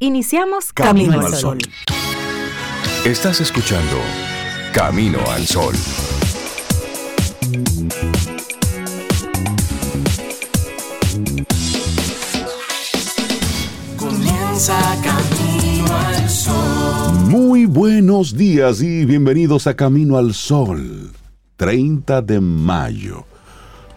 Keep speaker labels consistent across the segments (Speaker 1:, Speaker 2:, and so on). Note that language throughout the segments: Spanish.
Speaker 1: Iniciamos Camino, al Sol.
Speaker 2: Estás escuchando Camino al Sol.
Speaker 3: Comienza Camino al Sol.
Speaker 4: Muy buenos días y bienvenidos a Camino al Sol, 30 de mayo.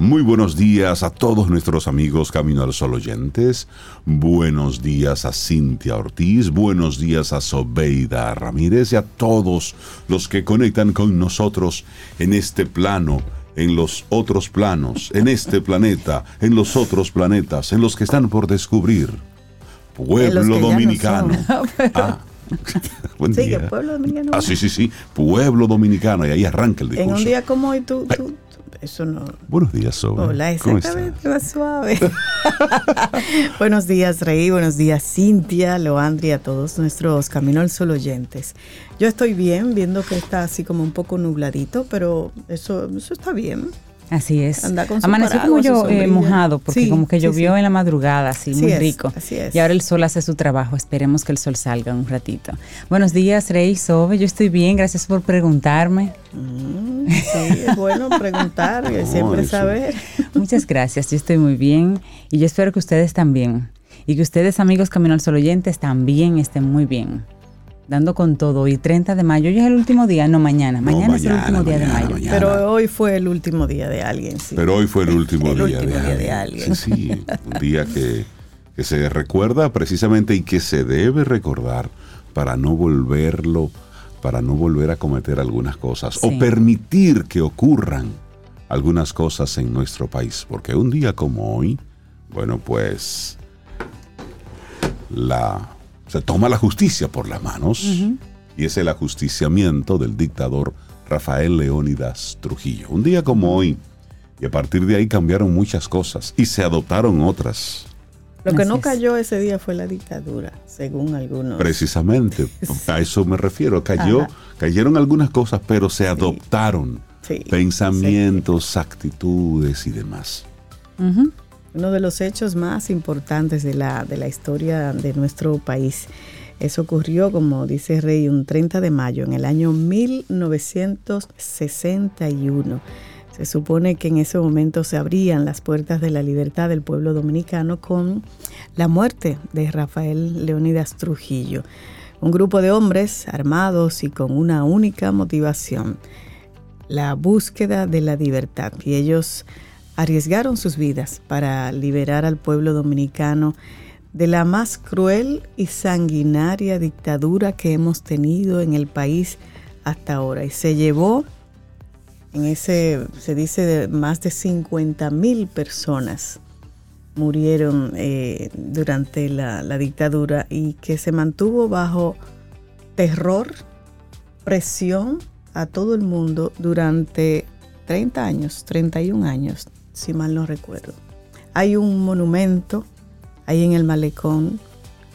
Speaker 4: Muy buenos días a todos nuestros amigos Camino al Sol oyentes. Buenos días a Cintia Ortiz. Buenos días a Sobeida Ramírez y a todos los que conectan con nosotros en este plano, en los otros planos, en este planeta, en los otros planetas, en los que están por descubrir. Pueblo dominicano. ah. Buen
Speaker 5: Sí, que
Speaker 4: día.
Speaker 5: pueblo dominicano.
Speaker 4: Ah, sí, sí, sí. Pueblo dominicano. Y ahí arranca el discurso.
Speaker 5: En un día como hoy tú, tú- eso no.
Speaker 4: Buenos días, Sobe.
Speaker 5: Hola, exactamente, más suave. buenos días, Rey. Buenos días, Cintia, Loandri, a todos nuestros Camino al Sol oyentes. Yo estoy bien, viendo que está así como un poco nubladito, pero eso, eso está bien.
Speaker 6: Así es.
Speaker 5: Anda con su
Speaker 6: Amaneció como
Speaker 5: paraguas, su
Speaker 6: yo eh, mojado, porque
Speaker 5: Sí,
Speaker 6: como que llovió
Speaker 5: sí.
Speaker 6: en la madrugada, así,
Speaker 5: Así
Speaker 6: muy
Speaker 5: es,
Speaker 6: rico.
Speaker 5: así es.
Speaker 6: Y ahora el sol hace su trabajo. Esperemos que el sol salga un ratito. Buenos días, Rey Sobe. Yo estoy bien, gracias por preguntarme.
Speaker 5: Mm, sí, es bueno preguntar siempre saber.
Speaker 6: Muchas gracias, yo estoy muy bien y yo espero que ustedes también. Y que ustedes, amigos Camino al Sol oyentes, también estén muy bien. Dando con todo. Y 30 de mayo, ya es el último día, no mañana.
Speaker 4: No,
Speaker 6: Mañana, es el
Speaker 4: mañana,
Speaker 6: último día de mayo.
Speaker 4: mañana.
Speaker 5: Pero hoy fue el último día de alguien, sí.
Speaker 4: Pero hoy fue el último,
Speaker 5: El
Speaker 4: día,
Speaker 5: último
Speaker 4: de,
Speaker 5: día de
Speaker 4: alguien. Sí, sí, un día que, que se recuerda precisamente y que se debe recordar para no volverlo, para no volver a cometer algunas cosas o permitir que ocurran algunas cosas en nuestro país. Porque un día como hoy, bueno, pues la, se toma la justicia por las manos y es el ajusticiamiento del dictador Rafael Leónidas Trujillo. Un día como hoy, y a partir de ahí cambiaron muchas cosas y se adoptaron otras.
Speaker 5: Lo que
Speaker 6: Así
Speaker 5: no
Speaker 6: es.
Speaker 5: cayó ese día fue la dictadura, según algunos.
Speaker 4: Precisamente, a eso me refiero. Cayó,
Speaker 5: Ajá.
Speaker 4: cayeron algunas cosas, pero se adoptaron
Speaker 5: Sí,
Speaker 4: pensamientos, actitudes y demás.
Speaker 6: Ujú.
Speaker 5: Uno de los hechos más importantes de la, de la historia de nuestro país. Eso ocurrió, como dice Rey, un 30 de mayo en el año 1961. Se supone que en ese momento se abrían las puertas de la libertad del pueblo dominicano con la muerte de Rafael Leónidas Trujillo. Un grupo de hombres armados y con una única motivación, la búsqueda de la libertad. Y ellos arriesgaron sus vidas para liberar al pueblo dominicano de la más cruel y sanguinaria dictadura que hemos tenido en el país hasta ahora. Y se llevó, en ese, se dice, más de 50 mil personas murieron eh, durante la, la dictadura y que se mantuvo bajo terror, presión a todo el mundo durante 30 años, 31 años, si mal no recuerdo. Hay un monumento ahí en el malecón,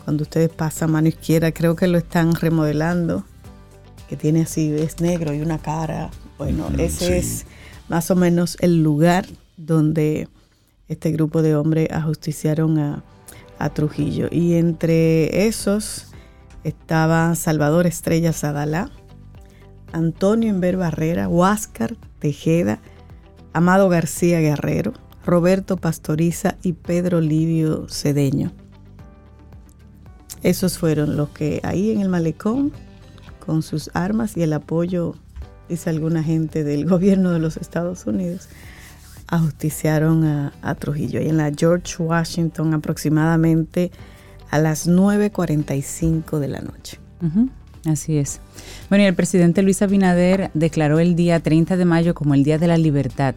Speaker 5: cuando ustedes pasan a mano izquierda, creo que lo están remodelando, que tiene así, es negro y una cara. Bueno, ese
Speaker 4: sí.
Speaker 5: es más o menos el lugar donde este grupo de hombres ajusticiaron a, a Trujillo. Y entre esos estaba Salvador Estrella Sadalá, Antonio Inver Barrera, Huáscar Tejeda, Amado García Guerrero, Roberto Pastoriza y Pedro Livio Cedeño. Esos fueron los que ahí en el malecón, con sus armas y el apoyo, dice alguna gente del gobierno de los Estados Unidos, ajusticiaron a, Trujillo. Y en la George Washington aproximadamente a las 9.45 de la noche.
Speaker 6: Así es. Bueno, y el presidente Luis Abinader declaró el día 30 de mayo como el Día de la Libertad.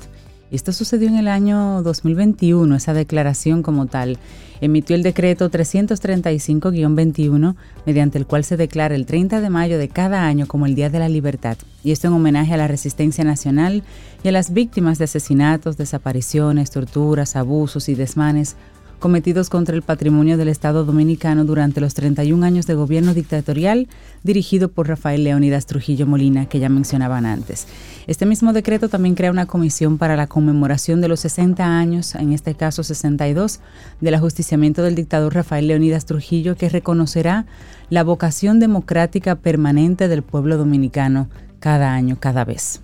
Speaker 6: Y esto sucedió en el año 2021, esa declaración como tal. Emitió el decreto 335-21, mediante el cual se declara el 30 de mayo de cada año como el Día de la Libertad. Y esto en homenaje a la resistencia nacional y a las víctimas de asesinatos, desapariciones, torturas, abusos y desmanes cometidos contra el patrimonio del Estado dominicano durante los 31 años de gobierno dictatorial dirigido por Rafael Leónidas Trujillo Molina, que ya mencionaban antes. Este mismo decreto también crea una comisión para la conmemoración de los 60 años, en este caso 62, del ajusticiamiento del dictador Rafael Leónidas Trujillo, que reconocerá la vocación democrática permanente del pueblo dominicano cada año, cada vez.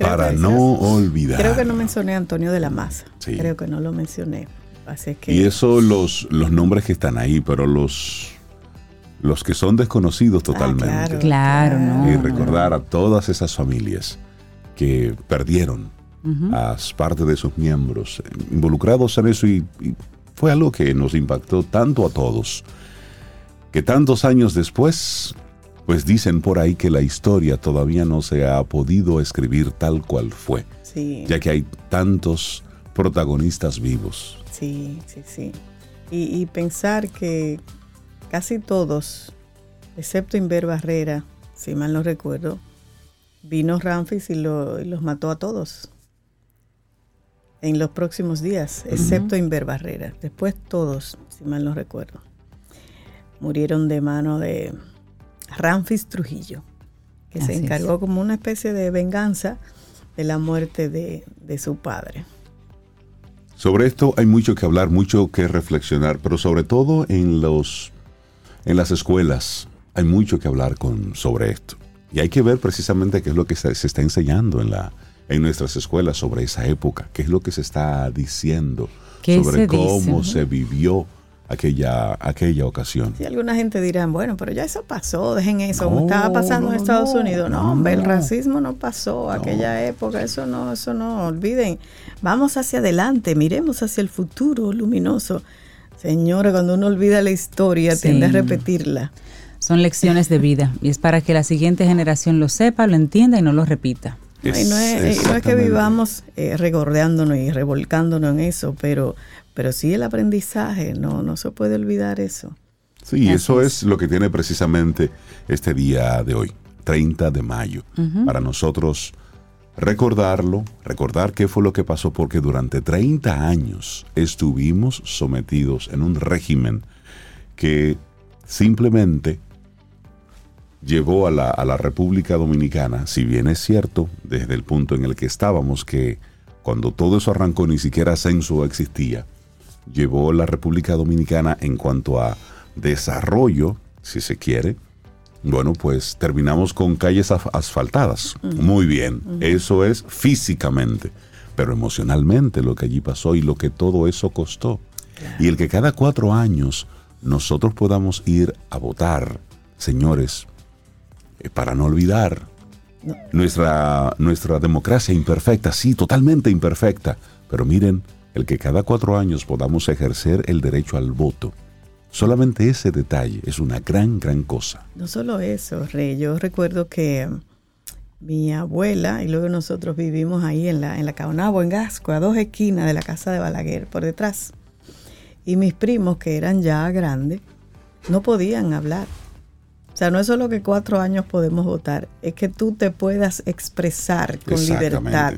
Speaker 5: Creo
Speaker 4: Para no olvidar.
Speaker 5: Creo que no mencioné a Antonio de la Maza.
Speaker 4: Sí.
Speaker 5: Creo que no lo mencioné. Así que
Speaker 4: Y eso, los, los nombres que están ahí, pero los, los que son desconocidos totalmente.
Speaker 5: Ah, claro.
Speaker 6: Claro, no.
Speaker 4: y recordar a todas esas familias que perdieron a parte de sus miembros involucrados en eso y, y fue algo que nos impactó tanto a todos que tantos años después pues dicen por ahí que la historia todavía no se ha podido escribir tal cual fue
Speaker 5: sí,
Speaker 4: ya que hay tantos protagonistas vivos
Speaker 5: sí, sí, sí. Y, y pensar que casi todos, excepto Inver Barrera, si mal no recuerdo, vino Ramfis y, lo- y los mató a todos en los próximos días, excepto Inver Barrera. Después todos, si mal no recuerdo, murieron de mano de Ramfis Trujillo, que se
Speaker 6: es.
Speaker 5: encargó como una especie de venganza de la muerte de, de su padre.
Speaker 4: Sobre esto hay mucho que hablar, mucho que reflexionar, pero sobre todo en los en las escuelas hay mucho que hablar con sobre esto. Y hay que ver precisamente qué es lo que se, se está enseñando en la en nuestras escuelas sobre esa época, qué es lo que se está diciendo
Speaker 6: ¿Qué
Speaker 4: sobre
Speaker 6: se
Speaker 4: cómo
Speaker 6: dice?
Speaker 4: se vivió aquella aquella ocasión.
Speaker 5: Si alguna gente dirán, bueno, pero ya eso pasó, dejen eso, como
Speaker 4: No,
Speaker 5: estaba pasando
Speaker 4: no,
Speaker 5: en Estados
Speaker 4: no,
Speaker 5: Unidos. No,
Speaker 4: no,
Speaker 5: hombre, el racismo no pasó, aquella época, eso no, eso no, olviden. Vamos hacia adelante, miremos hacia el futuro luminoso. Señora, cuando uno olvida la historia,
Speaker 6: Sí.
Speaker 5: tiende a repetirla.
Speaker 6: Son lecciones de vida y es para que la siguiente generación lo sepa, lo entienda y no lo repita.
Speaker 5: Y no es, y no es que vivamos eh, regordeándonos y revolcándonos en eso, pero, pero sí el aprendizaje, no, no se puede olvidar eso.
Speaker 4: Sí,
Speaker 6: Así
Speaker 4: eso
Speaker 6: es.
Speaker 4: es lo que tiene precisamente este día de hoy, 30 de mayo. Para nosotros recordarlo, recordar qué fue lo que pasó, porque durante 30 años estuvimos sometidos en un régimen que simplemente llevó a la, a la República Dominicana, si bien es cierto, desde el punto en el que estábamos, que cuando todo eso arrancó ni siquiera censo existía, llevó la República Dominicana en cuanto a desarrollo, si se quiere. Bueno, pues terminamos con calles asfaltadas. Muy bien, eso es físicamente, pero emocionalmente lo que allí pasó y lo que todo eso costó. Y el que cada cuatro años nosotros podamos ir a votar, señores, eh, para no olvidar nuestra, nuestra democracia imperfecta, sí, totalmente imperfecta, pero miren, el que cada cuatro años podamos ejercer el derecho al voto, solamente ese detalle es una gran, gran cosa.
Speaker 5: No solo eso, Rey. Yo recuerdo que mm, mi abuela y luego nosotros vivimos ahí en la, en la Caonabo, en Gasco, a dos esquinas de la casa de Balaguer, por detrás. Y mis primos, que eran ya grandes, no podían hablar. O sea, no es solo que cuatro años podemos votar, es que tú te puedas expresar con libertad,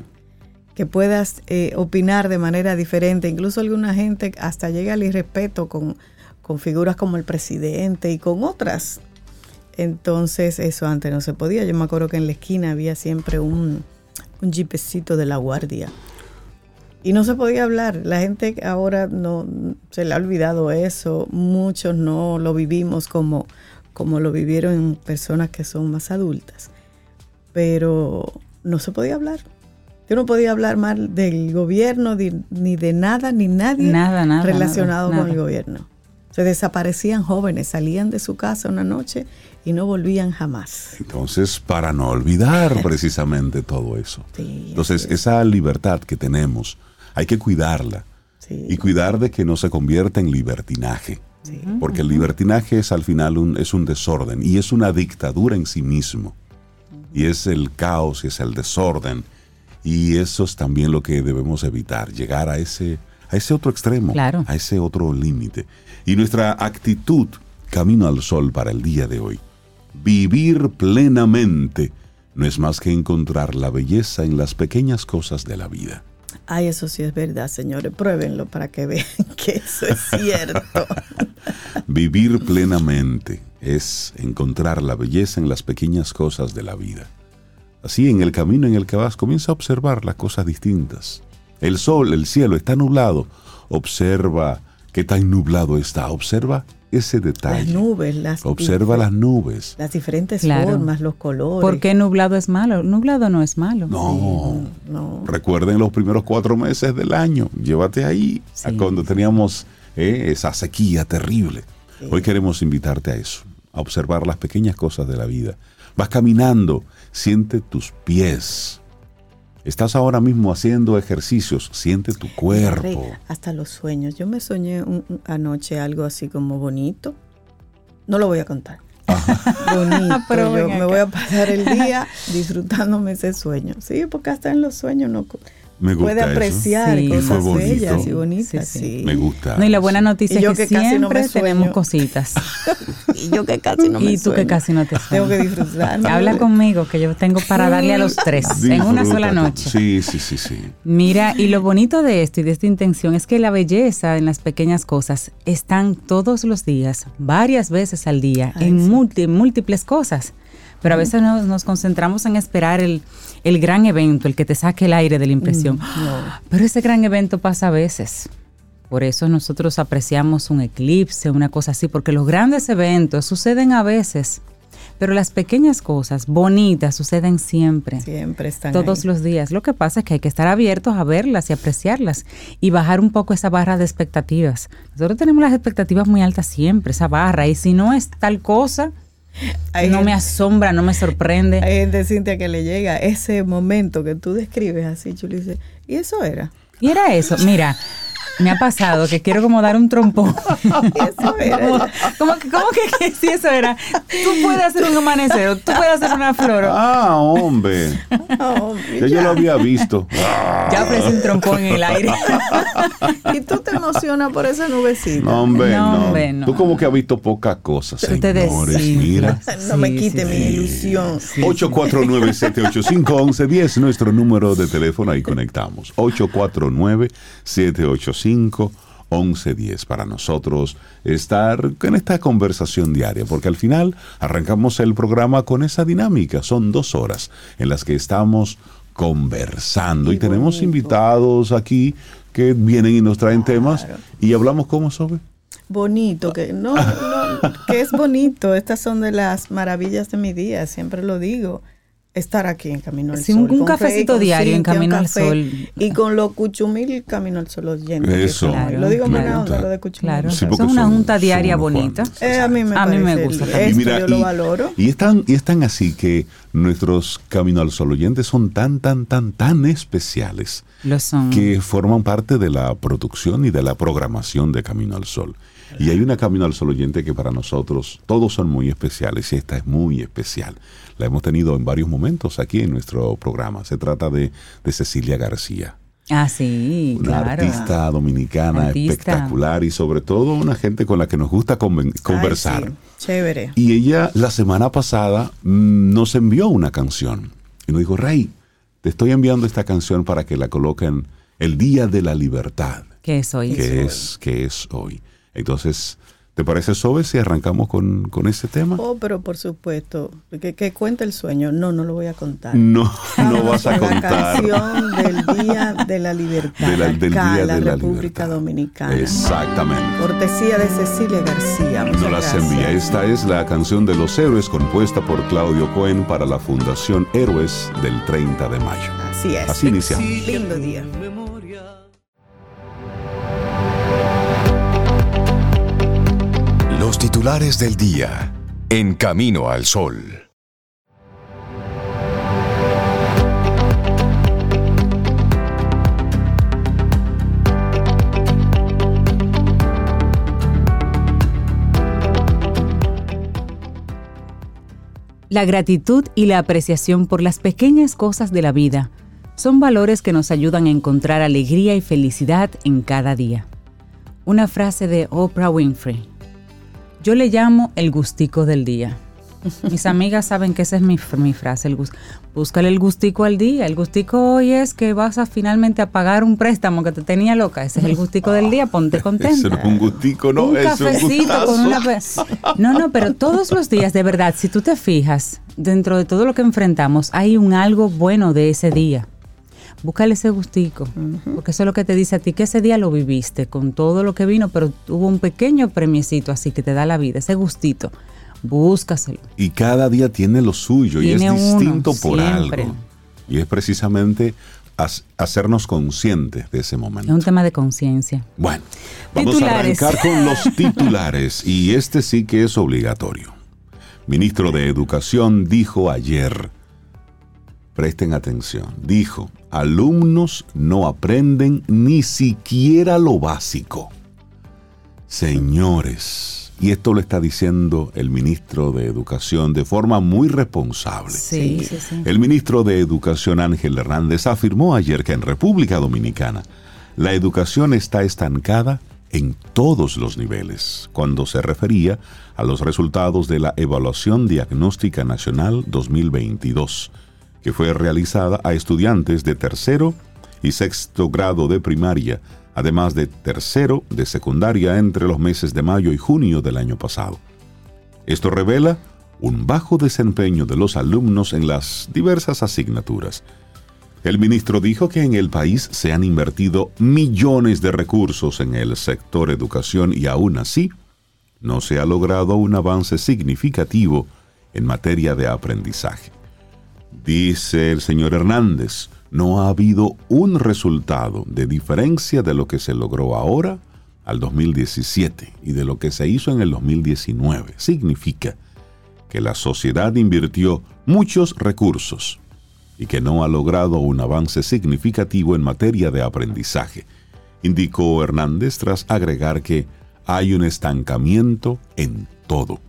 Speaker 5: que puedas eh, opinar de manera diferente. Incluso alguna gente hasta llega al irrespeto con, con figuras como el presidente y con otras. Entonces eso antes no se podía. Yo me acuerdo que en la esquina había siempre un, un jeepecito de la guardia. Y no se podía hablar. La gente ahora no se le ha olvidado eso. Muchos no lo vivimos como, como lo vivieron personas que son más adultas. Pero no se podía hablar. Yo no podía hablar mal del gobierno ni, ni de nada ni nadie
Speaker 6: Nada, nada,
Speaker 5: relacionado
Speaker 6: nada,
Speaker 5: con el gobierno. Se desaparecían jóvenes, salían de su casa una noche y no volvían jamás.
Speaker 4: Entonces, para no olvidar precisamente todo eso.
Speaker 5: Sí,
Speaker 4: Entonces,
Speaker 5: es.
Speaker 4: esa libertad que tenemos, hay que cuidarla
Speaker 5: Sí,
Speaker 4: y cuidar de que no se convierta en libertinaje.
Speaker 5: sí.
Speaker 4: Porque el libertinaje es al final un, es un desorden y es una dictadura en sí mismo. Y es el caos y es el desorden. Y eso es también lo que debemos evitar, llegar a ese, a ese otro extremo,
Speaker 6: Claro.
Speaker 4: a ese otro límite. Y nuestra actitud, camino al sol para el día de hoy, vivir plenamente, no es más que encontrar la belleza en las pequeñas cosas de la vida.
Speaker 5: Ay, eso sí es verdad, señores. Pruébenlo para que vean que eso es cierto.
Speaker 4: Vivir plenamente es encontrar la belleza en las pequeñas cosas de la vida. Así, en el camino en el que vas, comienza a observar las cosas distintas. El sol, el cielo está nublado. Observa qué tan nublado está. Observa ese detalle.
Speaker 5: Las nubes, las
Speaker 4: Observa las nubes.
Speaker 5: las diferentes
Speaker 6: Claro.
Speaker 5: formas, los colores.
Speaker 6: ¿Por qué nublado es malo? Nublado no es malo.
Speaker 4: No.
Speaker 5: No.
Speaker 4: Recuerden los primeros cuatro meses del año. Llévate ahí a cuando teníamos eh, esa sequía terrible. Hoy queremos invitarte a eso, a observar las pequeñas cosas de la vida. Vas caminando, siente tus pies. Estás ahora mismo haciendo ejercicios, siente tu
Speaker 5: Rey,
Speaker 4: cuerpo.
Speaker 5: hasta los sueños. Yo me soñé un- un- anoche algo así como bonito. No lo voy a contar. Bonito.
Speaker 6: Pero
Speaker 5: Yo me voy a pasar el día disfrutándome ese sueño. Sí, porque hasta en los sueños no
Speaker 4: Me gusta
Speaker 5: puede apreciar
Speaker 6: Sí.
Speaker 5: Cosas
Speaker 4: bonito.
Speaker 5: bellas y bonitas.
Speaker 6: Sí,
Speaker 5: Sí,
Speaker 6: sí.
Speaker 4: Me gusta.
Speaker 6: No, y la buena noticia es que,
Speaker 5: que casi no
Speaker 6: siempre tenemos
Speaker 5: sueño.
Speaker 6: cositas.
Speaker 5: Y yo que casi no me
Speaker 6: y tú que
Speaker 5: sueño.
Speaker 6: casi no te
Speaker 5: Tengo que disfrutar.
Speaker 6: Habla conmigo, que yo tengo para darle a los tres en una sola noche.
Speaker 4: Sí, sí, sí, sí.
Speaker 6: Mira, y lo bonito de esto y de esta intención es que la belleza en las pequeñas cosas están todos los días, varias veces al día,
Speaker 5: Ay,
Speaker 6: en múltiples cosas. Pero a veces nos, nos concentramos en esperar el, el gran evento, el que te saque el aire de la impresión. Pero ese gran evento pasa a veces. Por eso nosotros apreciamos un eclipse, una cosa así, porque los grandes eventos suceden a veces, pero las pequeñas cosas bonitas suceden siempre
Speaker 5: Siempre están
Speaker 6: todos
Speaker 5: ahí.
Speaker 6: los días. Lo que pasa es que hay que estar abiertos a verlas y apreciarlas y bajar un poco esa barra de expectativas. Nosotros tenemos las expectativas muy altas siempre, esa barra, y si no es tal cosa,
Speaker 5: Hay
Speaker 6: no me asombra, no me sorprende.
Speaker 5: Hay gente, Cintia, que le llega ese momento que tú describes así, Chuli, dice, ¿y eso era?
Speaker 6: Y era eso, mira, me ha pasado que quiero como dar un trompón.
Speaker 5: Eso era.
Speaker 6: como, como que, como que, que si eso era, tú puedes hacer un amanecer, o tú puedes hacer una flor.
Speaker 4: Ah, hombre. Ya yo lo había visto.
Speaker 6: Ya ofrece un trompón en el aire.
Speaker 5: Y tú te emocionas por esa nubecita.
Speaker 4: No, hombre,
Speaker 6: No,
Speaker 4: no.
Speaker 6: hombre, no.
Speaker 4: Tú como que has visto pocas cosas, señores.
Speaker 6: sí.
Speaker 4: Mira.
Speaker 5: No me quite
Speaker 6: sí,
Speaker 5: mi
Speaker 6: sí.
Speaker 5: ilusión.
Speaker 4: 849-785-1110, nuestro número de teléfono, ahí conectamos. 849-785-1110, para nosotros estar en esta conversación diaria, porque al final arrancamos el programa con esa dinámica. Son dos horas en las que estamos conversando y tenemos
Speaker 5: bonito.
Speaker 4: invitados aquí que vienen y nos traen temas y hablamos como sobre.
Speaker 5: Bonito, que no, no, que es bonito. Estas son de las maravillas de mi día, siempre lo digo. Estar aquí en Camino al
Speaker 6: Sí,
Speaker 5: Sol.
Speaker 6: un- cafecito diario en Camino al
Speaker 5: café,
Speaker 6: Sol.
Speaker 5: Y con los cuchumil Camino al Sol oyentes. que
Speaker 4: Eso.
Speaker 6: Claro,
Speaker 5: lo digo
Speaker 6: claro.
Speaker 5: buena onda, lo de cuchumil.
Speaker 6: Claro,
Speaker 4: Sí,
Speaker 6: una junta diaria bonita.
Speaker 5: Eh, a mí me
Speaker 6: A mí me gusta también.
Speaker 4: Y mira,
Speaker 5: yo lo
Speaker 4: y-
Speaker 5: valoro.
Speaker 4: Y están, y están así que nuestros Camino al Sol oyentes son tan, tan, tan, tan especiales
Speaker 6: Lo son.
Speaker 4: que forman parte de la producción y de la programación de Camino al Sol. Y hay una Camino al Sol oyente que para nosotros todos son muy especiales y esta es muy especial. La hemos tenido en varios momentos aquí en nuestro programa. Se trata de, de Cecilia García.
Speaker 6: Ah, sí,
Speaker 4: Una
Speaker 6: claro.
Speaker 4: artista dominicana
Speaker 6: Artista.
Speaker 4: espectacular y sobre todo una gente con la que nos gusta conversar.
Speaker 5: Ay, sí, Chévere.
Speaker 4: Y ella la semana pasada mm, nos envió una canción. Y nos dijo, Rey, te estoy enviando esta canción para que la coloquen el Día de la Libertad,
Speaker 6: ¿Qué es hoy?
Speaker 4: que es, que es hoy. Entonces, ¿te parece, Sobe, si arrancamos con, con ese tema?
Speaker 5: Oh, pero por supuesto, que, que cuente el sueño. No, no lo voy a contar.
Speaker 4: No, no vas a
Speaker 5: con La
Speaker 4: contar.
Speaker 5: canción del Día de la Libertad.
Speaker 4: De la- del
Speaker 5: acá,
Speaker 4: Día
Speaker 5: la
Speaker 4: de la
Speaker 5: República
Speaker 4: Libertad.
Speaker 5: Dominicana.
Speaker 4: Exactamente.
Speaker 5: Cortesía de Cecilia García. Muchas
Speaker 4: Nos las envía. Esta es la canción de los héroes compuesta por Claudio Cohen para la Fundación Héroes del 30 de mayo.
Speaker 5: Así es.
Speaker 4: Así iniciamos.
Speaker 5: Lindo día.
Speaker 2: Titulares del día. En Camino al Sol.
Speaker 6: La gratitud y la apreciación por las pequeñas cosas de la vida son valores que nos ayudan a encontrar alegría y felicidad en cada día. Una frase de Oprah Winfrey. Yo le llamo el gustico del día. Mis amigas saben que esa es mi, mi frase, el búscale el gustico al día. El gustico hoy es que vas a finalmente a pagar un préstamo que te tenía loca. Ese es el gustico del día, ponte contenta.
Speaker 4: Es un gustico, no,
Speaker 6: un
Speaker 4: es
Speaker 6: cafecito
Speaker 4: un
Speaker 6: con una... No, no, pero todos los días, de verdad, si tú te fijas, dentro de todo lo que enfrentamos, hay un algo bueno de ese día búscale ese gustico, porque eso es lo que te dice a ti, que ese día lo viviste con todo lo que vino, pero hubo un pequeño premiecito así que te da la vida, ese gustito, búscaselo.
Speaker 4: Y cada día tiene lo suyo y es distinto por algo. Y es precisamente hacernos conscientes de ese momento.
Speaker 6: Es un tema de conciencia.
Speaker 4: Bueno, vamos a arrancar con los titulares y este sí que es obligatorio. Ministro de Educación dijo ayer, presten atención, dijo, alumnos no aprenden ni siquiera lo básico. Señores, y esto lo está diciendo el ministro de Educación de forma muy responsable.
Speaker 6: Sí, sí, sí.
Speaker 4: El ministro de Educación Ángel Hernández afirmó ayer que en República Dominicana la educación está estancada en todos los niveles, cuando se refería a los resultados de la Evaluación Diagnóstica Nacional 2022 que fue realizada a estudiantes de tercero y sexto grado de primaria, además de tercero de secundaria entre los meses de mayo y junio del año pasado. Esto revela un bajo desempeño de los alumnos en las diversas asignaturas. El ministro dijo que en el país se han invertido millones de recursos en el sector educación y aún así no se ha logrado un avance significativo en materia de aprendizaje. Dice el señor Hernández, no ha habido un resultado de diferencia de lo que se logró ahora al 2017 y de lo que se hizo en el 2019. Significa que la sociedad invirtió muchos recursos y que no ha logrado un avance significativo en materia de aprendizaje, indicó Hernández tras agregar que hay un estancamiento en todo.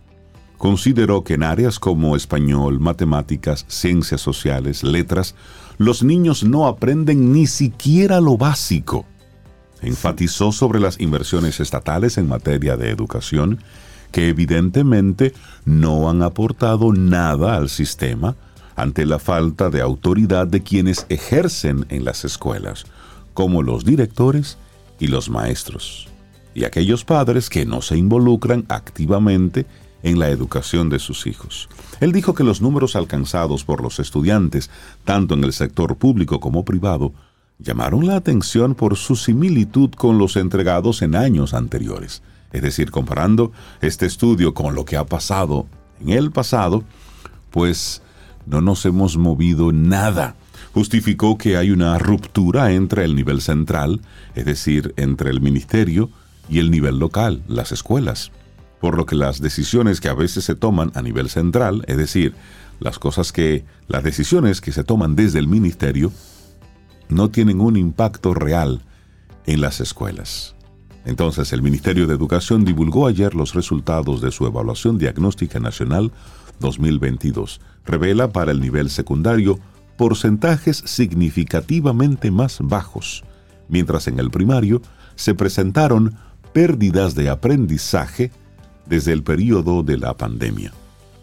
Speaker 4: Consideró que en áreas como español, matemáticas, ciencias sociales, letras, los niños no aprenden ni siquiera lo básico. Enfatizó sobre las inversiones estatales en materia de educación, que evidentemente no han aportado nada al sistema ante la falta de autoridad de quienes ejercen en las escuelas, como los directores y los maestros, y aquellos padres que no se involucran activamente en la educación de sus hijos. Él dijo que los números alcanzados por los estudiantes, tanto en el sector público como privado, llamaron la atención por su similitud con los entregados en años anteriores. Es decir, comparando este estudio con lo que ha pasado en el pasado, pues no nos hemos movido nada. Justificó que hay una ruptura entre el nivel central, es decir, entre el ministerio y el nivel local, las escuelas por lo que las decisiones que a veces se toman a nivel central, es decir, las cosas que, las decisiones que se toman desde el ministerio, no tienen un impacto real en las escuelas. Entonces, el Ministerio de Educación divulgó ayer los resultados de su evaluación diagnóstica nacional 2022. Revela para el nivel secundario porcentajes significativamente más bajos, mientras en el primario se presentaron pérdidas de aprendizaje desde el periodo de la pandemia.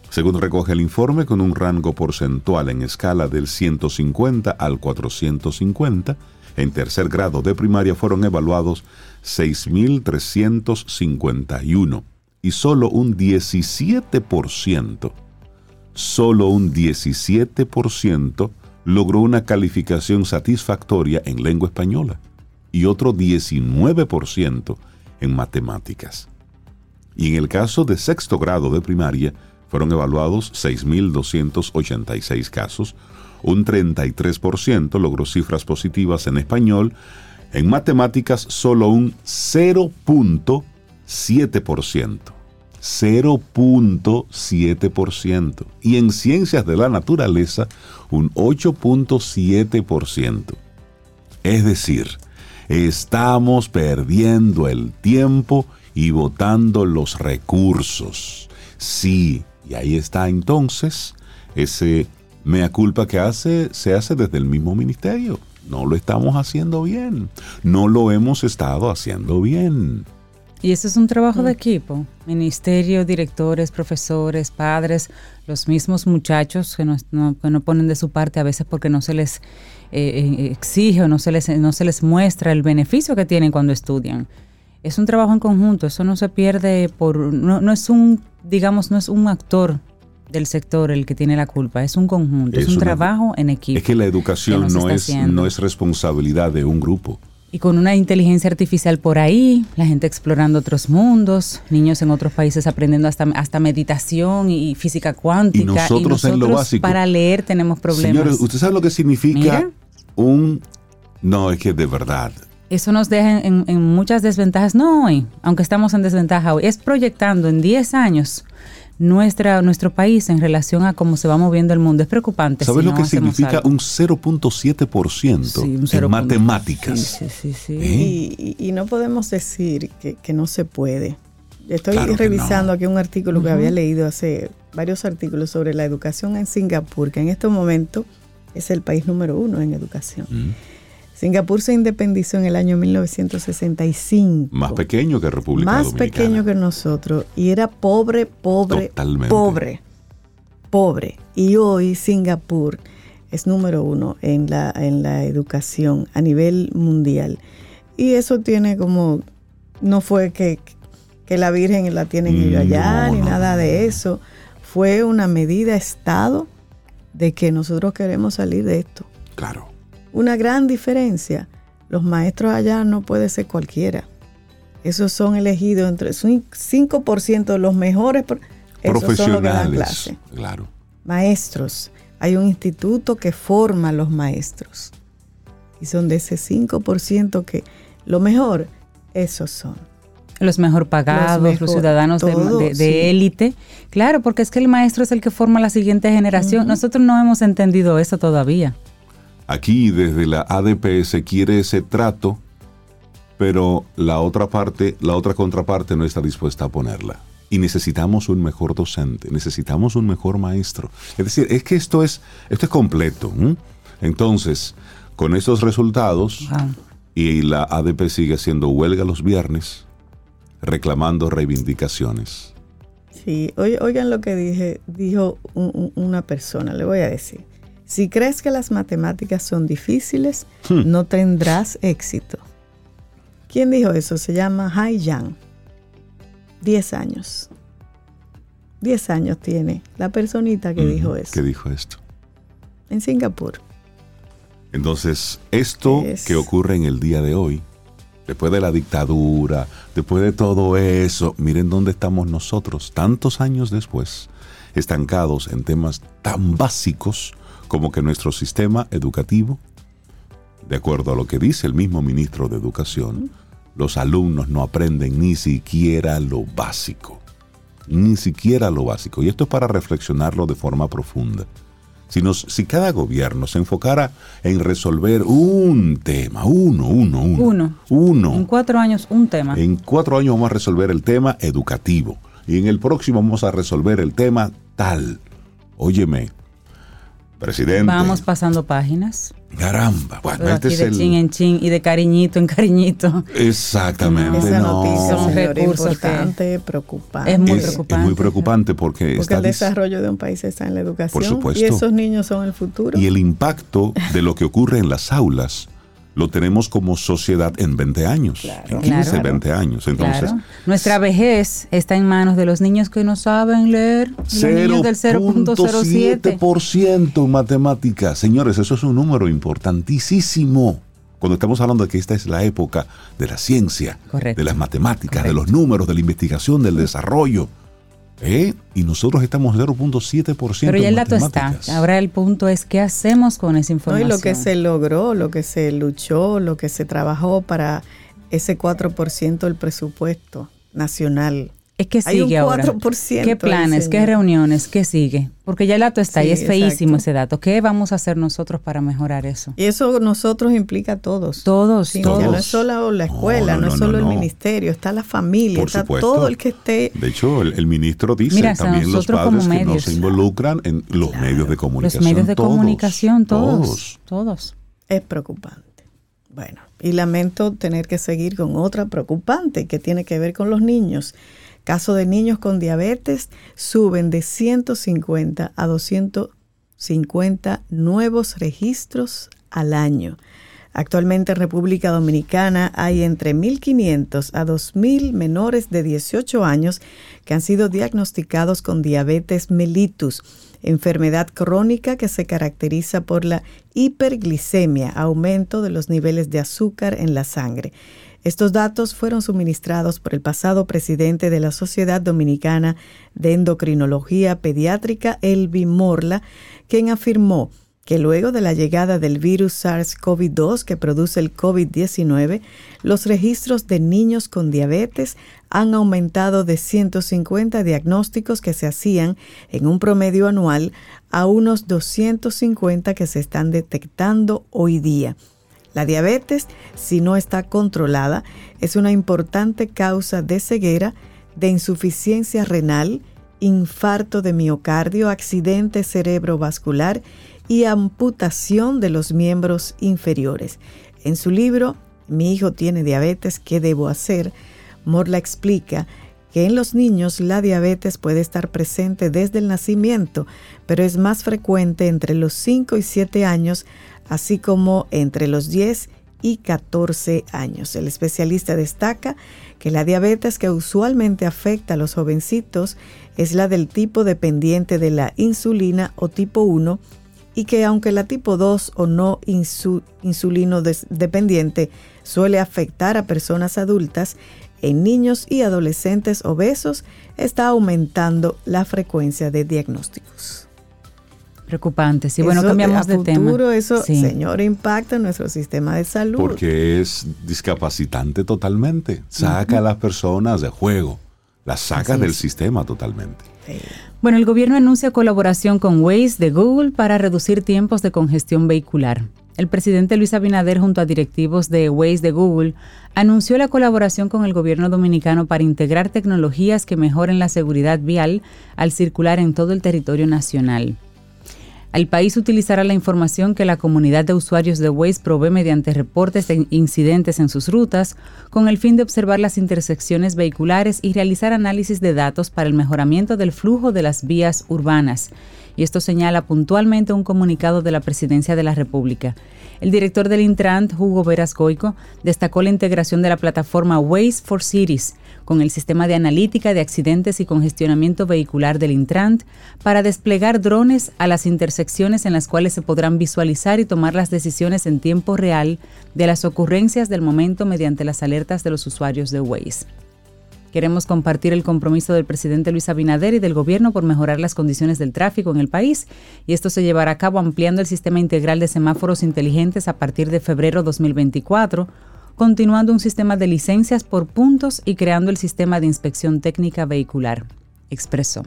Speaker 4: Según recoge el informe, con un rango porcentual en escala del 150 al 450, en tercer grado de primaria fueron evaluados 6.351 y solo un 17%, solo un 17% logró una calificación satisfactoria en lengua española y otro 19% en matemáticas y en el caso de sexto grado de primaria fueron evaluados 6.286 casos, un 33% logró cifras positivas en español, en matemáticas solo un 0.7%. 0.7% y en ciencias de la naturaleza un 8.7%. Es decir, estamos perdiendo el tiempo votando los recursos. Sí, y ahí está entonces ese mea culpa que hace, se hace desde el mismo ministerio. No lo estamos haciendo bien. No lo hemos estado haciendo bien.
Speaker 6: Y eso es un trabajo de equipo. Ministerio, directores, profesores, padres, los mismos muchachos que no, no- que no ponen de su parte a veces porque no se les eh, eh, exige o no se, les, no se les muestra el beneficio que tienen cuando estudian. Es un trabajo en conjunto, eso no se pierde por... No, no es un, digamos, no es un actor del sector el que tiene la culpa, es un conjunto, es,
Speaker 4: Es
Speaker 6: un
Speaker 4: una-
Speaker 6: trabajo en equipo.
Speaker 4: Es que la educación
Speaker 6: que
Speaker 4: no es,
Speaker 6: haciendo.
Speaker 4: no es responsabilidad de un grupo.
Speaker 6: Y con una inteligencia artificial por ahí, la gente explorando otros mundos, niños en otros países aprendiendo hasta, hasta meditación y física cuántica.
Speaker 4: Y nosotros en lo básico.
Speaker 6: Para leer tenemos problemas.
Speaker 4: Señores, ¿usted sabe lo que significa
Speaker 6: Mira.
Speaker 4: un... No, es que de verdad.
Speaker 6: Eso nos deja en, en muchas desventajas, no hoy, aunque estamos en desventaja hoy, es proyectando en 10 años nuestra, nuestro país en relación a cómo se va moviendo el mundo. Es preocupante.
Speaker 4: ¿Sabes
Speaker 6: si
Speaker 4: lo
Speaker 6: no
Speaker 4: que significa
Speaker 6: algo.
Speaker 4: un 0.7%
Speaker 6: Sí,
Speaker 4: en
Speaker 6: cero punto-
Speaker 4: matemáticas?
Speaker 6: Sí, sí, sí, sí.
Speaker 4: ¿Eh?
Speaker 5: Y, no podemos decir que, que no se puede. Estoy
Speaker 4: Claro
Speaker 5: revisando
Speaker 4: no.
Speaker 5: aquí un artículo que había leído hace varios artículos sobre la educación en Singapur, que en este momento es el país número uno en educación.
Speaker 4: Mm.
Speaker 5: Singapur se independizó en el año 1965.
Speaker 4: Más pequeño que República
Speaker 5: más
Speaker 4: Dominicana.
Speaker 5: pequeño que nosotros y era pobre, pobre,
Speaker 4: Totalmente.
Speaker 5: pobre, pobre. Y hoy Singapur es número uno en la, en la educación a nivel mundial. Y eso tiene como, no fue que, que la Virgen la tienen ellos allá,
Speaker 4: No,
Speaker 5: ni
Speaker 4: no,
Speaker 5: nada de eso. Fue una medida Estado de que nosotros queremos salir de esto.
Speaker 4: Claro.
Speaker 5: Una gran diferencia. Los maestros allá no puede ser cualquiera. Esos son elegidos entre un 5% de los mejores. pro- Esos son los que dan
Speaker 4: Profesionales.
Speaker 5: clase.
Speaker 4: Claro.
Speaker 5: Maestros. Hay un instituto que forma a los maestros. Y son de ese 5% que lo mejor, esos son.
Speaker 6: Los mejor pagados, los,
Speaker 5: mejor,
Speaker 6: ciudadanos de-
Speaker 5: todo,
Speaker 6: de de
Speaker 5: sí.
Speaker 6: élite. Claro, porque es que el maestro es el que forma la siguiente generación. Nosotros no hemos entendido eso todavía.
Speaker 4: Aquí desde la ADP se quiere ese trato, pero la otra parte, la otra contraparte no está dispuesta a ponerla. Y necesitamos un mejor docente, necesitamos un mejor maestro. Es decir, es que esto es, esto es completo. Entonces, con estos resultados,
Speaker 6: Wow.
Speaker 4: y la ADP sigue haciendo huelga los viernes, reclamando reivindicaciones.
Speaker 5: Sí, oigan lo que dije, dijo un- un- una persona, le voy a decir. Si crees que las matemáticas son difíciles,
Speaker 4: Hmm.
Speaker 5: no tendrás éxito. ¿Quién dijo eso? Se llama Hai Yang. 10 años. 10 años tiene la personita que dijo eso.
Speaker 4: Que dijo esto.
Speaker 5: En Singapur.
Speaker 4: Entonces, esto
Speaker 5: Es-
Speaker 4: que ocurre en el día de hoy, después de la dictadura, después de todo eso, miren dónde estamos nosotros, tantos años después, estancados en temas tan básicos como que nuestro sistema educativo, de acuerdo a lo que dice el mismo ministro de Educación, los alumnos no aprenden ni siquiera lo básico. Ni siquiera lo básico. Y esto es para reflexionarlo de forma profunda. Si, nos, si cada gobierno se enfocara en resolver un tema, uno, uno, uno.
Speaker 6: Uno.
Speaker 4: Uno.
Speaker 6: En cuatro años, un tema.
Speaker 4: En cuatro años vamos a resolver el tema educativo. Y en el próximo vamos a resolver el tema tal. Óyeme, presidente.
Speaker 6: Vamos pasando páginas.
Speaker 4: Caramba. Bueno,
Speaker 6: Pero
Speaker 4: este
Speaker 6: aquí
Speaker 4: es
Speaker 6: de
Speaker 4: el.
Speaker 6: chin en chin y de cariñito en cariñito.
Speaker 4: Exactamente.
Speaker 5: Esa
Speaker 4: no.
Speaker 5: noticia,
Speaker 6: Son
Speaker 5: señor,
Speaker 6: que-
Speaker 5: importante, preocupante.
Speaker 6: Es muy
Speaker 4: es, es
Speaker 6: preocupante.
Speaker 4: muy preocupante porque,
Speaker 5: Porque
Speaker 4: está
Speaker 5: el desarrollo de un país está en la educación.
Speaker 4: supuesto.
Speaker 5: Y esos niños son el futuro.
Speaker 4: y el impacto de lo que ocurre en las aulas lo tenemos como sociedad en 20 años, en 15,
Speaker 6: Claro.
Speaker 4: 20 años. Entonces,
Speaker 6: claro. Nuestra vejez está en manos de los niños que no saben leer. Los niños del 0.07.
Speaker 4: 0.7% en matemáticas. Señores, eso es un número importantísimo. Cuando estamos hablando de que esta es la época de la ciencia,
Speaker 6: Correcto.
Speaker 4: de las matemáticas, de
Speaker 6: Correcto.
Speaker 4: los números, de la investigación, del desarrollo. ¿Eh? Y nosotros estamos 0.7%
Speaker 6: Pero ya el dato está. Ahora el punto es qué hacemos con esa
Speaker 5: ¿no?
Speaker 6: información.
Speaker 5: Y lo que se logró, lo que se luchó, lo que se trabajó para ese 4% del presupuesto nacional.
Speaker 6: Es que
Speaker 5: Hay un
Speaker 6: sigue ahora.
Speaker 5: 4%
Speaker 6: ¿Qué planes? ¿Qué reuniones? ¿Qué sigue? Porque ya el dato está
Speaker 5: Sí,
Speaker 6: y es feísimo
Speaker 5: exacto.
Speaker 6: ese dato. ¿Qué vamos a hacer nosotros para mejorar eso?
Speaker 5: Y eso nosotros implica a todos.
Speaker 6: Todos,
Speaker 5: Sí,
Speaker 6: todos.
Speaker 5: ya no es solo la escuela,
Speaker 4: No,
Speaker 5: no,
Speaker 4: no,
Speaker 5: es solo
Speaker 4: no.
Speaker 5: el ministerio, está la familia,
Speaker 4: Por
Speaker 5: está
Speaker 4: supuesto.
Speaker 5: todo el que esté.
Speaker 4: De hecho, el, el ministro dice
Speaker 6: Mira,
Speaker 4: también los padres que no
Speaker 6: medios.
Speaker 4: se involucran en los medios de
Speaker 6: Los
Speaker 4: comunicación.
Speaker 6: medios de
Speaker 4: todos,
Speaker 6: comunicación, todos.
Speaker 4: todos.
Speaker 6: Todos.
Speaker 5: Es preocupante. Bueno, y lamento tener que seguir con otra preocupante que tiene que ver con los niños. Caso de niños con diabetes suben de 150 a 250 nuevos registros al año. Actualmente en República Dominicana hay entre 1.500 a 2.000 menores de 18 años que han sido diagnosticados con diabetes mellitus, enfermedad crónica que se caracteriza por la hiperglicemia, aumento de los niveles de azúcar en la sangre. Estos datos fueron suministrados por el pasado presidente de la Sociedad Dominicana de Endocrinología Pediátrica, Elvi Morla, quien afirmó que luego de la llegada del virus SARS-CoV-2 que produce el COVID-19, los registros de niños con diabetes han aumentado de 150 diagnósticos que se hacían en un promedio anual a unos 250 que se están detectando hoy día. La diabetes, si no está controlada, es una importante causa de ceguera, de insuficiencia renal, infarto de miocardio, accidente cerebrovascular y amputación de los miembros inferiores. En su libro, Mi hijo tiene diabetes, ¿qué debo hacer? Morla explica que en los niños la diabetes puede estar presente desde el nacimiento, pero es más frecuente entre los 5 y 7 años, así como entre los 10 y 14 años. El especialista destaca que la diabetes que usualmente afecta a los jovencitos es la del tipo dependiente de la insulina o tipo 1 y que aunque la tipo 2 o no insulino dependiente suele afectar a personas adultas, en niños y adolescentes obesos está aumentando la frecuencia de diagnósticos.
Speaker 6: Preocupante. Sí, bueno, cambiamos de
Speaker 5: futuro, Eso, señor, impacta en nuestro sistema de salud.
Speaker 4: Porque es discapacitante totalmente. Saca a las personas de juego. Las saca del sistema totalmente.
Speaker 6: Bueno, el gobierno anuncia colaboración con Waze de Google para reducir tiempos de congestión vehicular. El presidente Luis Abinader junto a directivos de Waze de Google anunció la colaboración con el gobierno dominicano para integrar tecnologías que mejoren la seguridad vial al circular en todo el territorio nacional. El país utilizará la información que la comunidad de usuarios de Waze provee mediante reportes de incidentes en sus rutas, con el fin de observar las intersecciones vehiculares y realizar análisis de datos para el mejoramiento del flujo de las vías urbanas. Y esto señala puntualmente un comunicado de la Presidencia de la República. El director del Intrant, Hugo Veras Goico, destacó la integración de la plataforma Waze for Cities, con el sistema de analítica de accidentes y congestionamiento vehicular del Intrant para desplegar drones a las intersecciones en las cuales se podrán visualizar y tomar las decisiones en tiempo real de las ocurrencias del momento mediante las alertas de los usuarios de Waze. Queremos compartir el compromiso del presidente Luis Abinader y del gobierno por mejorar las condiciones del tráfico en el país y esto se llevará a cabo ampliando el sistema integral de semáforos inteligentes a partir de febrero 2024 continuando un sistema de licencias por puntos y creando el sistema de inspección técnica vehicular, expresó.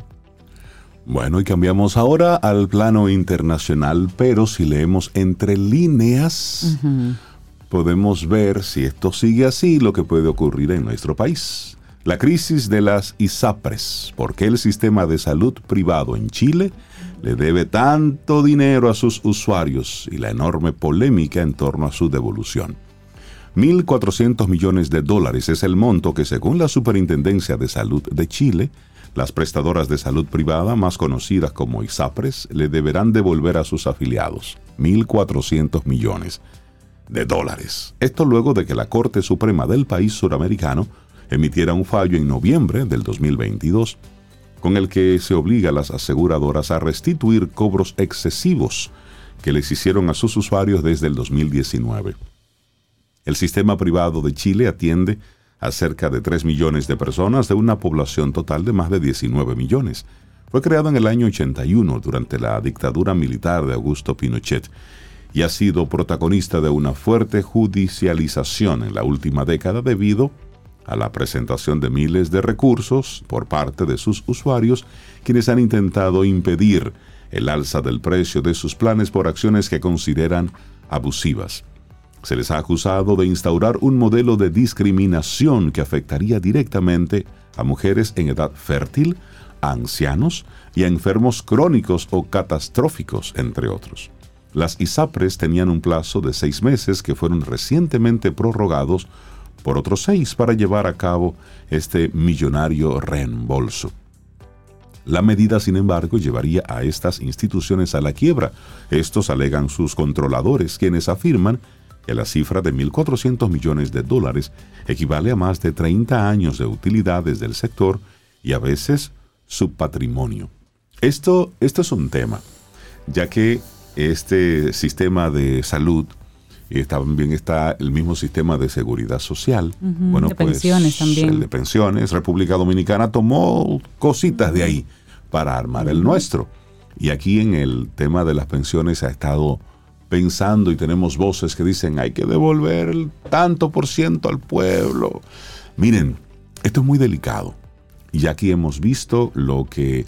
Speaker 4: Bueno, y cambiamos ahora al plano internacional, pero si leemos entre líneas, podemos ver si esto sigue así lo que puede ocurrir en nuestro país. La crisis de las ISAPRES, ¿por qué el sistema de salud privado en Chile le debe tanto dinero a sus usuarios y la enorme polémica en torno a su devolución. 1.400 millones de dólares es el monto que según la Superintendencia de Salud de Chile, las prestadoras de salud privada, más conocidas como ISAPRES, le deberán devolver a sus afiliados 1.400 millones de dólares. Esto luego de que la Corte Suprema del país suramericano emitiera un fallo en noviembre del 2022 con el que se obliga a las aseguradoras a restituir cobros excesivos que les hicieron a sus usuarios desde el 2019. El sistema privado de Chile atiende a cerca de 3 millones de personas de una población total de más de 19 millones. Fue creado en el año 81 durante la dictadura militar de Augusto Pinochet y ha sido protagonista de una fuerte judicialización en la última década debido a la presentación de miles de recursos por parte de sus usuarios quienes han intentado impedir el alza del precio de sus planes por acciones que consideran abusivas. Se les ha acusado de instaurar un modelo de discriminación que afectaría directamente a mujeres en edad fértil, a ancianos y a enfermos crónicos o catastróficos, entre otros. Las ISAPRES tenían un plazo de seis meses que fueron recientemente prorrogados por otros seis para llevar a cabo este millonario reembolso. La medida, sin embargo, llevaría a estas instituciones a la quiebra. Estos alegan sus controladores, quienes afirman que la cifra de 1.400 millones de dólares equivale a más de 30 años de utilidades del sector y a veces su patrimonio. Esto, esto es un tema, ya que este sistema de salud y también está el mismo sistema de seguridad social.
Speaker 6: bueno, de pues, pensiones también.
Speaker 4: El de pensiones. República Dominicana tomó cositas de ahí para armar el nuestro. Y aquí en el tema de las pensiones ha estado pensando y tenemos voces que dicen hay que devolver el tanto por ciento al pueblo. Miren, esto es muy delicado. Y aquí hemos visto lo que,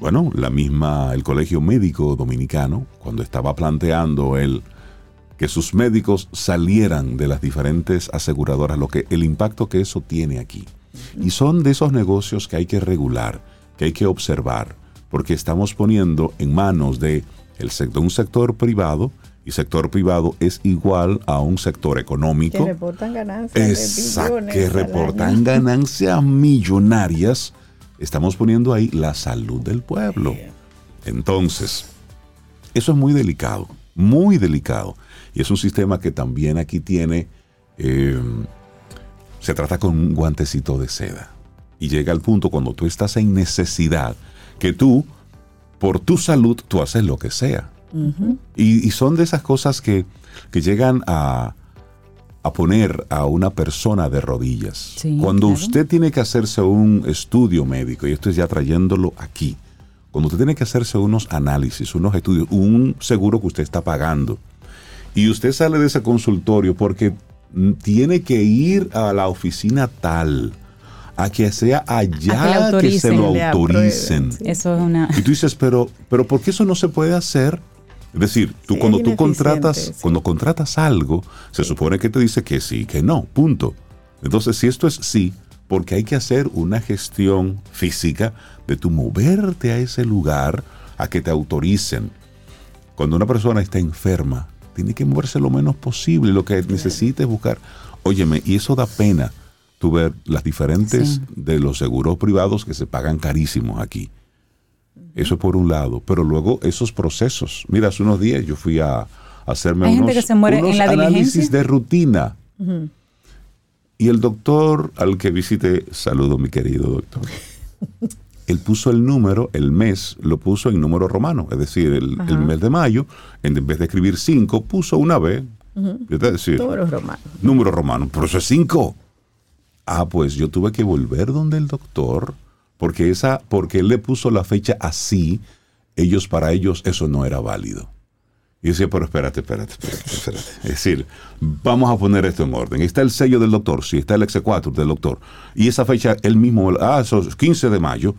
Speaker 4: bueno, la misma, el Colegio Médico Dominicano, cuando estaba planteando el que sus médicos salieran de las diferentes aseguradoras, lo que el impacto que eso tiene aquí. Y son de esos negocios que hay que regular, que hay que observar, porque estamos poniendo en manos de el sector, un sector privado y sector privado es igual a un sector económico.
Speaker 5: Que reportan ganancias.
Speaker 4: que reportan ganancias millonarias. Estamos poniendo ahí la salud del pueblo. Entonces, eso es muy delicado, muy delicado. Y es un sistema que también aquí tiene, eh, se trata con un guantecito de seda. Y llega al punto cuando tú estás en necesidad, que tú, por tu salud, tú haces lo que sea. y, son de esas cosas que, llegan a, a, poner a una persona de rodillas. cuando usted tiene que hacerse un estudio médico, y esto es ya trayéndolo aquí, cuando usted tiene que hacerse unos análisis, unos estudios, un seguro que usted está pagando, y usted sale de ese consultorio porque tiene que ir a la oficina tal, a que sea allá que, se lo autoricen.
Speaker 6: Eso es una...
Speaker 4: Y tú dices, pero, pero ¿por qué eso no se puede hacer? Es decir, tú cuando tú contratas, cuando contratas algo, se supone que te dice que sí, que no, punto. Entonces, si esto es sí, porque hay que hacer una gestión física de tu moverte a ese lugar a que te autoricen. Cuando una persona está enferma, tiene que moverse lo menos posible. Lo que necesita es buscar. Óyeme, y eso da pena tú ver las diferentes de los seguros privados que se pagan carísimos aquí. Eso por un lado. Pero luego esos procesos. Mira, hace unos días yo fui a, hacerme unos, análisis de rutina. Y el doctor al que visité, saludo mi querido doctor. él puso el número, el mes, lo puso en número romano, es decir, el, mes de mayo, en vez de escribir 5, puso una B.
Speaker 5: número romano.
Speaker 4: Número romano, pero eso es 5. Ah, pues yo tuve que volver donde el doctor, porque, esa, porque él le puso la fecha así, ellos para ellos eso no era válido. Y decía, pero espérate, espérate, espérate, espérate. Es decir, vamos a poner esto en orden. Está el sello del doctor, sí, está el exequatur del doctor. Y esa fecha, él mismo, ah, eso es 15 de mayo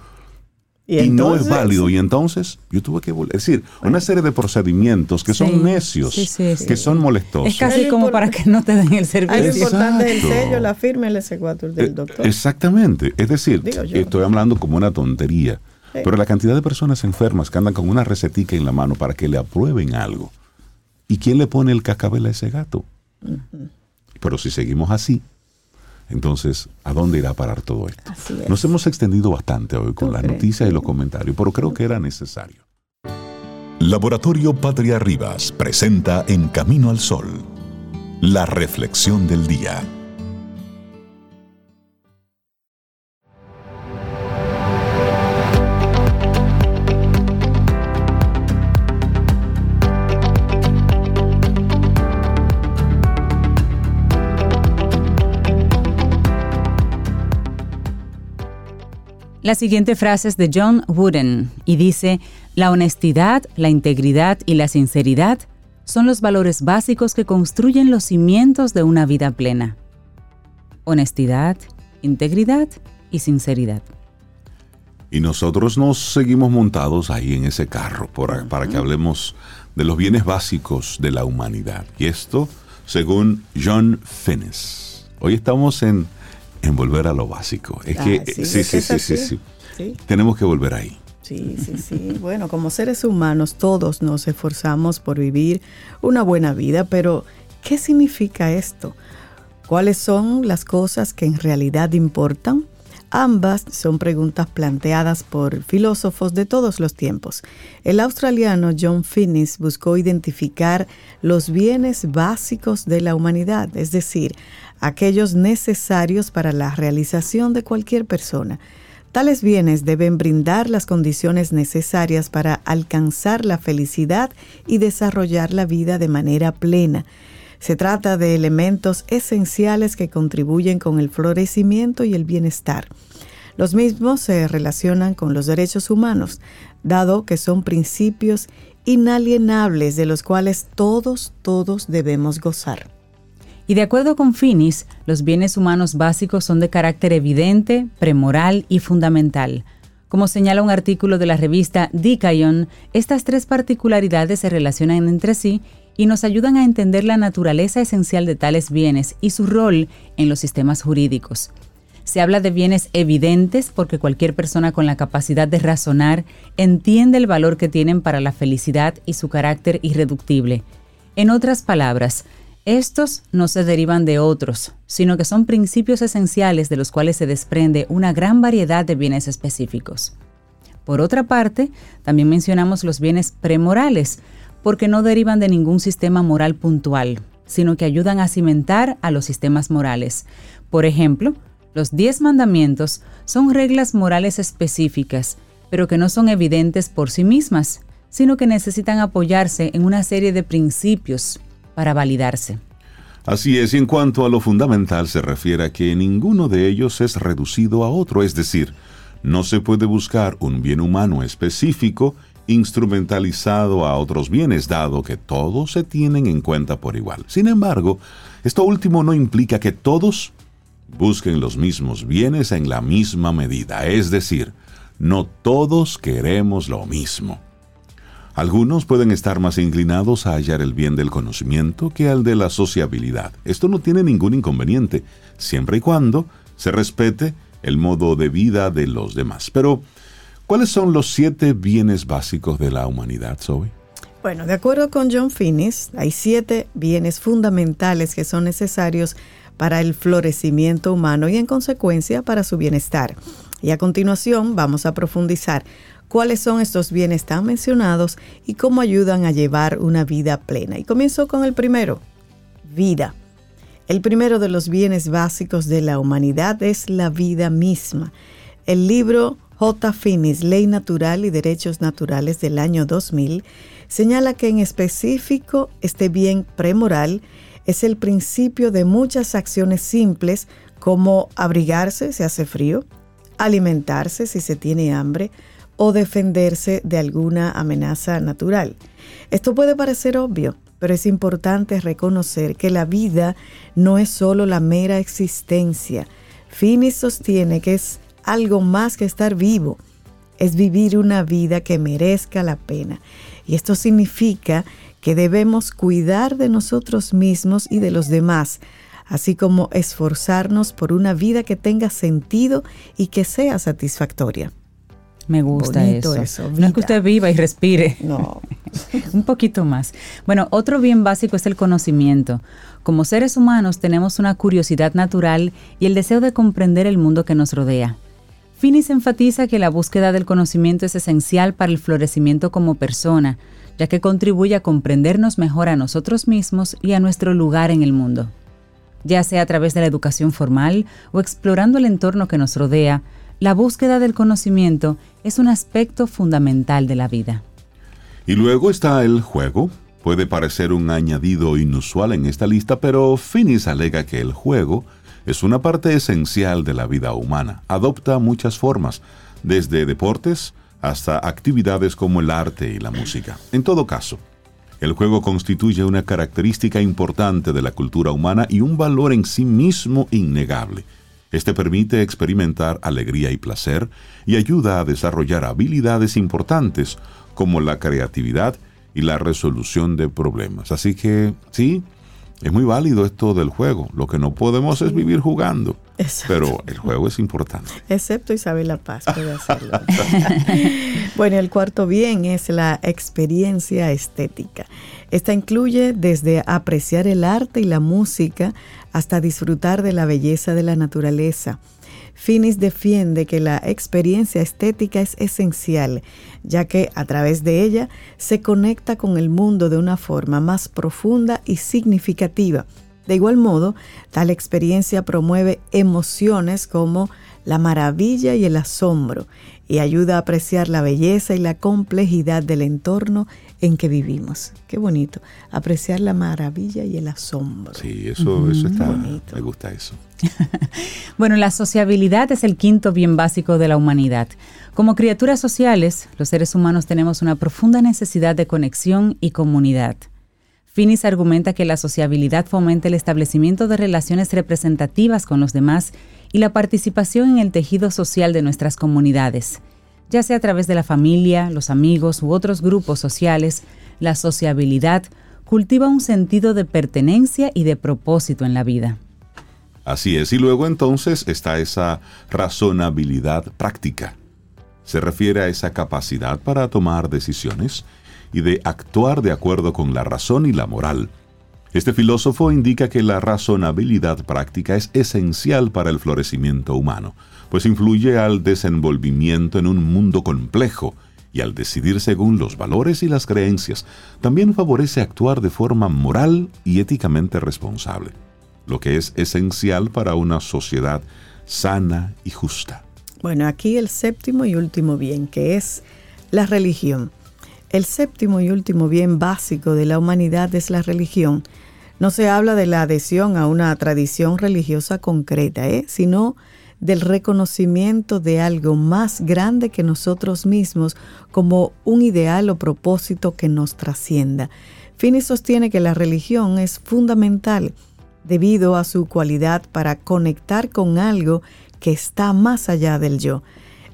Speaker 4: y, no es válido. Y entonces yo tuve que volver. Es decir, una serie de procedimientos que son necios, que son molestosos.
Speaker 6: Es casi como para que no te den el servicio.
Speaker 5: Lo importante es el sello, la firma, el S4 del eh, doctor.
Speaker 4: Exactamente. Es decir, estoy hablando como una tontería. Pero la cantidad de personas enfermas que andan con una recetica en la mano para que le aprueben algo. ¿Y quién le pone el cascabel a ese gato? Pero si seguimos así, entonces, ¿a dónde irá a parar todo esto? Nos hemos extendido bastante hoy con las noticias y los comentarios, pero creo que era necesario.
Speaker 2: Laboratorio Patria Rivas presenta En Camino al Sol, la reflexión del día.
Speaker 6: La siguiente frase es de John Wooden y dice, la honestidad, la integridad y la sinceridad son los valores básicos que construyen los cimientos de una vida plena. Honestidad, integridad y sinceridad.
Speaker 4: Y nosotros nos seguimos montados ahí en ese carro para que hablemos de los bienes básicos de la humanidad. Y esto según John Finnes. Hoy estamos en en volver a lo básico. Es que, sí, sí, sí, sí, sí, Tenemos que volver ahí.
Speaker 5: Sí, sí, sí. Bueno, como seres humanos todos nos esforzamos por vivir una buena vida, pero ¿qué significa esto? ¿Cuáles son las cosas que en realidad importan? Ambas son preguntas planteadas por filósofos de todos los tiempos. El australiano John Finnis buscó identificar los bienes básicos de la humanidad, es decir, aquellos necesarios para la realización de cualquier persona. Tales bienes deben brindar las condiciones necesarias para alcanzar la felicidad y desarrollar la vida de manera plena. Se trata de elementos esenciales que contribuyen con el florecimiento y el bienestar. Los mismos se relacionan con los derechos humanos, dado que son principios inalienables de los cuales todos, todos debemos gozar.
Speaker 6: Y de acuerdo con Finis, los bienes humanos básicos son de carácter evidente, premoral y fundamental. Como señala un artículo de la revista Dicaion, estas tres particularidades se relacionan entre sí y nos ayudan a entender la naturaleza esencial de tales bienes y su rol en los sistemas jurídicos. Se habla de bienes evidentes porque cualquier persona con la capacidad de razonar entiende el valor que tienen para la felicidad y su carácter irreductible. En otras palabras, estos no se derivan de otros, sino que son principios esenciales de los cuales se desprende una gran variedad de bienes específicos. Por otra parte, también mencionamos los bienes premorales, porque no derivan de ningún sistema moral puntual, sino que ayudan a cimentar a los sistemas morales. Por ejemplo, los diez mandamientos son reglas morales específicas, pero que no son evidentes por sí mismas, sino que necesitan apoyarse en una serie de principios para validarse.
Speaker 4: Así es, y en cuanto a lo fundamental se refiere a que ninguno de ellos es reducido a otro, es decir, no se puede buscar un bien humano específico instrumentalizado a otros bienes, dado que todos se tienen en cuenta por igual. Sin embargo, esto último no implica que todos busquen los mismos bienes en la misma medida, es decir, no todos queremos lo mismo. Algunos pueden estar más inclinados a hallar el bien del conocimiento que al de la sociabilidad. Esto no tiene ningún inconveniente, siempre y cuando se respete el modo de vida de los demás. Pero ¿Cuáles son los siete bienes básicos de la humanidad, Zoe?
Speaker 5: Bueno, de acuerdo con John Finnis, hay siete bienes fundamentales que son necesarios para el florecimiento humano y en consecuencia para su bienestar. Y a continuación vamos a profundizar cuáles son estos bienes tan mencionados y cómo ayudan a llevar una vida plena. Y comienzo con el primero, vida. El primero de los bienes básicos de la humanidad es la vida misma. El libro J. Finis, Ley Natural y Derechos Naturales del año 2000, señala que en específico este bien premoral es el principio de muchas acciones simples como abrigarse si hace frío, alimentarse si se tiene hambre o defenderse de alguna amenaza natural. Esto puede parecer obvio, pero es importante reconocer que la vida no es solo la mera existencia. Finis sostiene que es algo más que estar vivo, es vivir una vida que merezca la pena. Y esto significa que debemos cuidar de nosotros mismos y de los demás, así como esforzarnos por una vida que tenga sentido y que sea satisfactoria.
Speaker 6: Me gusta eso. no es que usted viva y respire.
Speaker 5: No.
Speaker 6: Un poquito más. Bueno, otro bien básico es el conocimiento. Como seres humanos tenemos una curiosidad natural y el deseo de comprender el mundo que nos rodea. Finis enfatiza que la búsqueda del conocimiento es esencial para el florecimiento como persona, ya que contribuye a comprendernos mejor a nosotros mismos y a nuestro lugar en el mundo. Ya sea a través de la educación formal o explorando el entorno que nos rodea, la búsqueda del conocimiento es un aspecto fundamental de la vida.
Speaker 4: Y luego está el juego. Puede parecer un añadido inusual en esta lista, pero Finis alega que el juego es una parte esencial de la vida humana. Adopta muchas formas, desde deportes hasta actividades como el arte y la música. En todo caso, el juego constituye una característica importante de la cultura humana y un valor en sí mismo innegable. Este permite experimentar alegría y placer y ayuda a desarrollar habilidades importantes como la creatividad y la resolución de problemas. Así que sí, es muy válido esto del juego. Lo que no podemos es vivir jugando. pero el juego es importante.
Speaker 5: Excepto Isabel La Paz puede hacerlo. bueno, el cuarto bien es la experiencia estética. Esta incluye desde apreciar el arte y la música hasta disfrutar de la belleza de la naturaleza. Finis defiende que la experiencia estética es esencial, ya que a través de ella se conecta con el mundo de una forma más profunda y significativa. De igual modo, tal experiencia promueve emociones como la maravilla y el asombro y ayuda a apreciar la belleza y la complejidad del entorno en que vivimos. Qué bonito, apreciar la maravilla y el asombro.
Speaker 4: Sí, eso, eso está, me gusta eso.
Speaker 6: bueno, la sociabilidad es el quinto bien básico de la humanidad. Como criaturas sociales, los seres humanos tenemos una profunda necesidad de conexión y comunidad. Finis argumenta que la sociabilidad fomenta el establecimiento de relaciones representativas con los demás y la participación en el tejido social de nuestras comunidades. Ya sea a través de la familia, los amigos u otros grupos sociales, la sociabilidad cultiva un sentido de pertenencia y de propósito en la vida.
Speaker 4: Así es, y luego entonces está esa razonabilidad práctica. Se refiere a esa capacidad para tomar decisiones y de actuar de acuerdo con la razón y la moral. Este filósofo indica que la razonabilidad práctica es esencial para el florecimiento humano, pues influye al desenvolvimiento en un mundo complejo y al decidir según los valores y las creencias, también favorece actuar de forma moral y éticamente responsable lo que es esencial para una sociedad sana y justa.
Speaker 5: Bueno, aquí el séptimo y último bien, que es la religión. El séptimo y último bien básico de la humanidad es la religión. No se habla de la adhesión a una tradición religiosa concreta, ¿eh? sino del reconocimiento de algo más grande que nosotros mismos como un ideal o propósito que nos trascienda. Finney sostiene que la religión es fundamental debido a su cualidad para conectar con algo que está más allá del yo.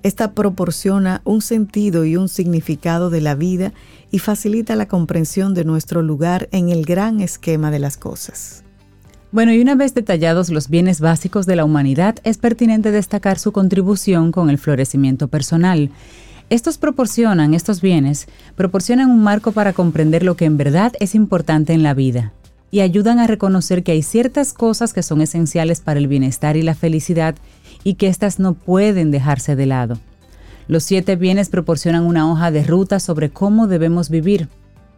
Speaker 5: Esta proporciona un sentido y un significado de la vida y facilita la comprensión de nuestro lugar en el gran esquema de las cosas.
Speaker 6: Bueno, y una vez detallados los bienes básicos de la humanidad, es pertinente destacar su contribución con el florecimiento personal. Estos proporcionan, estos bienes, proporcionan un marco para comprender lo que en verdad es importante en la vida, y ayudan a reconocer que hay ciertas cosas que son esenciales para el bienestar y la felicidad y que éstas no pueden dejarse de lado. Los siete bienes proporcionan una hoja de ruta sobre cómo debemos vivir,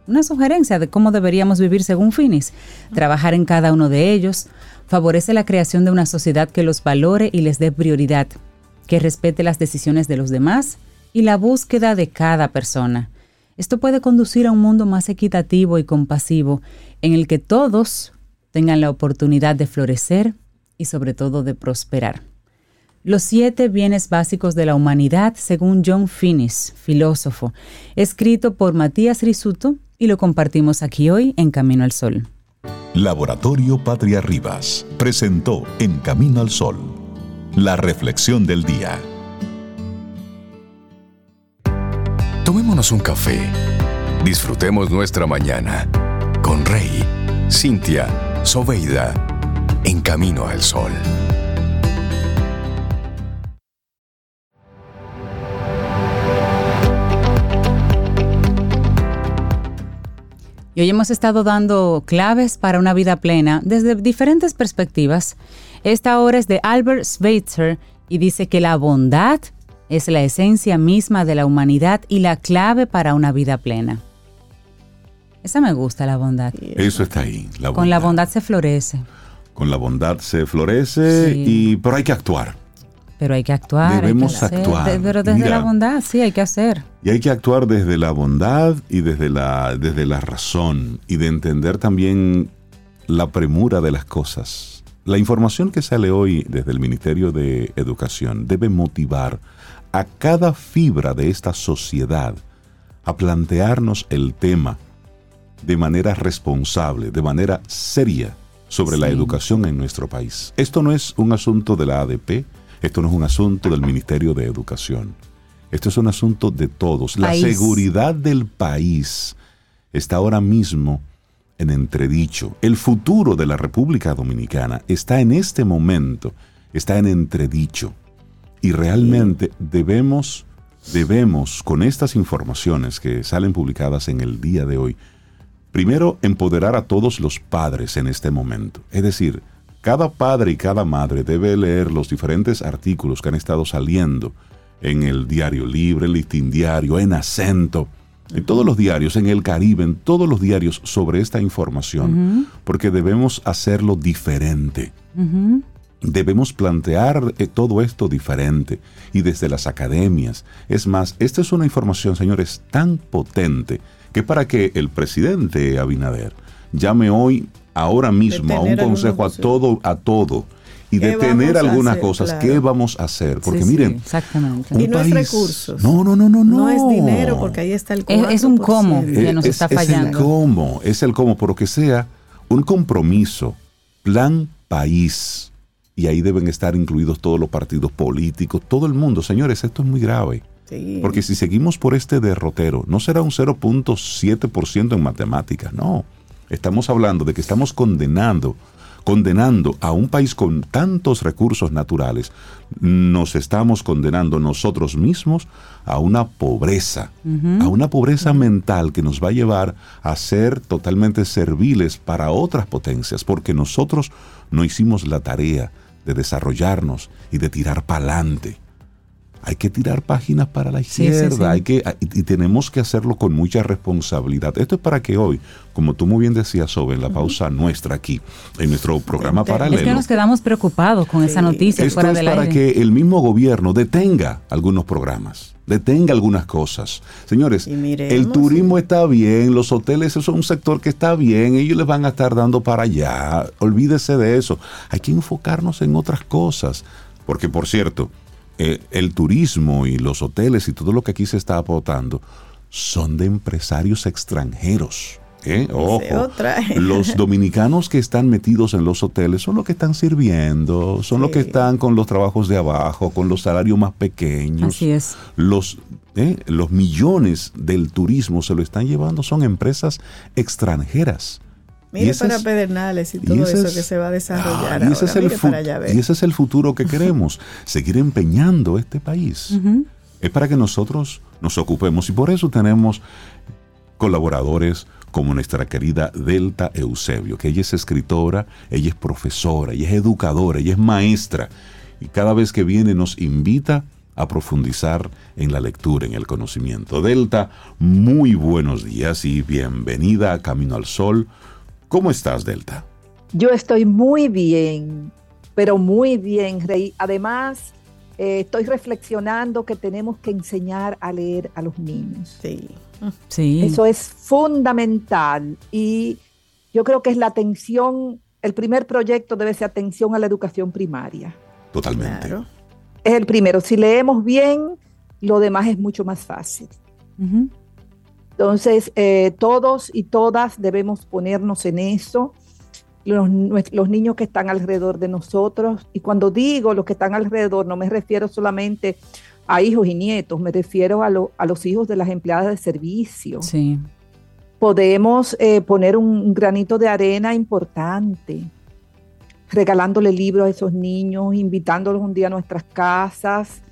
Speaker 6: una sugerencia de cómo deberíamos vivir según Finis. Trabajar en cada uno de ellos favorece la creación de una sociedad que los valore y les dé prioridad, que respete las decisiones de los demás y la búsqueda de cada persona. Esto puede conducir a un mundo más equitativo y compasivo, en el que todos tengan la oportunidad de florecer y sobre todo de prosperar. Los siete bienes básicos de la humanidad, según John Finnis, filósofo, escrito por Matías Risuto y lo compartimos aquí hoy en Camino al Sol.
Speaker 2: Laboratorio Patria Rivas presentó En Camino al Sol, la reflexión del día.
Speaker 7: Tomémonos un café. Disfrutemos nuestra mañana con Rey, Cintia, Soveida, en camino al sol.
Speaker 6: Y hoy hemos estado dando claves para una vida plena desde diferentes perspectivas. Esta hora es de Albert Schweitzer y dice que la bondad es la esencia misma de la humanidad y la clave para una vida plena. Esa me gusta, la bondad.
Speaker 4: Eso está ahí.
Speaker 6: Con la bondad se florece.
Speaker 4: Con la bondad se florece, y, pero hay que actuar.
Speaker 6: Pero hay que actuar.
Speaker 4: Debemos actuar.
Speaker 6: pero desde la bondad, sí, hay que hacer.
Speaker 4: Y hay que actuar desde la bondad y desde la, desde la razón y de entender también la premura de las cosas. La información que sale hoy desde el Ministerio de Educación debe motivar a cada fibra de esta sociedad a plantearnos el tema de manera responsable, de manera seria sobre la educación en nuestro país. Esto no es un asunto de la ADP, esto no es un asunto del Ministerio de Educación. Esto es un asunto de todos. La seguridad del país está ahora mismo en entredicho. El futuro de la República Dominicana está en este momento está en entredicho. Y realmente debemos, debemos, con estas informaciones que salen publicadas en el día de hoy, primero empoderar a todos los padres en este momento. Es decir, cada padre y cada madre debe leer los diferentes artículos que han estado saliendo en el Diario Libre, el Listín Diario, en Acento, en todos los diarios, en el Caribe, en todos los diarios sobre esta información, porque debemos hacerlo diferente. Debemos plantear eh, todo esto diferente y desde las academias. Es más, esta es una información, señores, tan potente que para que el presidente Abinader llame hoy ahora mismo a un consejo a todo, a todo y detener algunas cosas. ¿Qué vamos a hacer? Porque miren,
Speaker 6: exactamente.
Speaker 5: y no es recursos.
Speaker 4: No, no, no, no, no.
Speaker 5: No es dinero, porque ahí está el
Speaker 6: Es, es un cómo que nos
Speaker 4: es,
Speaker 6: está fallando.
Speaker 4: Es el cómo, es el cómo, pero que sea un compromiso, plan país. Y ahí deben estar incluidos todos los partidos políticos, todo el mundo. Señores, esto es muy grave.
Speaker 5: Sí.
Speaker 4: Porque si seguimos por este derrotero, no será un 0.7% en matemáticas, no. Estamos hablando de que estamos condenando, condenando a un país con tantos recursos naturales, nos estamos condenando nosotros mismos a una pobreza, a una pobreza mental que nos va a llevar a ser totalmente serviles para otras potencias, porque nosotros no hicimos la tarea de desarrollarnos y de tirar para adelante hay que tirar páginas para la
Speaker 6: Sí, sí,
Speaker 4: izquierda,
Speaker 6: sí.
Speaker 4: hay que y, y tenemos que hacerlo con mucha responsabilidad. Esto es para que hoy, como tú muy bien decías sobre en la pausa nuestra aquí, en nuestro programa
Speaker 5: Es que
Speaker 4: paralelo,
Speaker 6: Es que nos quedamos preocupados con esa noticia
Speaker 4: esto
Speaker 6: fuera
Speaker 4: es
Speaker 6: del
Speaker 4: para
Speaker 6: aire.
Speaker 4: que el mismo gobierno detenga algunos programas, detenga algunas cosas. Señores,
Speaker 5: miremos,
Speaker 4: el turismo está bien, los hoteles eso es un sector que está bien, ellos les van a estar dando para allá, olvídese de eso. Hay que enfocarnos en otras cosas, porque por cierto, eh, el turismo y los hoteles y todo lo que aquí se está aportando son de empresarios extranjeros. ¿eh? Ojo,
Speaker 5: otra.
Speaker 4: los dominicanos que están metidos en los hoteles son los que están sirviendo, son los que están con los trabajos de abajo, con los salarios más pequeños.
Speaker 6: Así es.
Speaker 4: Los, eh, los millones del turismo se lo están llevando, son empresas extranjeras. Y
Speaker 5: Mire
Speaker 4: ese
Speaker 5: para
Speaker 4: es-
Speaker 5: Pedernales y
Speaker 4: y
Speaker 5: todo
Speaker 4: ese
Speaker 5: eso
Speaker 4: es-
Speaker 5: que se va a desarrollar.
Speaker 4: Ah, y, ese
Speaker 5: ahora.
Speaker 4: es el
Speaker 5: para allá,
Speaker 4: y ese es el futuro que queremos, seguir empeñando este país. Es para que nosotros nos ocupemos y por eso tenemos colaboradores como nuestra querida Delta Eusebio, que ella es escritora, ella es profesora, ella es educadora, ella es maestra y cada vez que viene nos invita a profundizar en la lectura, en el conocimiento. Delta, muy buenos días y bienvenida a Camino al Sol. ¿Cómo estás, Delta?
Speaker 8: Yo estoy muy bien, pero muy bien, Rey. Además, eh, estoy reflexionando que tenemos que enseñar a leer a los niños.
Speaker 5: Sí.
Speaker 6: Sí.
Speaker 8: Eso es fundamental y yo creo que es la atención, el primer proyecto debe ser atención a la educación primaria.
Speaker 4: Totalmente.
Speaker 5: Claro.
Speaker 8: Es el primero. Si leemos bien, lo demás es mucho más fácil.
Speaker 6: Ujú.
Speaker 8: Entonces, eh, todos y todas debemos ponernos en eso. Los, niños que están alrededor de nosotros, y cuando digo los que están alrededor, no me refiero solamente a hijos y nietos, me refiero a, lo- a los hijos de las empleadas de servicio.
Speaker 6: Sí.
Speaker 8: Podemos eh, poner un, un granito de arena importante, regalándole libros a esos niños, invitándolos un día a nuestras casas,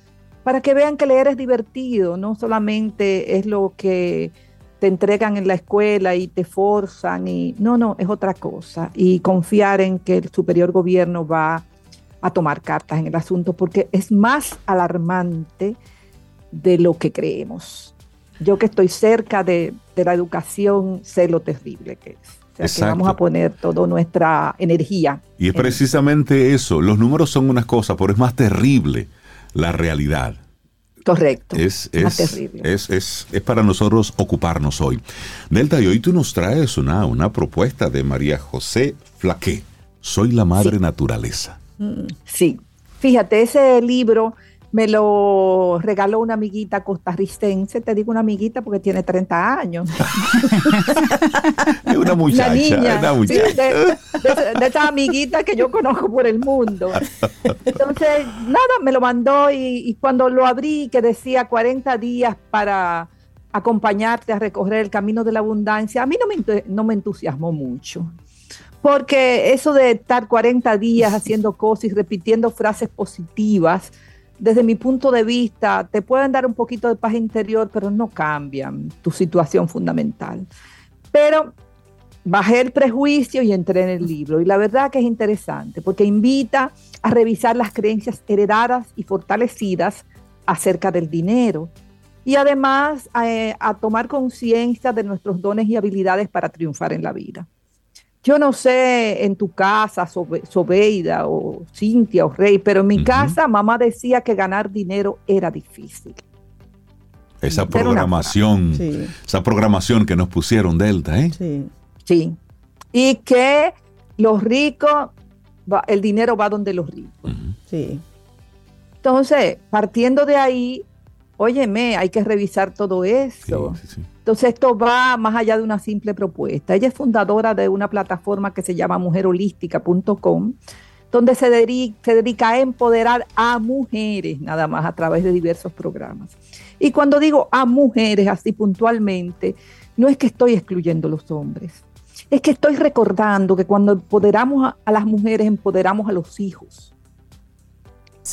Speaker 8: para que vean que leer es divertido, no solamente es lo que te entregan en la escuela y te forzan, y no, no, es otra cosa. Y confiar en que el superior gobierno va a tomar cartas en el asunto, porque es más alarmante de lo que creemos. Yo que estoy cerca de, de la educación, sé lo terrible que es. O sea, que vamos a poner toda nuestra energía.
Speaker 4: Y es
Speaker 8: en-
Speaker 4: precisamente eso. Los números son unas cosas, pero es más terrible la realidad.
Speaker 8: Correcto.
Speaker 4: Es,
Speaker 8: más
Speaker 4: es,
Speaker 8: terrible.
Speaker 4: es, es, es para nosotros ocuparnos hoy. Delta, y hoy tú nos traes una, una propuesta de María José Flaqué. Soy la madre
Speaker 8: Sí.
Speaker 4: naturaleza.
Speaker 8: Sí, fíjate, ese libro me lo regaló una amiguita costarricense, te digo una amiguita porque tiene 30 años.
Speaker 4: Una muchacha,
Speaker 8: niña,
Speaker 4: una
Speaker 8: sí,
Speaker 4: muchacha.
Speaker 8: de, de- de esa amiguita que yo conozco por el mundo. Entonces, nada, me lo mandó y, y cuando lo abrí, que decía 40 días para acompañarte a recorrer el camino de la abundancia, a mí no me, no me entusiasmó mucho. Porque eso de estar 40 días haciendo cosas y repitiendo frases positivas, desde mi punto de vista, te pueden dar un poquito de paz interior, pero no cambian tu situación fundamental. Pero bajé el prejuicio y entré en el libro. Y la verdad que es interesante, porque invita a revisar las creencias heredadas y fortalecidas acerca del dinero. Y además eh, a tomar conciencia de nuestros dones y habilidades para triunfar en la vida. Yo no sé en tu casa, Sobeida o Cintia o Rey, pero en mi casa mamá decía que ganar dinero era difícil.
Speaker 4: Esa programación, esa programación que nos pusieron Delta, ¿eh?
Speaker 8: Sí. Sí. Y que los ricos, el dinero va donde los ricos. Sí. Entonces, partiendo de ahí, óyeme, hay que revisar todo eso. Entonces, esto va más allá de una simple propuesta. Ella es fundadora de una plataforma que se llama mujerholística.com, donde se dedica, se dedica a empoderar a mujeres, nada más, a través de diversos programas. Y cuando digo a mujeres así puntualmente, no es que estoy excluyendo a los hombres es que estoy recordando que cuando empoderamos a, las mujeres, empoderamos a los hijos.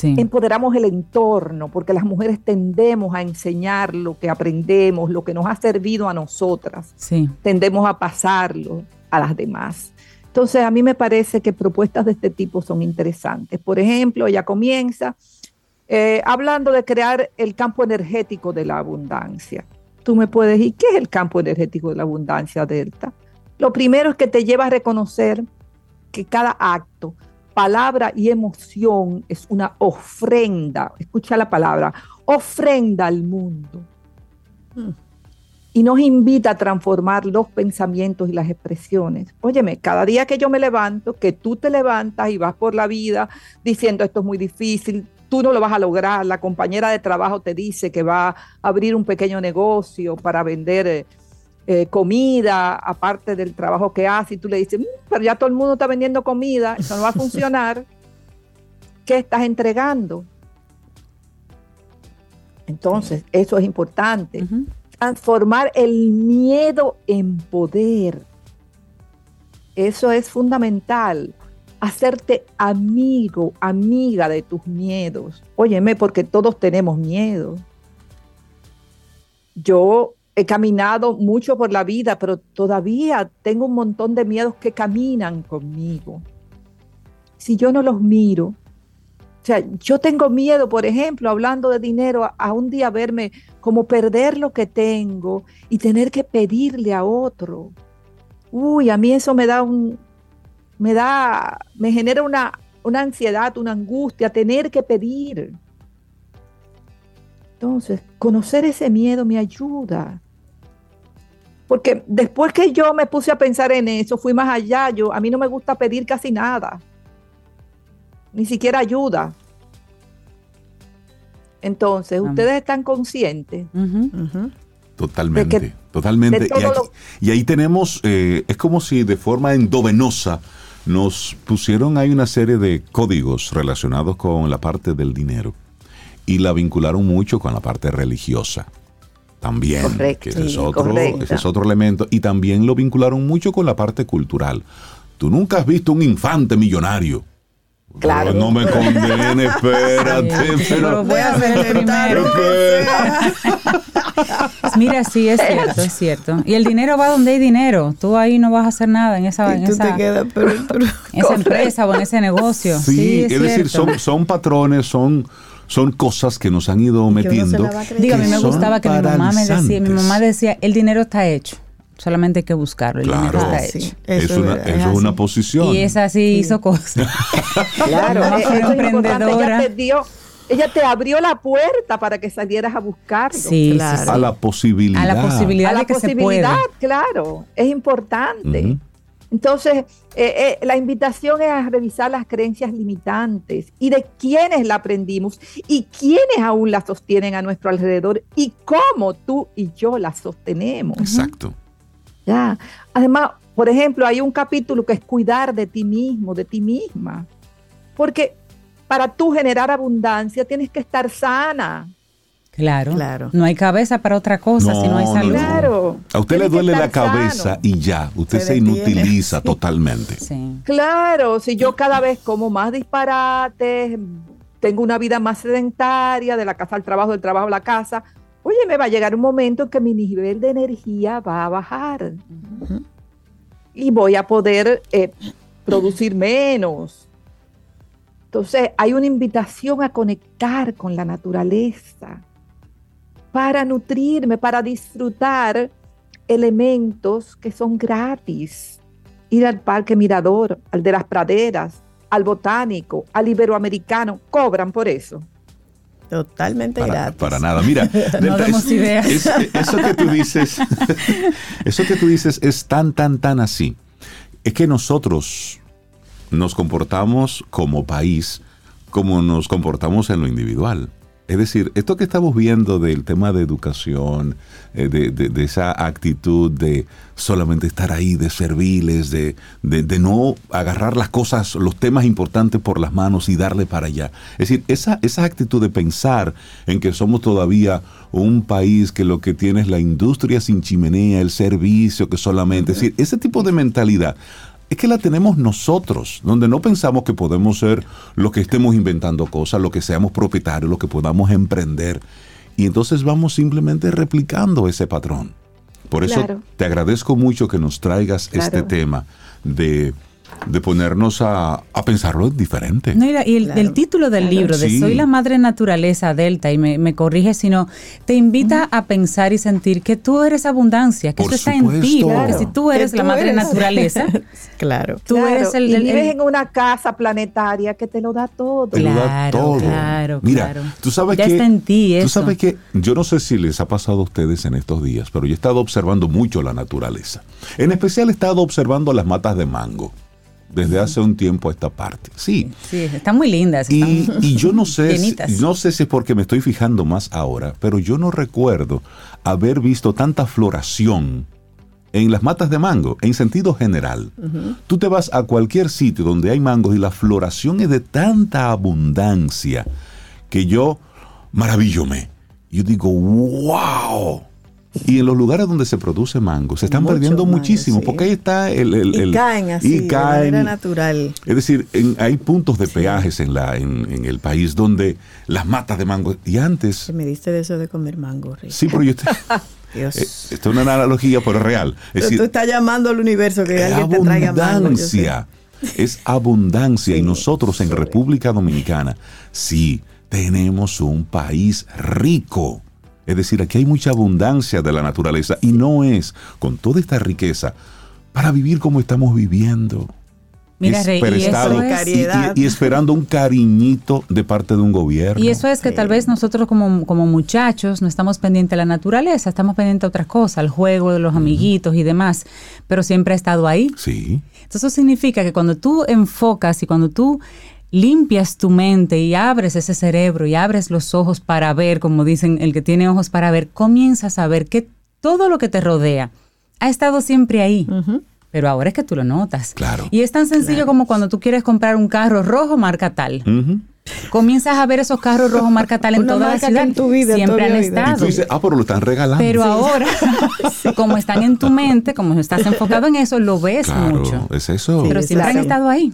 Speaker 8: Empoderamos el entorno, porque las mujeres tendemos a enseñar lo que aprendemos, lo que nos ha servido a nosotras. Tendemos a pasarlo a las demás. Entonces, a mí me parece que propuestas de este tipo son interesantes. Por ejemplo, ella comienza eh, hablando de crear el campo energético de la abundancia. Tú me puedes decir, ¿qué es el campo energético de la abundancia, Delta? Lo primero es que te lleva a reconocer que cada acto, palabra y emoción es una ofrenda. Escucha la palabra, ofrenda al mundo. Y nos invita a transformar los pensamientos y las expresiones. Óyeme, cada día que yo me levanto, que tú te levantas y vas por la vida diciendo esto es muy difícil, tú no lo vas a lograr, la compañera de trabajo te dice que va a abrir un pequeño negocio para vender eh, comida, aparte del trabajo que hace, y tú le dices, mm, pero ya todo el mundo está vendiendo comida, eso no va a funcionar, ¿qué estás entregando? Entonces, eso es importante. Transformar el miedo en poder. Eso es fundamental. Hacerte amigo, amiga de tus miedos. Óyeme, porque todos tenemos miedo. Yo he caminado mucho por la vida, pero todavía tengo un montón de miedos que caminan conmigo. Si yo no los miro, o sea, yo tengo miedo, por ejemplo, hablando de dinero, a, un día verme como perder lo que tengo y tener que pedirle a otro. Uy, a mí eso me da un, me da, me genera una, una ansiedad, una angustia, tener que pedir. Entonces, conocer ese miedo me ayuda. Porque después que yo me puse a pensar en eso, fui más allá. Yo, a mí no me gusta pedir casi nada, ni siquiera ayuda. Entonces, ustedes están conscientes.
Speaker 4: Totalmente, totalmente. Y, ahí tenemos, eh, es como si de forma endovenosa nos pusieron ahí una serie de códigos relacionados con la parte del dinero y la vincularon mucho con la parte religiosa. También, que ese es, otro, ese es otro elemento. Y también lo vincularon mucho con la parte cultural. Tú nunca has visto un infante millonario.
Speaker 8: Claro.
Speaker 4: no me condene, espérate. pero, voy a hacer el primero.
Speaker 6: Mira, sí, es cierto, es cierto. Y el dinero va donde hay dinero. Tú ahí no vas a hacer nada en esa, en esa, esa empresa o en ese negocio.
Speaker 4: Sí, es, decir, son, son patrones, son son cosas que nos han ido metiendo.
Speaker 6: Digo, a mí me gustaba que mi mamá me decía, mi mamá decía, el dinero está hecho. Solamente hay que buscarlo. El dinero está hecho.
Speaker 4: es, una, es, una, posición.
Speaker 6: Y esa sí, hizo cosas.
Speaker 8: claro, emprendedora. Ella te, dio, ella te abrió la puerta para que salieras a buscarlo.
Speaker 6: Sí, claro.
Speaker 4: A la posibilidad.
Speaker 6: A la posibilidad a la que posibilidad,
Speaker 8: claro. Es importante. Entonces, eh, eh, la invitación es a revisar las creencias limitantes y de quiénes la aprendimos y quiénes aún la sostienen a nuestro alrededor y cómo tú y yo la sostenemos.
Speaker 4: Exacto.
Speaker 8: Ya. Además, por ejemplo, hay un capítulo que es cuidar de ti mismo, de ti misma. Porque para tú generar abundancia tienes que estar sana.
Speaker 6: Claro.
Speaker 5: Claro.
Speaker 6: No hay cabeza para otra cosa si no hay
Speaker 4: no,
Speaker 6: salud.
Speaker 4: no.
Speaker 8: Claro.
Speaker 4: A usted le duele la cabeza
Speaker 8: sano.
Speaker 4: y ya, usted se, inutiliza totalmente.
Speaker 6: Sí.
Speaker 8: Claro, si yo cada vez como más disparates, tengo una vida más sedentaria, de la casa al trabajo, del trabajo a la casa, oye, me va a llegar un momento en que mi nivel de energía va a bajar y voy a poder eh, producir menos. Entonces, hay una invitación a conectar con la naturaleza para nutrirme, para disfrutar elementos que son gratis. Ir al Parque Mirador, al de las Praderas, al Botánico, al Iberoamericano, cobran por eso.
Speaker 5: Totalmente
Speaker 4: Para,
Speaker 5: gratis.
Speaker 4: para nada. Mira,
Speaker 6: No ideas.
Speaker 4: es- eso que tú dices, eso que tú dices es tan, tan, tan así. Es que nosotros nos comportamos como país como nos comportamos en lo individual. Es decir, esto que estamos viendo del tema de educación, eh, de, de- de esa actitud de solamente estar ahí, de serviles, de, de- no agarrar las cosas, los temas importantes por las manos y darle para allá. Es decir, esa, esa actitud de pensar en que somos todavía un país que lo que tiene es la industria sin chimenea, el servicio que solamente, es decir, ese tipo de mentalidad es que la tenemos nosotros, donde no pensamos que podemos ser los que estemos inventando cosas, los que seamos propietarios, los que podamos emprender. Y entonces vamos simplemente replicando ese patrón. Por eso
Speaker 8: Claro.
Speaker 4: te agradezco mucho que nos traigas
Speaker 8: Claro.
Speaker 4: este tema de, de ponernos a, a pensarlo diferente.
Speaker 6: No, y la- y el,
Speaker 5: Claro.
Speaker 6: el título del
Speaker 5: Claro.
Speaker 6: libro de
Speaker 4: Sí.
Speaker 6: Soy la madre naturaleza Delta, y me, me corrige si no, te invita a pensar y sentir que tú eres abundancia, que
Speaker 4: Por
Speaker 6: eso está en ti,
Speaker 4: Claro.
Speaker 6: si tú eres la
Speaker 5: tú
Speaker 6: madre
Speaker 5: eres.
Speaker 6: naturaleza,
Speaker 5: Claro.
Speaker 6: tú
Speaker 8: Claro,
Speaker 6: eres el,
Speaker 8: y
Speaker 6: el-
Speaker 8: vives en una casa planetaria que te lo da todo.
Speaker 4: Te lo da
Speaker 6: Claro,
Speaker 4: todo.
Speaker 6: claro,
Speaker 4: Mira,
Speaker 6: claro.
Speaker 4: tú sabes
Speaker 6: Ya
Speaker 4: que
Speaker 6: está en ti
Speaker 4: tú
Speaker 6: eso.
Speaker 4: sabes que yo no sé si les ha pasado a ustedes en estos días, pero yo he estado observando mucho la naturaleza. En especial he estado observando las matas de mango desde hace un tiempo a esta parte. Sí.
Speaker 6: Sí, están muy lindas.
Speaker 4: Y,
Speaker 6: están
Speaker 4: y yo no sé, si, no sé si es porque me estoy fijando más ahora, pero yo no recuerdo haber visto tanta floración en las matas de mango, en sentido general. Tú te vas a cualquier sitio donde hay mangos y la floración es de tanta abundancia que yo maravillome. Yo digo, wow. Y en los lugares donde se produce mango se están
Speaker 5: Mucho
Speaker 4: perdiendo
Speaker 5: mango,
Speaker 4: muchísimo,
Speaker 5: sí.
Speaker 4: porque ahí está el... el-
Speaker 5: Y caen así,
Speaker 4: y
Speaker 5: de manera natural.
Speaker 4: Es decir, en- hay puntos de peajes en, la, en, en el país donde las matas de mango... Y antes...
Speaker 5: Que me diste de eso de comer mango, Rick.
Speaker 4: Sí, pero yo... te-
Speaker 5: Dios.
Speaker 4: eh, esto es una analogía, pero real. Es
Speaker 5: Pero tú
Speaker 4: decir,
Speaker 5: estás llamando al universo que alguien te traiga mango.
Speaker 4: abundancia. Es abundancia. Y nosotros en República Dominicana, sí, tenemos un país rico. Es decir, aquí hay mucha abundancia de la naturaleza y no es con toda esta riqueza para vivir como estamos viviendo.
Speaker 6: Mira, Rey, y eso es-
Speaker 4: y- y esperando un cariñito de parte de un gobierno.
Speaker 6: Y eso es que tal vez nosotros como, como muchachos no estamos pendientes de la naturaleza, estamos pendientes de otras cosas, al juego de los amiguitos y demás, pero siempre ha estado ahí.
Speaker 4: Sí.
Speaker 6: Entonces eso significa que cuando tú enfocas y cuando tú limpias tu mente y abres ese cerebro y abres los ojos para ver, como dicen, el que tiene ojos para ver, comienzas a ver que todo lo que te rodea ha estado siempre ahí. Pero ahora es que tú lo notas.
Speaker 4: Claro.
Speaker 6: Y es tan sencillo como cuando tú quieres comprar un carro rojo marca tal. Comienzas a ver esos carros rojos marca tal en
Speaker 5: Una
Speaker 6: toda la ciudad.
Speaker 5: en tu vida tú
Speaker 6: Siempre han
Speaker 5: oído.
Speaker 4: Y
Speaker 6: estado.
Speaker 4: tú dices, ah, pero lo están regalando.
Speaker 6: Pero ahora, como están en tu mente, como estás enfocado en eso, lo ves
Speaker 4: claro,
Speaker 6: mucho.
Speaker 4: es eso.
Speaker 6: Pero
Speaker 5: Sí,
Speaker 6: siempre han estado ahí.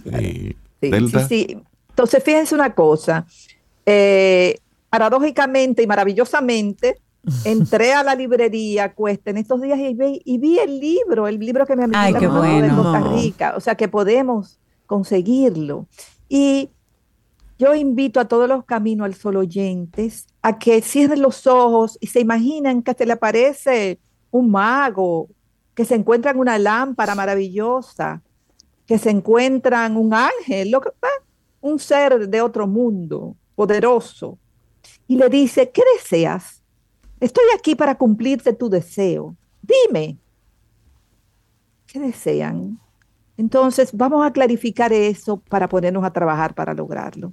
Speaker 4: Sí.
Speaker 8: Sí,
Speaker 4: Delta.
Speaker 8: sí, sí. Entonces, fíjense una cosa. Eh, paradójicamente y maravillosamente, entré a la librería Cuesta en estos días y vi, y vi el libro, el libro que me
Speaker 6: qué
Speaker 8: me mandó de
Speaker 6: bueno.
Speaker 8: Costa Rica. O sea, que podemos conseguirlo. Y yo invito a todos los Camino al Sol oyentes a que cierren los ojos y se imaginan que se le aparece un mago, que se encuentran una lámpara maravillosa, que se encuentran un ángel, lo que, un ser de otro mundo, poderoso, y le dice, ¿qué deseas? Estoy aquí para cumplirte tu deseo. Dime, ¿qué desean? Entonces, vamos a clarificar eso para ponernos a trabajar para lograrlo,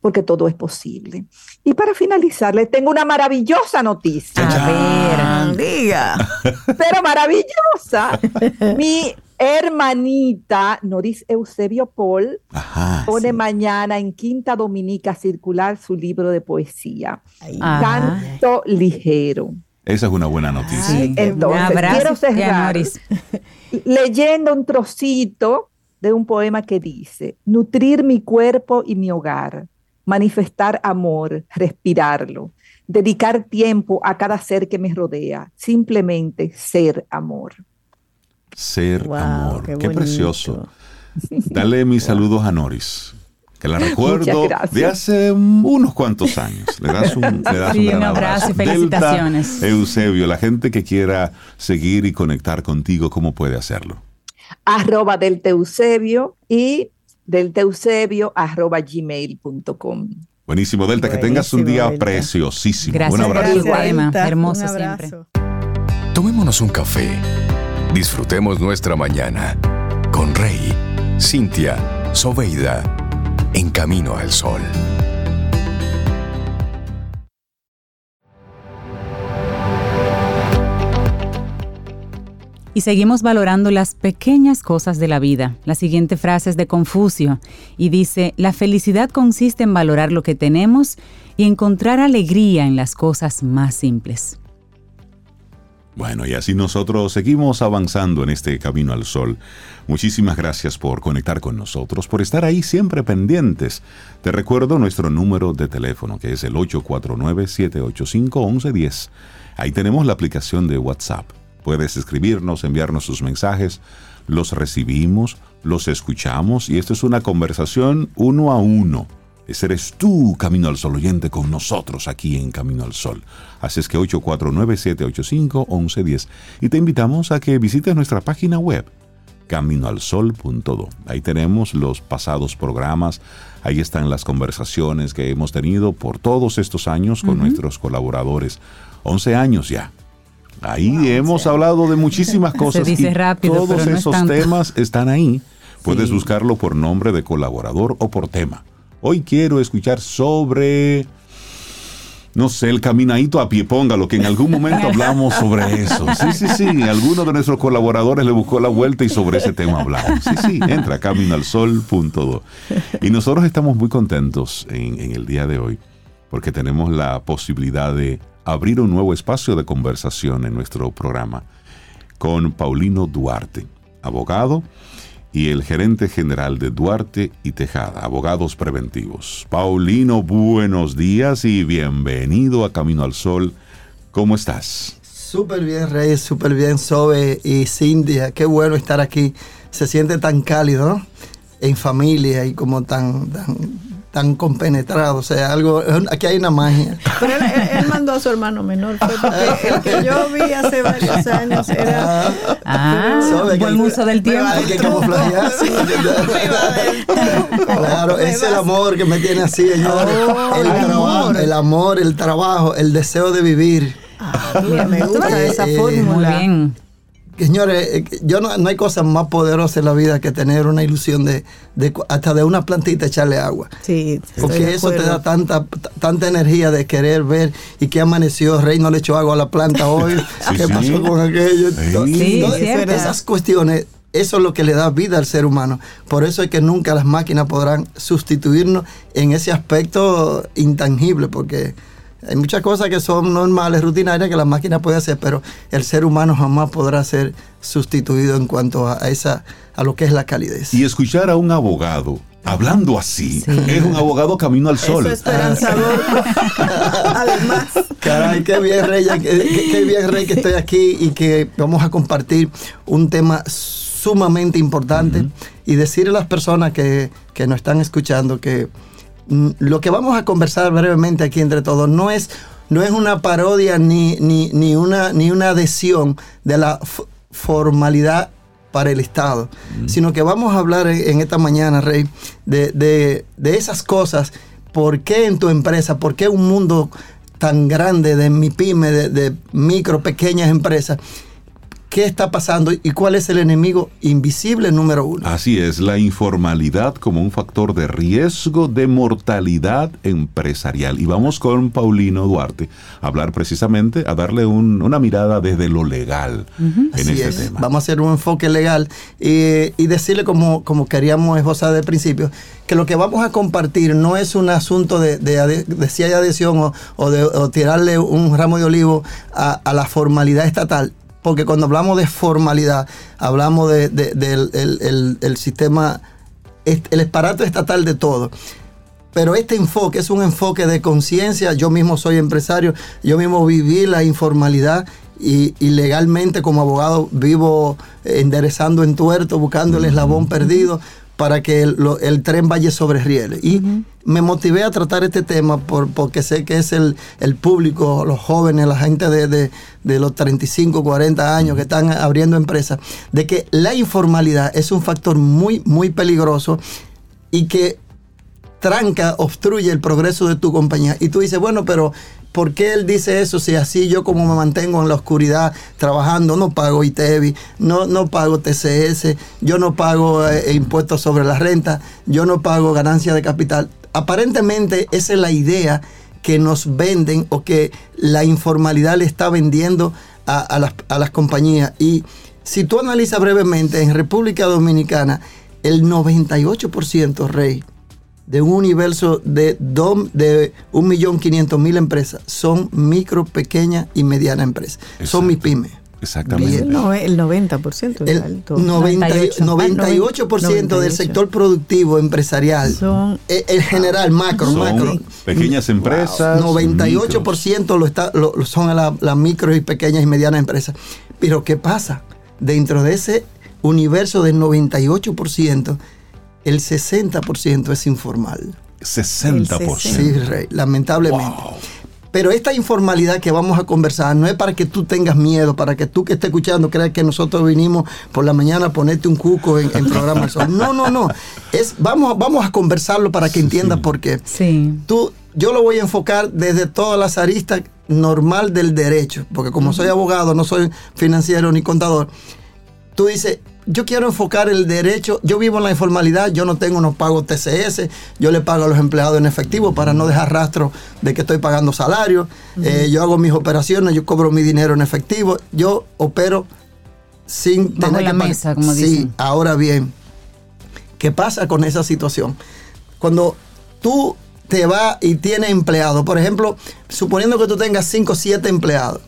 Speaker 8: porque todo es posible. Y para finalizar, les tengo una maravillosa noticia
Speaker 6: A ver.
Speaker 5: Diga.
Speaker 8: pero maravillosa. Mi hermanita Noris Eusebio Paul
Speaker 4: Ajá.
Speaker 8: pone mañana en Quinta Dominica circular su libro de poesía. Canto Ligero.
Speaker 4: Esa es una buena noticia.
Speaker 6: Sí.
Speaker 8: Entonces,
Speaker 6: Un abrazo,
Speaker 8: quiero cerrar
Speaker 6: Noris.
Speaker 8: leyendo un trocito de un poema que dice, nutrir mi cuerpo y mi hogar, manifestar amor, respirarlo, dedicar tiempo a cada ser que me rodea, simplemente ser amor.
Speaker 4: Ser
Speaker 5: Wow,
Speaker 4: amor.
Speaker 5: qué
Speaker 4: precioso. Dale mis saludos a Noris. Que la recuerdo de hace unos cuantos años. Le das un, le das
Speaker 6: Sí,
Speaker 4: gran
Speaker 6: un abrazo y
Speaker 4: Delta
Speaker 6: felicitaciones.
Speaker 4: Eusebio, la gente que quiera seguir y conectar contigo, ¿cómo puede hacerlo?
Speaker 8: Arroba del Teusebio y del Teusebio arroba gmail.com.
Speaker 4: Buenísimo, Delta, que tengas un día
Speaker 5: Delta.
Speaker 4: preciosísimo.
Speaker 6: Gracias,
Speaker 4: un abrazo.
Speaker 6: gracias.
Speaker 5: Delta.
Speaker 6: hermoso
Speaker 5: Un
Speaker 6: siempre.
Speaker 5: abrazo.
Speaker 7: Tomémonos un café. Disfrutemos nuestra mañana con Rey, Cintia, Soveida, en camino al sol.
Speaker 6: Y seguimos valorando las pequeñas cosas de la vida. La siguiente frase es de Confucio y dice, la felicidad consiste en valorar lo que tenemos y encontrar alegría en las cosas más simples.
Speaker 4: Bueno, y así nosotros seguimos avanzando en este camino al sol. Muchísimas gracias por conectar con nosotros, por estar ahí siempre pendientes. Te recuerdo nuestro número de teléfono, que es el 849-785-1110. Ahí tenemos la aplicación de WhatsApp. Puedes escribirnos, enviarnos sus mensajes, los recibimos, los escuchamos y esto es una conversación uno a uno. Ese eres tú, Camino al Sol oyente, con nosotros aquí en Camino al Sol. Así es que 849-785-1110. Y te invitamos a que visites nuestra página web, caminoalsol.do. Ahí tenemos los pasados programas, ahí están las conversaciones que hemos tenido por todos estos años con nuestros colaboradores. 11 años ya. Ahí hemos hablado de muchísimas cosas.
Speaker 6: dice
Speaker 4: y
Speaker 6: rápido,
Speaker 4: Todos
Speaker 6: pero no es
Speaker 4: esos
Speaker 6: tanto.
Speaker 4: temas están ahí. Puedes
Speaker 6: Sí.
Speaker 4: buscarlo por nombre de colaborador o por tema. Hoy quiero escuchar sobre, no sé, el caminadito a pie, póngalo, que en algún momento hablamos sobre eso. Sí, sí, sí, alguno de nuestros colaboradores le buscó la vuelta y sobre ese tema hablamos. Sí, sí, entra a caminoalsol.do. Y nosotros estamos muy contentos en, en el día de hoy porque tenemos la posibilidad de abrir un nuevo espacio de conversación en nuestro programa con Paulino Duarte, abogado y el gerente general de Duarte y Tejada, abogados preventivos. Paulino, buenos días y bienvenido a Camino al Sol. ¿Cómo estás?
Speaker 9: Súper bien, Reyes, súper bien, Sobe y Cintia. Qué bueno estar aquí. Se siente tan cálido, ¿no? En familia y como tan, tan, tan compenetrado. O sea, algo, aquí hay una magia.
Speaker 5: Pero él, él- él mandó a su hermano menor, fue porque el que yo vi hace varios años era...
Speaker 6: Ah,
Speaker 9: Sobe,
Speaker 6: buen
Speaker 9: que-
Speaker 6: uso del tiempo.
Speaker 9: Hay que camuflajear. Claro, es el amor que me tiene así, señores.
Speaker 5: Oh,
Speaker 9: el,
Speaker 5: el
Speaker 9: trabajo,
Speaker 5: amor.
Speaker 9: el amor, el trabajo, el deseo de vivir.
Speaker 5: Ah, mira, me gusta
Speaker 9: Eh,
Speaker 5: esa
Speaker 9: eh,
Speaker 6: Muy
Speaker 5: fórmula.
Speaker 6: bien.
Speaker 9: Señores, eh, yo no, no hay cosa más poderosa en la vida que tener una ilusión de, hasta de una plantita echarle agua.
Speaker 5: Sí, estoy
Speaker 9: Porque
Speaker 5: de
Speaker 9: eso te da tanta, tanta energía de querer ver y que amaneció, Rey no le echó agua a la planta hoy, qué
Speaker 4: sí.
Speaker 9: pasó con aquello.
Speaker 4: Sí.
Speaker 9: Esas cuestiones, eso es lo que le da vida al ser humano. Por eso es que nunca las máquinas podrán sustituirnos en ese aspecto intangible, porque hay muchas cosas que son normales, rutinarias, que las máquinas pueden hacer, pero el ser humano jamás podrá ser sustituido en cuanto a, a esa, a lo que es la calidez.
Speaker 4: Y escuchar a un abogado hablando así,
Speaker 6: Sí.
Speaker 4: es un abogado camino al sol.
Speaker 5: Eso es esperanzador. Además,
Speaker 9: Caray, qué bien, Rey, qué, qué bien, Rey, que estoy aquí y que vamos a compartir un tema sumamente importante y decirle a las personas que, que nos están escuchando que lo que vamos a conversar brevemente aquí entre todos no es, no es una parodia ni, ni, ni, una, ni una adhesión de la formalidad para el Estado, sino que vamos a hablar en, en esta mañana, Rey, de, de- de esas cosas. ¿Por qué en tu empresa? ¿Por qué un mundo tan grande de mi pyme, de, de micro, pequeñas empresas? Qué está pasando y cuál es el enemigo invisible número uno.
Speaker 4: Así es, la informalidad como un factor de riesgo de mortalidad empresarial. Y vamos con Paulino Duarte a hablar precisamente, a darle un- una mirada desde lo legal en
Speaker 9: Así
Speaker 4: este
Speaker 9: es.
Speaker 4: tema.
Speaker 9: Vamos a hacer un enfoque legal y, y decirle como, como queríamos esbozar de principio, que lo que vamos a compartir no es un asunto de, de, ade- de si hay adhesión o, o de o tirarle un ramo de olivo a, a la formalidad estatal. Porque cuando hablamos de formalidad, hablamos de- de- del el- el- el sistema, el esparato estatal de todo. Pero este enfoque es un enfoque de conciencia. Yo mismo soy empresario, yo mismo viví la informalidad y, y legalmente como abogado vivo enderezando en tuerto, buscando el eslabón perdido para que el, lo- el tren vaya sobre rieles. Y me motivé a tratar este tema por, porque sé que es el, el público, los jóvenes, la gente de, de- de los 35, 40 años que están abriendo empresas, de que la informalidad es un factor muy, muy peligroso y que tranca, obstruye el progreso de tu compañía. Y tú dices, bueno, pero ¿por qué él dice eso si así yo como me mantengo en la oscuridad trabajando, no pago ITEVI, no, no pago TCS, yo no pago eh, impuestos sobre la renta, yo no pago ganancia de capital? Aparentemente esa es la idea que nos venden o que la informalidad le está vendiendo a, a las, a las compañías. Y si tú analizas brevemente, en República Dominicana, el 98%, Rey, de un universo de, dom- de 1.500.000 empresas son micro, pequeñas y medianas empresas. Son mis pymes.
Speaker 4: Exactamente.
Speaker 9: Bien.
Speaker 5: No, el 90% es
Speaker 9: El
Speaker 5: alto.
Speaker 9: 90
Speaker 5: 98.
Speaker 9: 98% del
Speaker 5: 98.
Speaker 9: sector productivo empresarial,
Speaker 5: Son-
Speaker 9: eh, el general macro,
Speaker 4: Son
Speaker 9: macro,
Speaker 4: pequeñas empresas.
Speaker 9: 98% lo está, lo, lo son la- las micro y pequeñas y medianas empresas. Pero ¿qué pasa? Dentro de ese universo del 98%, el 60% es informal.
Speaker 4: 60%.
Speaker 9: Sí, Rey, lamentablemente. Pero esta informalidad que vamos a conversar no es para que tú tengas miedo, para que tú que estés escuchando creas que nosotros vinimos por la mañana a ponerte un cuco en, en programa Sol. No, no, no. Es, vamos, a- vamos a conversarlo para que entiendas por qué.
Speaker 6: Sí.
Speaker 9: Tú, yo lo voy a enfocar desde todas las aristas normal del derecho, porque como soy abogado, no soy financiero ni contador, tú dices, yo quiero enfocar el derecho, yo vivo en la informalidad, yo no tengo unos pagos TCS, yo le pago a los empleados en efectivo para no dejar rastro de que estoy pagando salario, eh, yo hago mis operaciones, yo cobro mi dinero en efectivo, yo opero sin
Speaker 6: Bajo
Speaker 9: tener
Speaker 6: la
Speaker 9: que
Speaker 6: mesa, como
Speaker 9: sí,
Speaker 6: dicen.
Speaker 9: ahora bien, ¿qué pasa con esa situación? Cuando tú te vas y tienes empleados, por ejemplo, suponiendo que tú tengas 5 o 7 empleados,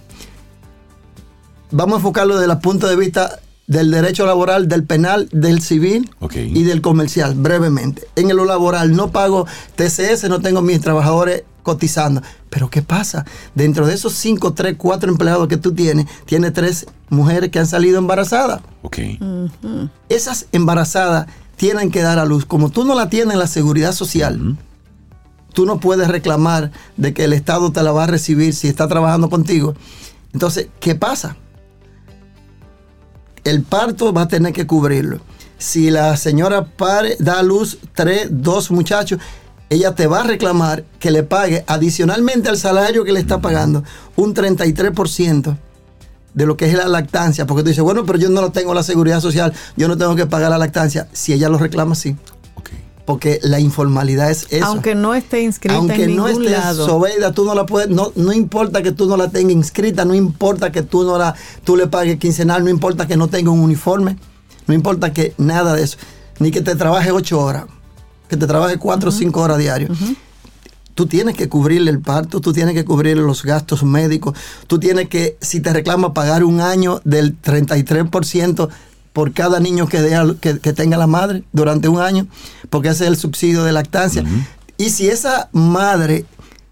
Speaker 9: vamos a enfocarlo desde el punto de vista del derecho laboral, del penal, del civil y del comercial, brevemente. En lo laboral no pago TCS, no tengo mis trabajadores cotizando. Pero ¿qué pasa? Dentro de esos 5, 3, 4 empleados que tú tienes, tienes tres mujeres que han salido embarazadas.
Speaker 4: Ok.
Speaker 9: Esas embarazadas tienen que dar a luz. Como tú no la tienes en la seguridad social, tú no puedes reclamar de que el Estado te la va a recibir si está trabajando contigo. Entonces, ¿qué pasa? El parto va a tener que cubrirlo. Si la señora pare, da a luz tres, dos muchachos, ella te va a reclamar que le pague adicionalmente al salario que le está pagando un 33% de lo que es la lactancia, porque tú dices, bueno, pero yo no tengo la seguridad social, yo no tengo que pagar la lactancia. Si ella lo reclama, sí. Porque la informalidad es eso.
Speaker 5: Aunque no esté inscrita
Speaker 9: Aunque
Speaker 5: en
Speaker 9: no
Speaker 5: ningún
Speaker 9: estés
Speaker 5: lado.
Speaker 9: Sobeida, tú no la puedes, no, no importa que tú no la tengas inscrita, no importa que tú no la, tú le pagues quincenal, no importa que no tenga un uniforme, no importa que nada de eso, ni que te trabaje ocho horas, que te trabaje cuatro o cinco horas diarias. Tú tienes que cubrirle el parto, tú tienes que cubrirle los gastos médicos, tú tienes que, si te reclama, pagar un año del 33% por cada niño que tenga la madre durante un año, porque ese es el subsidio de lactancia. Y si esa madre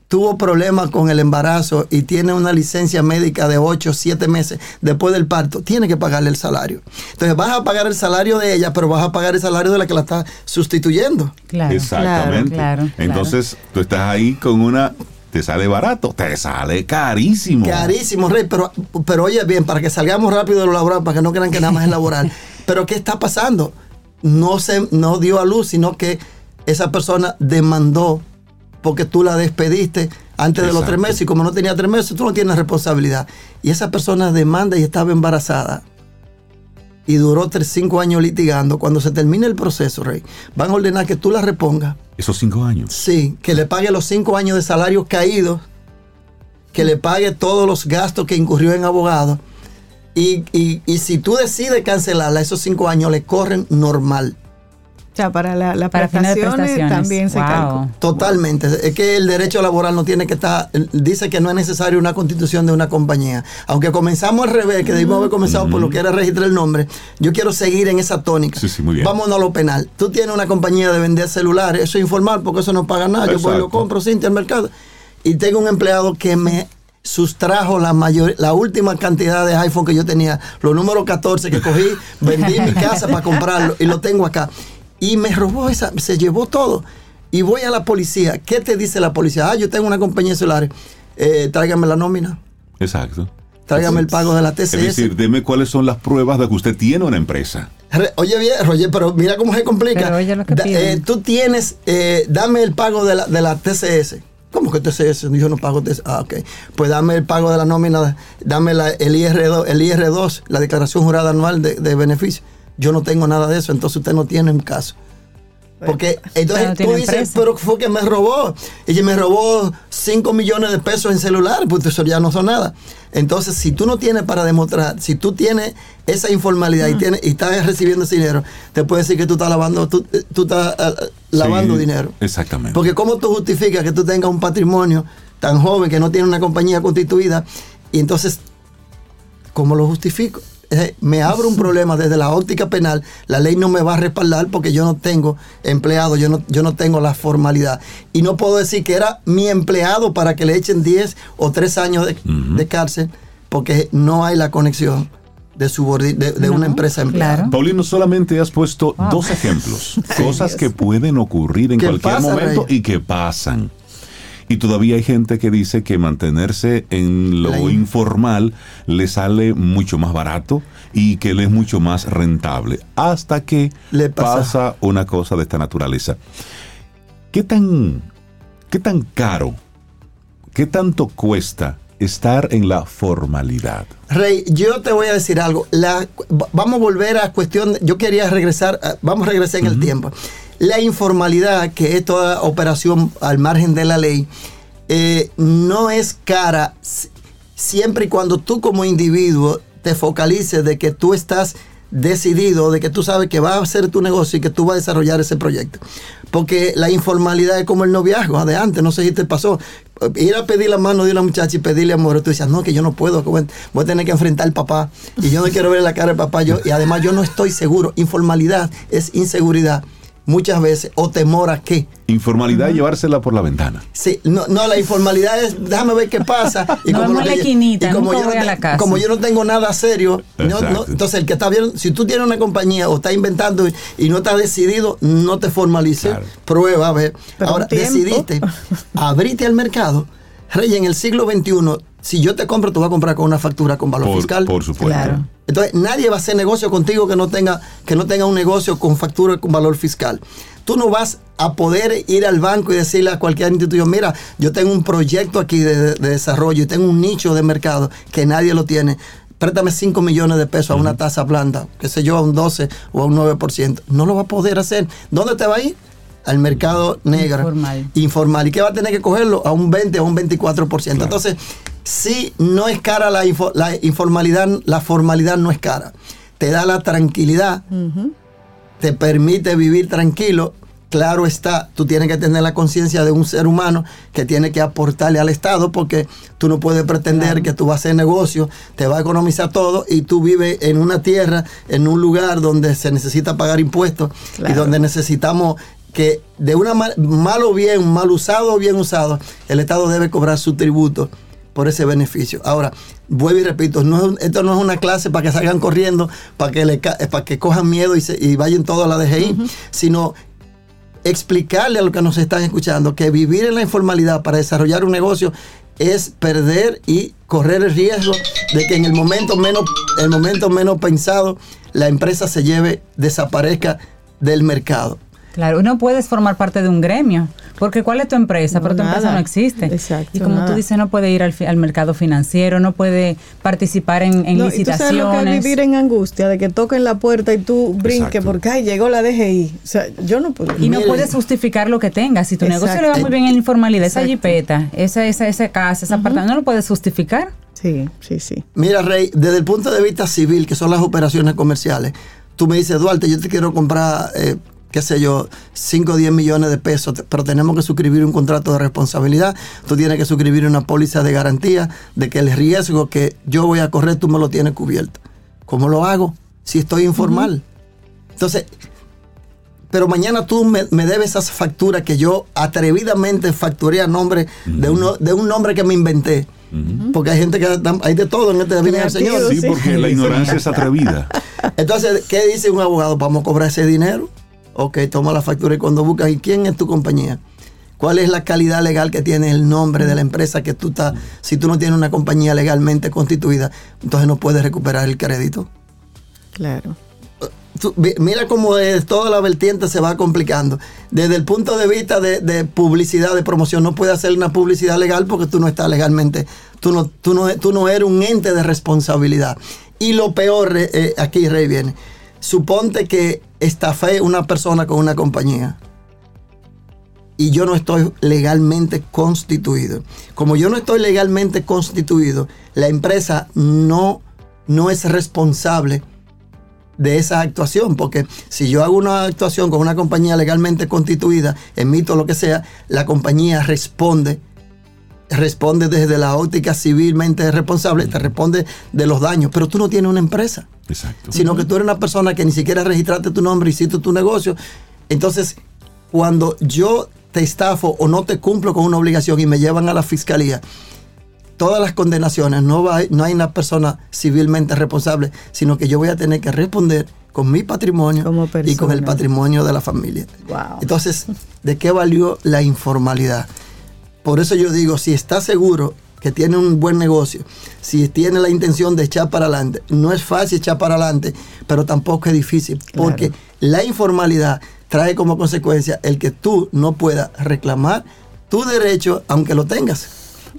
Speaker 9: tuvo problemas con el embarazo y tiene una licencia médica de 8 o 7 meses después del parto, tiene que pagarle el salario. Entonces vas a pagar el salario de ella, pero vas a pagar el salario de la que la está sustituyendo.
Speaker 6: Claro.
Speaker 4: Exactamente.
Speaker 6: Claro, claro, claro.
Speaker 4: Entonces, tú estás ahí con una. Te sale barato, te sale carísimo.
Speaker 9: Carísimo, Rey, pero, pero oye bien, para que salgamos rápido de lo laboral, para que no crean que nada más es laboral. pero ¿qué está pasando? No, se, no dio a luz, sino que esa persona demandó porque tú la despediste antes de los tres meses y como no tenía tres meses, tú no tienes responsabilidad. Y esa persona demanda y estaba embarazada y duró tres, cinco años litigando, cuando se termine el proceso, Rey, van a ordenar que tú la repongas.
Speaker 4: Esos cinco años.
Speaker 9: Sí, que le pague los cinco años de salarios caídos, que le pague todos los gastos que incurrió en abogado. Y, y- y si tú decides cancelarla, esos cinco años le corren normal.
Speaker 5: O sea, para la- las
Speaker 6: Para de
Speaker 5: prestaciones,
Speaker 6: prestaciones.
Speaker 5: también se
Speaker 6: Wow.
Speaker 5: calcula.
Speaker 9: Totalmente. Es que el derecho laboral no tiene que estar. Dice que no es necesario una constitución de una compañía. Aunque comenzamos al revés, que debimos haber comenzado por lo que era registrar el nombre, yo quiero seguir en esa tónica.
Speaker 4: Sí, sí, muy bien.
Speaker 9: Vámonos a lo penal. Tú tienes una compañía de vender celulares, eso es informal porque eso no paga nada. Yo voy y lo compro, Cintia, al mercado. Y tengo un empleado que me sustrajo la mayor, la última cantidad de iPhone que yo tenía, los números 14 que cogí, vendí mi casa para comprarlo y lo tengo acá. Y me robó esa, se llevó todo. Y voy a la policía. ¿Qué te dice la policía? Ah, yo tengo una compañía de celulares. Eh, tráigame la nómina.
Speaker 4: Exacto.
Speaker 9: Tráigame el pago de la TCS.
Speaker 4: Es decir, deme cuáles son las pruebas de que usted tiene una empresa.
Speaker 9: Re- Oye, bien, Roger, pero mira cómo se complica.
Speaker 6: Pero oye lo que
Speaker 9: Da-
Speaker 6: piden.
Speaker 9: eh, tú tienes, eh, dame el pago de la, de la TCS. ¿Cómo que TCS? Yo no pago TCS. Ah, ok. Pues dame el pago de la nómina, dame la- el, IR2, el IR2, la declaración jurada anual de, de beneficio. Yo no tengo nada de eso, entonces usted no tiene un caso. Porque entonces tú dices,
Speaker 6: empresa.
Speaker 9: pero fue que me robó. Ella me robó 5 millones de pesos en celular, pues eso ya no son nada. Entonces, si tú no tienes para demostrar, si tú tienes esa informalidad y, tienes, y estás recibiendo ese dinero, te puede decir que tú estás lavando, tú, eh, tú estás ah, ah, lavando
Speaker 4: Sí,
Speaker 9: dinero.
Speaker 4: Exactamente.
Speaker 9: Porque ¿cómo tú justificas que tú tengas un patrimonio tan joven que no tiene una compañía constituida? Y entonces, ¿cómo lo justifico? Eh, Me abro un problema desde la óptica penal, la ley no me va a respaldar porque yo no tengo empleado, yo no, yo no tengo la formalidad. Y no puedo decir que era mi empleado para que le echen 10 o 3 años de, de cárcel porque no hay la conexión de, de, de una empresa empleada.
Speaker 6: claro.
Speaker 4: Paulino, solamente has puesto dos ejemplos, cosas que pueden ocurrir en
Speaker 9: ¿Qué
Speaker 4: cualquier
Speaker 9: pasa,
Speaker 4: momento
Speaker 9: Rey?
Speaker 4: y que pasan. Y todavía hay gente que dice que mantenerse en lo informal le sale mucho más barato y que le es mucho más rentable. Hasta que
Speaker 9: Le pasa.
Speaker 4: pasa una cosa de esta naturaleza. ¿Qué tan, ¿Qué tan caro, qué tanto cuesta estar en la formalidad?
Speaker 9: Rey, yo te voy a decir algo. La- vamos a volver a cuestión. yo quería regresar. a- vamos a regresar en el tiempo. La informalidad, que es toda operación al margen de la ley, eh, no es cara si- siempre y cuando tú como individuo te focalices de que tú estás decidido, de que tú sabes que va a hacer tu negocio y que tú vas a desarrollar ese proyecto. Porque la informalidad es como el noviazgo de antes, no sé si te pasó. Ir a pedir la mano de una muchacha y pedirle amor, tú decías, no, que yo no puedo, voy a tener que enfrentar al papá y yo no quiero ver la cara del papá, yo, y además yo no estoy seguro. Informalidad es inseguridad muchas veces o temor a qué.
Speaker 4: Informalidad y llevársela por la ventana.
Speaker 9: Sí, no, no, la informalidad es, déjame ver qué pasa.
Speaker 6: Nos vemos en la esquinita, nunca
Speaker 9: yo no
Speaker 6: voy a
Speaker 9: te-
Speaker 6: la casa.
Speaker 9: como yo no tengo nada serio, no- no- entonces el que está viendo, si tú tienes una compañía o estás inventando y, y no estás decidido, no te formalices,
Speaker 4: Claro.
Speaker 9: prueba, a ver.
Speaker 5: Pero
Speaker 9: Ahora, decidiste, abrite al mercado. Rey, en el siglo XXI, si yo te compro, tú vas a comprar con una factura con valor
Speaker 4: Por,
Speaker 9: fiscal.
Speaker 4: por supuesto.
Speaker 5: Claro.
Speaker 9: Entonces, nadie va a hacer negocio contigo que no tenga, que no tenga un negocio con factura con valor fiscal. Tú no vas a poder ir al banco y decirle a cualquier institución, mira, yo tengo un proyecto aquí de, de desarrollo y tengo un nicho de mercado que nadie lo tiene. Préstame 5 millones de pesos a una tasa blanda, qué sé yo, a un 12 o a un 9%. No lo va a poder hacer. ¿Dónde te va a ir? Al mercado negro.
Speaker 6: Informal.
Speaker 9: Informal. ¿Y qué va a tener que cogerlo? A un 20 o un 24%. Entonces, sí, no es cara la, info- la informalidad, la formalidad no es cara. Te da la tranquilidad, te permite vivir tranquilo. Claro está, tú tienes que tener la conciencia de un ser humano que tiene que aportarle al Estado porque tú no puedes pretender que tú vas a hacer negocio, te va a economizar todo y tú vives en una tierra, en un lugar donde se necesita pagar impuestos y donde necesitamos que de una mal, mal o bien, mal usado o bien usado, el Estado debe cobrar su tributo por ese beneficio. Ahora, vuelvo y repito, no esto no es una clase para que salgan corriendo, para que, le, eh, para que cojan miedo y, se- y vayan todos a la DGI, sino explicarle a los que nos están escuchando que vivir en la informalidad para desarrollar un negocio es perder y correr el riesgo de que en el momento menos, el momento menos pensado la empresa se lleve, desaparezca del mercado.
Speaker 6: Claro, no puedes formar parte de un gremio, porque ¿cuál es tu empresa?
Speaker 5: No,
Speaker 6: Pero tu empresa no existe.
Speaker 5: Exacto,
Speaker 6: y como
Speaker 5: nada.
Speaker 6: tú dices, no puede ir al, fi- al mercado financiero, no puede participar en, en
Speaker 5: No, y tú sabes lo que es
Speaker 6: licitaciones.
Speaker 5: vivir en angustia, de que toquen la puerta y tú brinques porque ay, llegó la DGI. O sea, yo no puedo.
Speaker 6: Y no
Speaker 9: Miren.
Speaker 6: puedes justificar lo que tengas. Si tu
Speaker 5: Exacto.
Speaker 6: negocio le va muy bien en la informalidad, esa jipeta, esa, esa, esa casa, esa apartamento, no lo puedes justificar.
Speaker 5: Sí, sí, sí.
Speaker 9: Mira, Rey, desde el punto de vista civil, que son las operaciones comerciales, tú me dices, Duarte, yo te quiero comprar, eh, qué sé yo, 5 o 10 millones de pesos, pero tenemos que suscribir un contrato de responsabilidad, tú tienes que suscribir una póliza de garantía de que el riesgo que yo voy a correr tú me lo tienes cubierto. ¿Cómo lo hago si estoy informal? Entonces, pero mañana tú me, me debes esas facturas que yo atrevidamente facturé a nombre de, uno, de un nombre que me inventé. Porque hay gente que hay de todo en este del Señor.
Speaker 4: Sí,
Speaker 5: Sí.
Speaker 4: porque la ignorancia es atrevida.
Speaker 9: Entonces, ¿qué dice un abogado? Vamos a cobrar ese dinero. Ok, toma la factura y cuando buscas, ¿y quién es tu compañía? ¿Cuál es la calidad legal que tiene el nombre de la empresa que tú estás? Si tú no tienes una compañía legalmente constituida, entonces no puedes recuperar el crédito.
Speaker 5: Claro.
Speaker 9: Tú, mira cómo es, toda la vertiente se va complicando. Desde el punto de vista de, de publicidad, de promoción, no puedes hacer una publicidad legal porque tú no estás legalmente, tú no, tú no, tú no eres un ente de responsabilidad. Y lo peor, eh, eh, aquí Rey viene, suponte que estafé una persona con una compañía y yo no estoy legalmente constituido. Como yo no estoy legalmente constituido, la empresa no, no es responsable de esa actuación, porque si yo hago una actuación con una compañía legalmente constituida, emito lo que sea, la compañía responde, responde desde la óptica civilmente responsable, te responde de los daños, pero tú no tienes una empresa,
Speaker 4: Exacto.
Speaker 9: sino que tú eres una persona que ni siquiera registraste tu nombre, hiciste tu negocio. Entonces, cuando yo te estafo o no te cumplo con una obligación y me llevan a la fiscalía, todas las condenaciones, no, va, no hay una persona civilmente responsable, sino que yo voy a tener que responder con mi patrimonio
Speaker 5: Como
Speaker 9: y con el patrimonio de la familia.
Speaker 5: Wow.
Speaker 9: Entonces, ¿de qué valió la informalidad? Por eso yo digo, si está seguro que tiene un buen negocio, si tiene la intención de echar para adelante, no es fácil echar para adelante, pero tampoco es difícil,
Speaker 5: Claro.
Speaker 9: porque la informalidad trae como consecuencia el que tú no puedas reclamar tu derecho aunque lo tengas.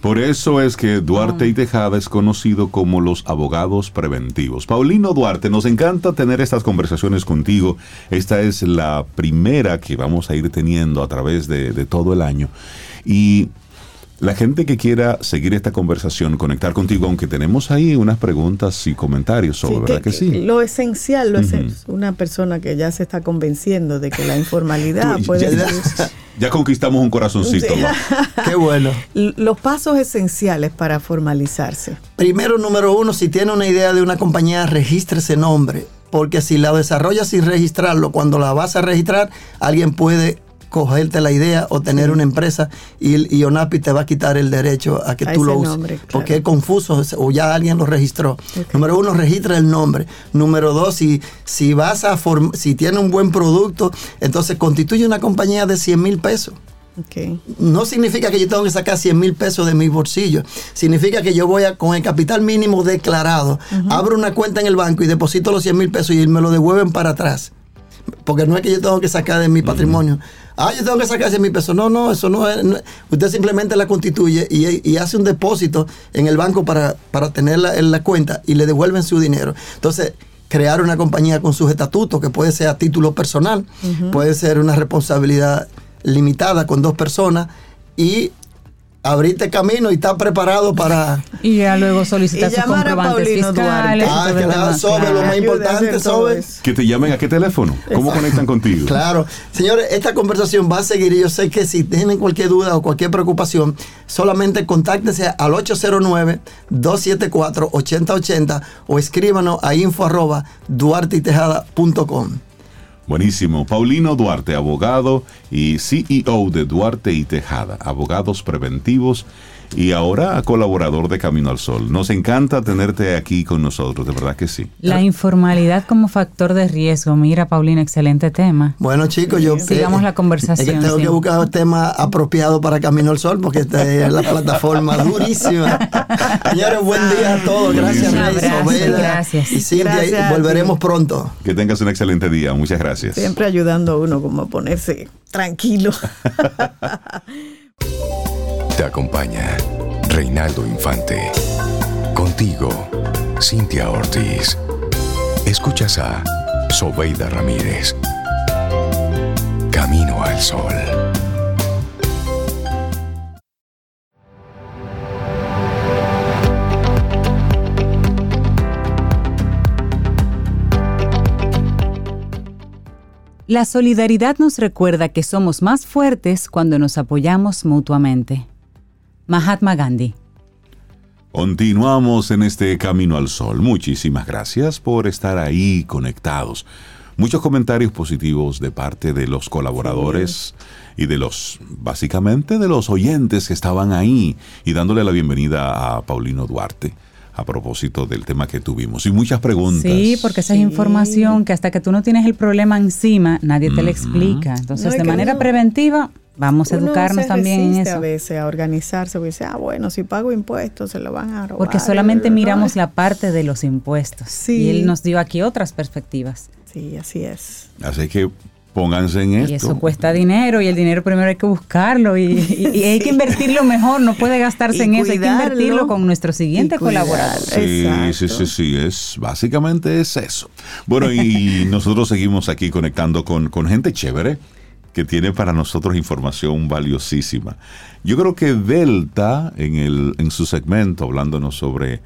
Speaker 4: Por eso es que Duarte y Tejada es conocido como los abogados preventivos. Paulino Duarte, nos encanta tener estas conversaciones contigo. Esta es la primera que vamos a ir teniendo a través de, de todo el año. Y la gente que quiera seguir esta conversación, conectar contigo, aunque tenemos ahí unas preguntas y comentarios sobre,
Speaker 5: Sí,
Speaker 4: ¿verdad que, sí?
Speaker 5: Lo esencial, lo
Speaker 4: Ujú.
Speaker 5: esencial, una persona que ya se está convenciendo de que la informalidad
Speaker 4: Tú-
Speaker 5: puede
Speaker 4: ya,
Speaker 5: ser
Speaker 4: ya conquistamos un corazoncito.
Speaker 5: Sí.
Speaker 9: Qué bueno.
Speaker 5: los pasos esenciales para formalizarse.
Speaker 9: Primero, número uno, si tiene una idea de una compañía, registre ese nombre. Porque si la desarrolla sin registrarlo, cuando la vas a registrar, alguien puede cogerte la idea o tener una empresa y, y ONAPI te va a quitar el derecho a que
Speaker 5: A
Speaker 9: tú lo uses.
Speaker 5: nombre, claro.
Speaker 9: Porque es confuso o ya alguien lo registró. Número uno, registra el nombre. Número dos, si, si vas a form- si tiene un buen producto, entonces constituye una compañía de 100 mil pesos
Speaker 5: Okay.
Speaker 9: no significa que yo tengo que sacar 100 mil pesos de mi bolsillo. Significa que yo voy a, con el capital mínimo declarado, abro una cuenta en el banco y deposito los 100 mil pesos y me lo devuelven para atrás. Porque no es que yo tengo que sacar de mi patrimonio. Ah, yo tengo que sacar 100 mil pesos. No, no, eso no es. no usted simplemente la constituye y, y hace un depósito en el banco para, para tenerla en la cuenta y le devuelven su dinero. Entonces, crear una compañía con sus estatutos, que puede ser a título personal, puede ser una responsabilidad limitada con dos personas y abrirte camino y estar preparado para...
Speaker 6: Y ya luego solicitar
Speaker 5: Y
Speaker 6: sus
Speaker 5: llamar a
Speaker 6: comprobantes
Speaker 5: Paulino
Speaker 6: fiscales.
Speaker 9: Ah, claro, sobre lo más importante, sobre...
Speaker 4: Que te llamen a qué teléfono. ¿Cómo conectan contigo?
Speaker 9: Claro. Señores, esta conversación va a seguir y yo sé que si tienen cualquier duda o cualquier preocupación, solamente contáctense al 809-274-8080 o escríbanos a info arroba duartitejada.com.
Speaker 4: Buenísimo. Paulino Duarte, abogado y CEO de Duarte y Tejada, abogados preventivos. Y ahora colaborador de Camino al Sol. Nos encanta tenerte aquí con nosotros, de verdad que sí.
Speaker 6: La informalidad como factor de riesgo. Mira, Paulina, excelente tema.
Speaker 9: Bueno, chicos, yo...
Speaker 6: Sigamos la conversación.
Speaker 9: Es que tengo
Speaker 6: sí.
Speaker 9: que buscar un tema apropiado para Camino al Sol porque esta es la plataforma durísima. Señores, buen día a todos. Gracias, Rey, Sobela
Speaker 6: gracias.
Speaker 9: y Cintia.
Speaker 5: Gracias
Speaker 9: volveremos pronto.
Speaker 4: Que tengas un excelente día. Muchas gracias.
Speaker 5: Siempre ayudando a uno como a ponerse tranquilo.
Speaker 7: Acompaña Reinaldo Infante. Contigo, Cintia Ortiz. Escuchas a Sobeida Ramírez. Camino al Sol.
Speaker 6: La solidaridad nos recuerda que somos más fuertes cuando nos apoyamos mutuamente. Mahatma Gandhi.
Speaker 4: Continuamos en este Camino al Sol. Muchísimas gracias por estar ahí conectados. Muchos comentarios positivos de parte de los colaboradores y de los, básicamente, de los oyentes que estaban ahí y dándole la bienvenida a Paulino Duarte a propósito del tema que tuvimos. Y muchas preguntas.
Speaker 6: Sí, porque esa es información que hasta que tú no tienes el problema encima, nadie te la explica. Entonces,
Speaker 5: No,
Speaker 6: de manera preventiva, vamos a
Speaker 5: Uno
Speaker 6: educarnos
Speaker 5: se
Speaker 6: también en eso.
Speaker 5: a veces a organizarse porque dice, ah, bueno, si pago impuestos se lo van a robar.
Speaker 6: Porque solamente
Speaker 5: ¿no?
Speaker 6: miramos la parte de los impuestos.
Speaker 5: Sí.
Speaker 6: Y él nos dio aquí otras perspectivas.
Speaker 5: Sí, así es.
Speaker 4: Así que pónganse en esto.
Speaker 6: Y eso cuesta dinero y el dinero primero hay que buscarlo y, y- y hay que invertirlo mejor, no puede gastarse
Speaker 5: Y
Speaker 6: en eso, hay que invertirlo con nuestro siguiente colaborador.
Speaker 4: Sí,
Speaker 5: Exacto.
Speaker 4: sí, sí, sí, es básicamente es eso. Bueno, y nosotros seguimos aquí conectando con, con gente chévere que tiene para nosotros información valiosísima. Yo creo que Delta, en, el, en su segmento, hablándonos sobre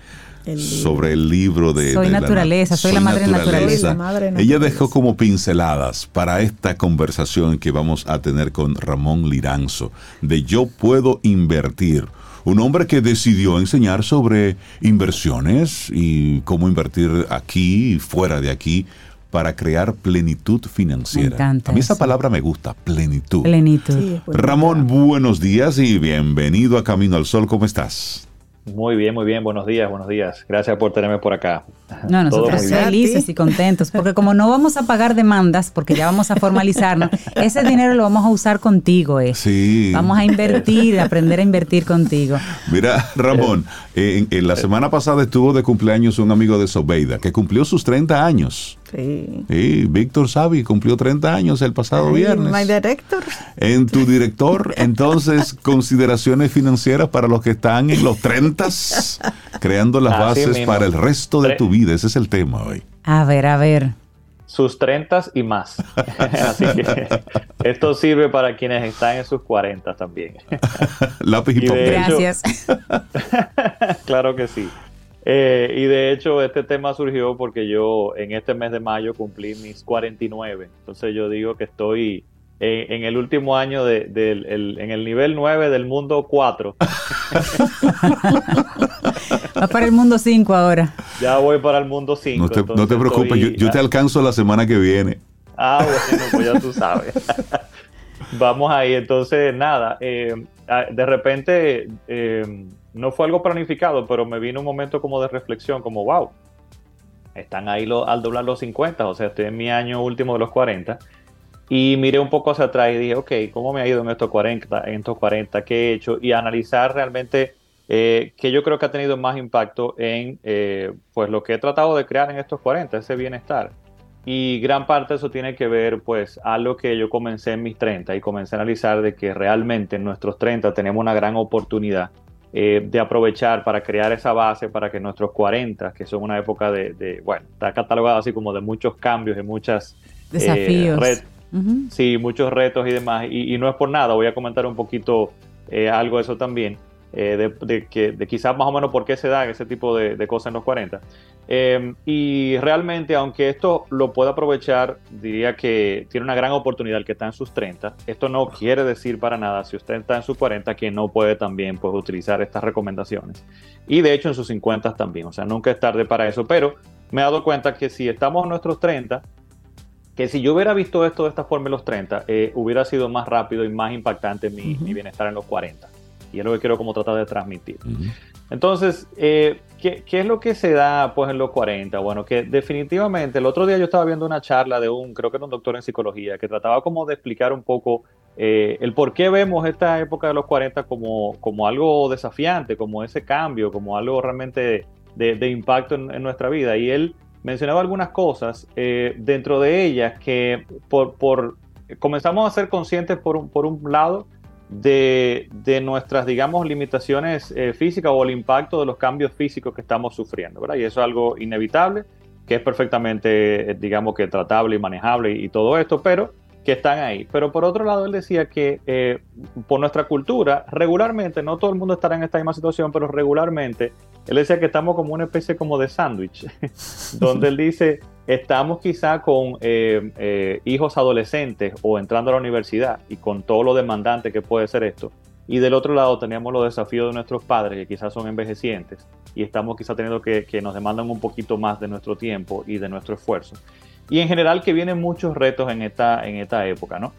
Speaker 5: El libro.
Speaker 4: sobre el libro de...
Speaker 6: Soy
Speaker 4: de la
Speaker 6: naturaleza, soy la madre naturaleza.
Speaker 5: Soy la madre
Speaker 4: Ella
Speaker 5: naturaleza.
Speaker 4: dejó como pinceladas para esta conversación que vamos a tener con Ramón Liranzo, de Yo puedo invertir. Un hombre que decidió enseñar sobre inversiones y cómo invertir aquí y fuera de aquí para crear plenitud financiera.
Speaker 6: Me encanta
Speaker 4: a mí esa
Speaker 6: eso.
Speaker 4: palabra me gusta, plenitud.
Speaker 6: Plenitud.
Speaker 5: Sí.
Speaker 4: Ramón, buenos días y bienvenido a Camino al Sol. ¿Cómo estás?
Speaker 10: Muy bien, muy bien. Buenos días, buenos días. Gracias por tenerme por acá.
Speaker 6: No, nosotros felices y contentos, porque como no vamos a pagar demandas, porque ya vamos a formalizarnos, ese dinero lo vamos a usar contigo. Eh.
Speaker 4: Sí.
Speaker 6: Vamos a invertir, aprender a invertir contigo.
Speaker 4: Mira, Ramón, en, en la semana pasada estuvo de cumpleaños un amigo de Sobeida que cumplió sus 30 años.
Speaker 5: Sí.
Speaker 4: Sí, Víctor Savi cumplió 30 años el pasado
Speaker 5: Ay,
Speaker 4: viernes.
Speaker 5: My director.
Speaker 4: En tu director, entonces, consideraciones financieras para los que están en los 30, creando las
Speaker 10: Así
Speaker 4: bases
Speaker 10: mismo.
Speaker 4: para el resto de tu vida. Ese es el tema hoy.
Speaker 6: A ver, a ver.
Speaker 10: Sus 30 y más. Así que esto sirve para quienes están en sus 40 también.
Speaker 4: Lápiz y
Speaker 10: Y
Speaker 6: Gracias.
Speaker 10: claro que sí. Eh, y de hecho este tema surgió porque yo en este mes de mayo cumplí mis 49. Entonces yo digo que estoy en, en el último año de, el- en el nivel 9 del mundo 4.
Speaker 6: Va para el mundo 5 ahora.
Speaker 10: Ya voy para el mundo 5.
Speaker 4: No te, no te preocupes, yo, yo te alcanzo la semana que viene.
Speaker 10: Ah, bueno, pues ya tú sabes. Vamos ahí, entonces nada, eh, de repente eh, no fue algo planificado, pero me vino un momento como de reflexión, como wow, están ahí lo- al doblar los 50, o sea, estoy en mi año último de los 40, y miré un poco hacia atrás y dije, ok, ¿cómo me ha ido en estos 40, en estos 40 qué he hecho? Y analizar realmente eh, que yo creo que ha tenido más impacto en eh, pues lo que he tratado de crear en estos 40, ese bienestar. Y gran parte de eso tiene que ver, pues, a lo que yo comencé en mis 30 y comencé a analizar de que realmente en nuestros 30 tenemos una gran oportunidad eh, de aprovechar para crear esa base para que nuestros 40, que son una época de, de, bueno, está catalogado así como de muchos cambios y muchas eh,
Speaker 6: Desafíos.
Speaker 10: Sí, muchos retos y demás. Y, y no es por nada, voy a comentar un poquito eh, algo de eso también, eh, de, de que, de quizás más o menos por qué se da ese tipo de, de cosas en los 40. Eh, y realmente, aunque esto lo pueda aprovechar, diría que tiene una gran oportunidad el que está en sus 30. Esto no quiere decir para nada, si usted está en sus 40, que no puede también pues, utilizar estas recomendaciones. Y de hecho en sus 50 también, o sea, nunca es tarde para eso. Pero me he dado cuenta que si estamos en nuestros 30, que si yo hubiera visto esto de esta forma en los 30, eh, hubiera sido más rápido y más impactante mi, mi bienestar en los 40. Y es lo que quiero como tratar de transmitir. Entonces, eh, ¿qué, es lo que se da pues en los 40? Bueno, que definitivamente el otro día yo estaba viendo una charla de un, creo que era un doctor en psicología, que trataba como de explicar un poco eh, el por qué vemos esta época de los 40 como, como algo desafiante, como ese cambio, como algo realmente de, impacto en, nuestra vida. Y él mencionaba algunas cosas, eh, dentro de ellas que por, por, comenzamos a ser conscientes por por un lado, de, nuestras, digamos, limitaciones eh, físicas o el impacto de los cambios físicos que estamos sufriendo, ¿verdad? Y eso es algo inevitable, que es perfectamente, eh, digamos, que tratable y manejable y, todo esto, pero que están ahí. Pero por otro lado, él decía que eh, por nuestra cultura, regularmente, no todo el mundo estará en esta misma situación, pero regularmente, él decía que estamos como una especie como de sándwich, donde él dice, estamos quizá con eh, eh, hijos adolescentes o entrando a la universidad y con todo lo demandante que puede ser esto. Y del otro lado tenemos los desafíos de nuestros padres que quizás son envejecientes y estamos quizá teniendo que, que nos demandan un poquito más de nuestro tiempo y de nuestro esfuerzo. Y en general que vienen muchos retos en esta, en esta época, ¿no?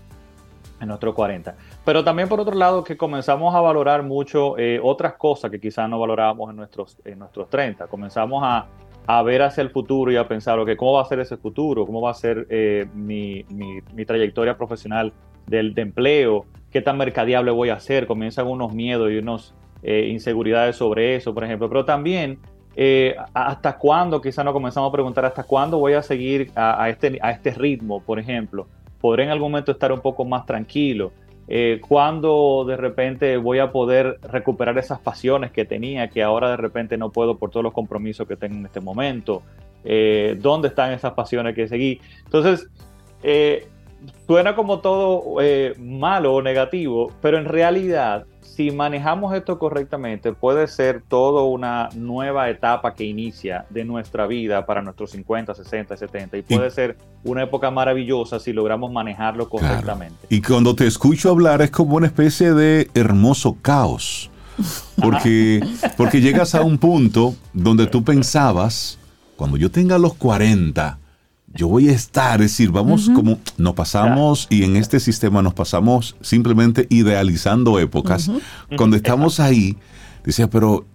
Speaker 10: En nuestros 40. Pero también por otro lado que comenzamos a valorar mucho eh, otras cosas que quizás no valorábamos en nuestros, en nuestros 30. Comenzamos a, a ver hacia el futuro y a pensar, ok, ¿cómo va a ser ese futuro? ¿Cómo va a ser eh, mi, mi, trayectoria profesional del, de empleo? ¿Qué tan mercadeable voy a ser? Comienzan unos miedos y unas eh, inseguridades sobre eso, por ejemplo. Pero también, eh, ¿hasta cuándo? Quizás nos comenzamos a preguntar, ¿hasta cuándo voy a seguir a, este, a este ritmo, por ejemplo? ¿Podré en algún momento estar un poco más tranquilo? Eh, cuándo de repente voy a poder recuperar esas pasiones que tenía, que ahora de repente no puedo por todos los compromisos que tengo en este momento, eh, dónde están esas pasiones que seguí. Entonces, eh, suena como todo eh, malo o negativo, pero en realidad si manejamos esto correctamente, puede ser toda una nueva etapa que inicia de nuestra vida para nuestros 50, 60, 70 y puede ser una época maravillosa si logramos manejarlo correctamente.
Speaker 4: Y cuando te escucho hablar es como una especie de hermoso caos, porque, porque llegas a un punto donde tú pensabas, cuando yo tenga los 40, yo voy a estar, es decir, vamos como nos pasamos y en este sistema nos pasamos simplemente idealizando épocas. Cuando estamos ahí, decía, pero,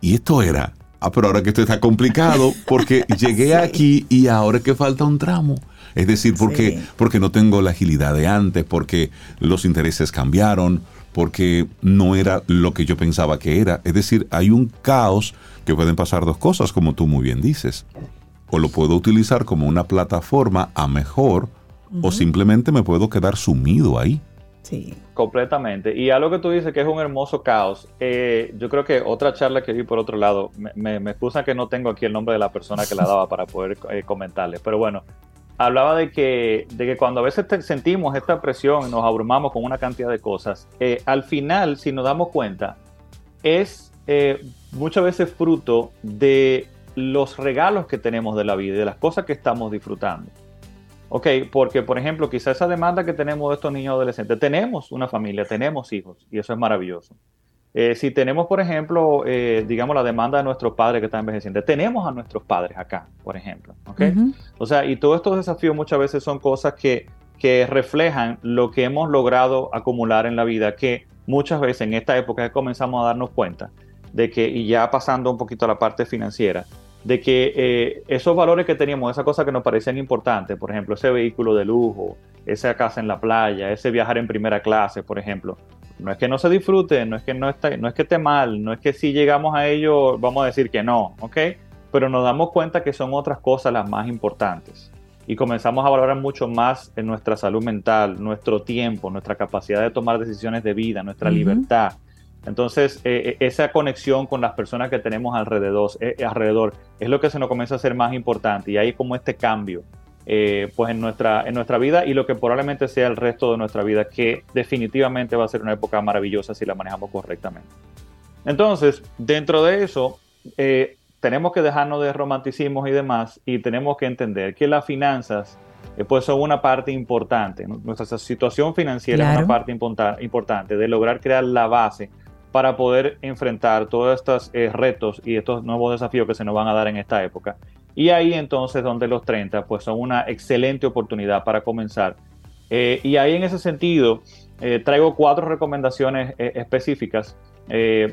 Speaker 4: ¿y esto era? Ah, pero ahora que esto está complicado porque llegué aquí y ahora que falta un tramo. Es decir, porque, porque no tengo la agilidad de antes, porque los intereses cambiaron, porque no era lo que yo pensaba que era. Es decir, hay un caos que pueden pasar dos cosas, como tú muy bien dices o lo puedo utilizar como una plataforma a mejor o simplemente me puedo quedar sumido ahí.
Speaker 10: Sí. Completamente. Y algo que tú dices que es un hermoso caos, eh, yo creo que otra charla que vi por otro lado, me, me, excusa que no tengo aquí el nombre de la persona que la daba para poder eh, comentarle, pero bueno, hablaba de que, de que cuando a veces sentimos esta presión y nos abrumamos con una cantidad de cosas, eh, al final, si nos damos cuenta, es muchas veces fruto de los regalos que tenemos de la vida y de las cosas que estamos disfrutando. Ok, porque por ejemplo, quizá esa demanda que tenemos de estos niños adolescentes, tenemos una familia, tenemos hijos y eso es maravilloso. Eh, si tenemos, por ejemplo, eh, digamos, la demanda de nuestros padres que están envejeciendo, tenemos a nuestros padres acá, por ejemplo. ¿okay? O sea, y todos estos desafíos muchas veces son cosas que, que reflejan lo que hemos logrado acumular en la vida, que muchas veces en esta época comenzamos a darnos cuenta de que, y ya pasando un poquito a la parte financiera, de que eh, esos valores que teníamos, esas cosas que nos parecían importantes, por ejemplo, ese vehículo de lujo, esa casa en la playa, ese viajar en primera clase, por ejemplo, no es que no se disfrute, no es que no, está, no es que esté mal, no es que si llegamos a ello vamos a decir que no, ¿ok? Pero nos damos cuenta que son otras cosas las más importantes y comenzamos a valorar mucho más en nuestra salud mental, nuestro tiempo, nuestra capacidad de tomar decisiones de vida, nuestra libertad entonces, eh, eh, esa conexión con las personas que tenemos alrededor, eh, alrededor es lo que se nos comienza a ser más importante y hay como este cambio pues en nuestra, en nuestra vida y lo que probablemente sea el resto de nuestra vida, que definitivamente va a ser una época maravillosa si la manejamos correctamente. Entonces, dentro de eso, tenemos que dejarnos de romanticismos y demás y tenemos que entender que las finanzas pues son una parte importante. Nuestra situación financiera es una parte importante de lograr crear la base para poder enfrentar todos estos eh, retos y estos nuevos desafíos que se nos van a dar en esta época. Y ahí entonces donde los 30 pues son una excelente oportunidad para comenzar. Eh, y ahí en ese sentido eh, traigo cuatro recomendaciones específicas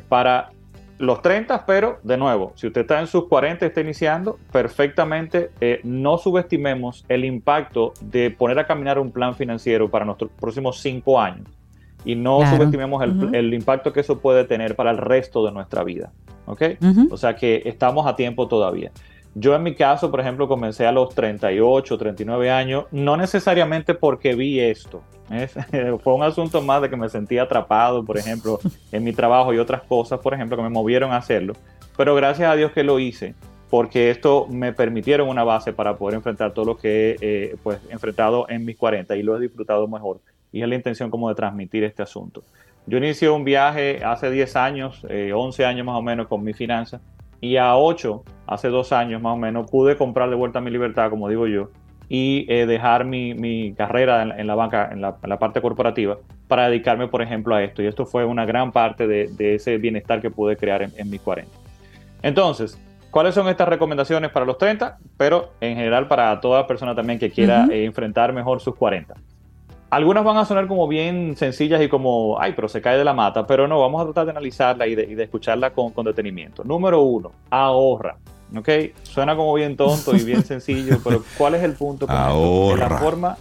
Speaker 10: para los 30, pero de nuevo, si usted está en sus 40 y está iniciando, perfectamente no subestimemos el impacto de poner a caminar un plan financiero para nuestros próximos 5 años y no
Speaker 6: Claro.
Speaker 10: subestimemos el,
Speaker 6: Ujú.
Speaker 10: el impacto que eso puede tener para el resto de nuestra vida. ¿Ok?
Speaker 6: Ujú.
Speaker 10: O sea que estamos a tiempo todavía. Yo en mi caso, por ejemplo, comencé a los 38, 39 años, no necesariamente porque vi esto. ¿es? Fue un asunto más de que me sentía atrapado, por ejemplo, en mi trabajo y otras cosas, por ejemplo, que me movieron a hacerlo. Pero gracias a Dios que lo hice, porque esto me permitieron una base para poder enfrentar todo lo que he eh, pues, enfrentado en mis 40 y lo he disfrutado mejor. Y es la intención como de transmitir este asunto. Yo inicié un viaje hace 10 años, eh, 11 años más o menos con mi finanza, y a 8, hace dos años más o menos, pude comprar de vuelta mi libertad, como digo yo, y eh, dejar mi, mi carrera en, en la banca, en la, en la parte corporativa, para dedicarme, por ejemplo, a esto. Y esto fue una gran parte de, de ese bienestar que pude crear en, en mis 40. Entonces, ¿cuáles son estas recomendaciones para los 30? Pero en general para toda persona también que quiera eh, enfrentar mejor sus 40. Algunas van a sonar como bien sencillas y como, ay, pero se cae de la mata, pero no, vamos a tratar de analizarla y de, y de escucharla con, con detenimiento. Número uno, ahorra. ¿Ok? Suena como bien tonto y bien sencillo, pero ¿cuál es el punto? con esto? De la
Speaker 4: Ahorra.
Speaker 10: forma,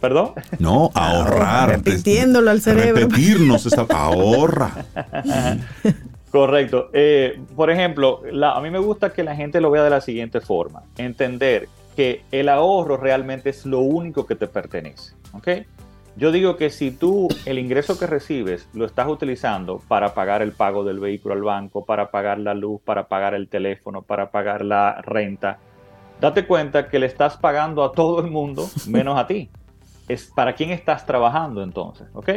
Speaker 10: ¿Perdón?
Speaker 4: No, ahorrar.
Speaker 5: Repitiéndolo al cerebro.
Speaker 4: Repetirnos esa ahorra.
Speaker 10: Correcto. Eh, por ejemplo, la- a mí me gusta que la gente lo vea de la siguiente forma. Entender que el ahorro realmente es lo único que te pertenece. ¿ok? Yo digo que si tú el ingreso que recibes lo estás utilizando para pagar el pago del vehículo al banco, para pagar la luz, para pagar el teléfono, para pagar la renta, date cuenta que le estás pagando a todo el mundo menos a ti. Es para quién estás trabajando entonces, ¿ok?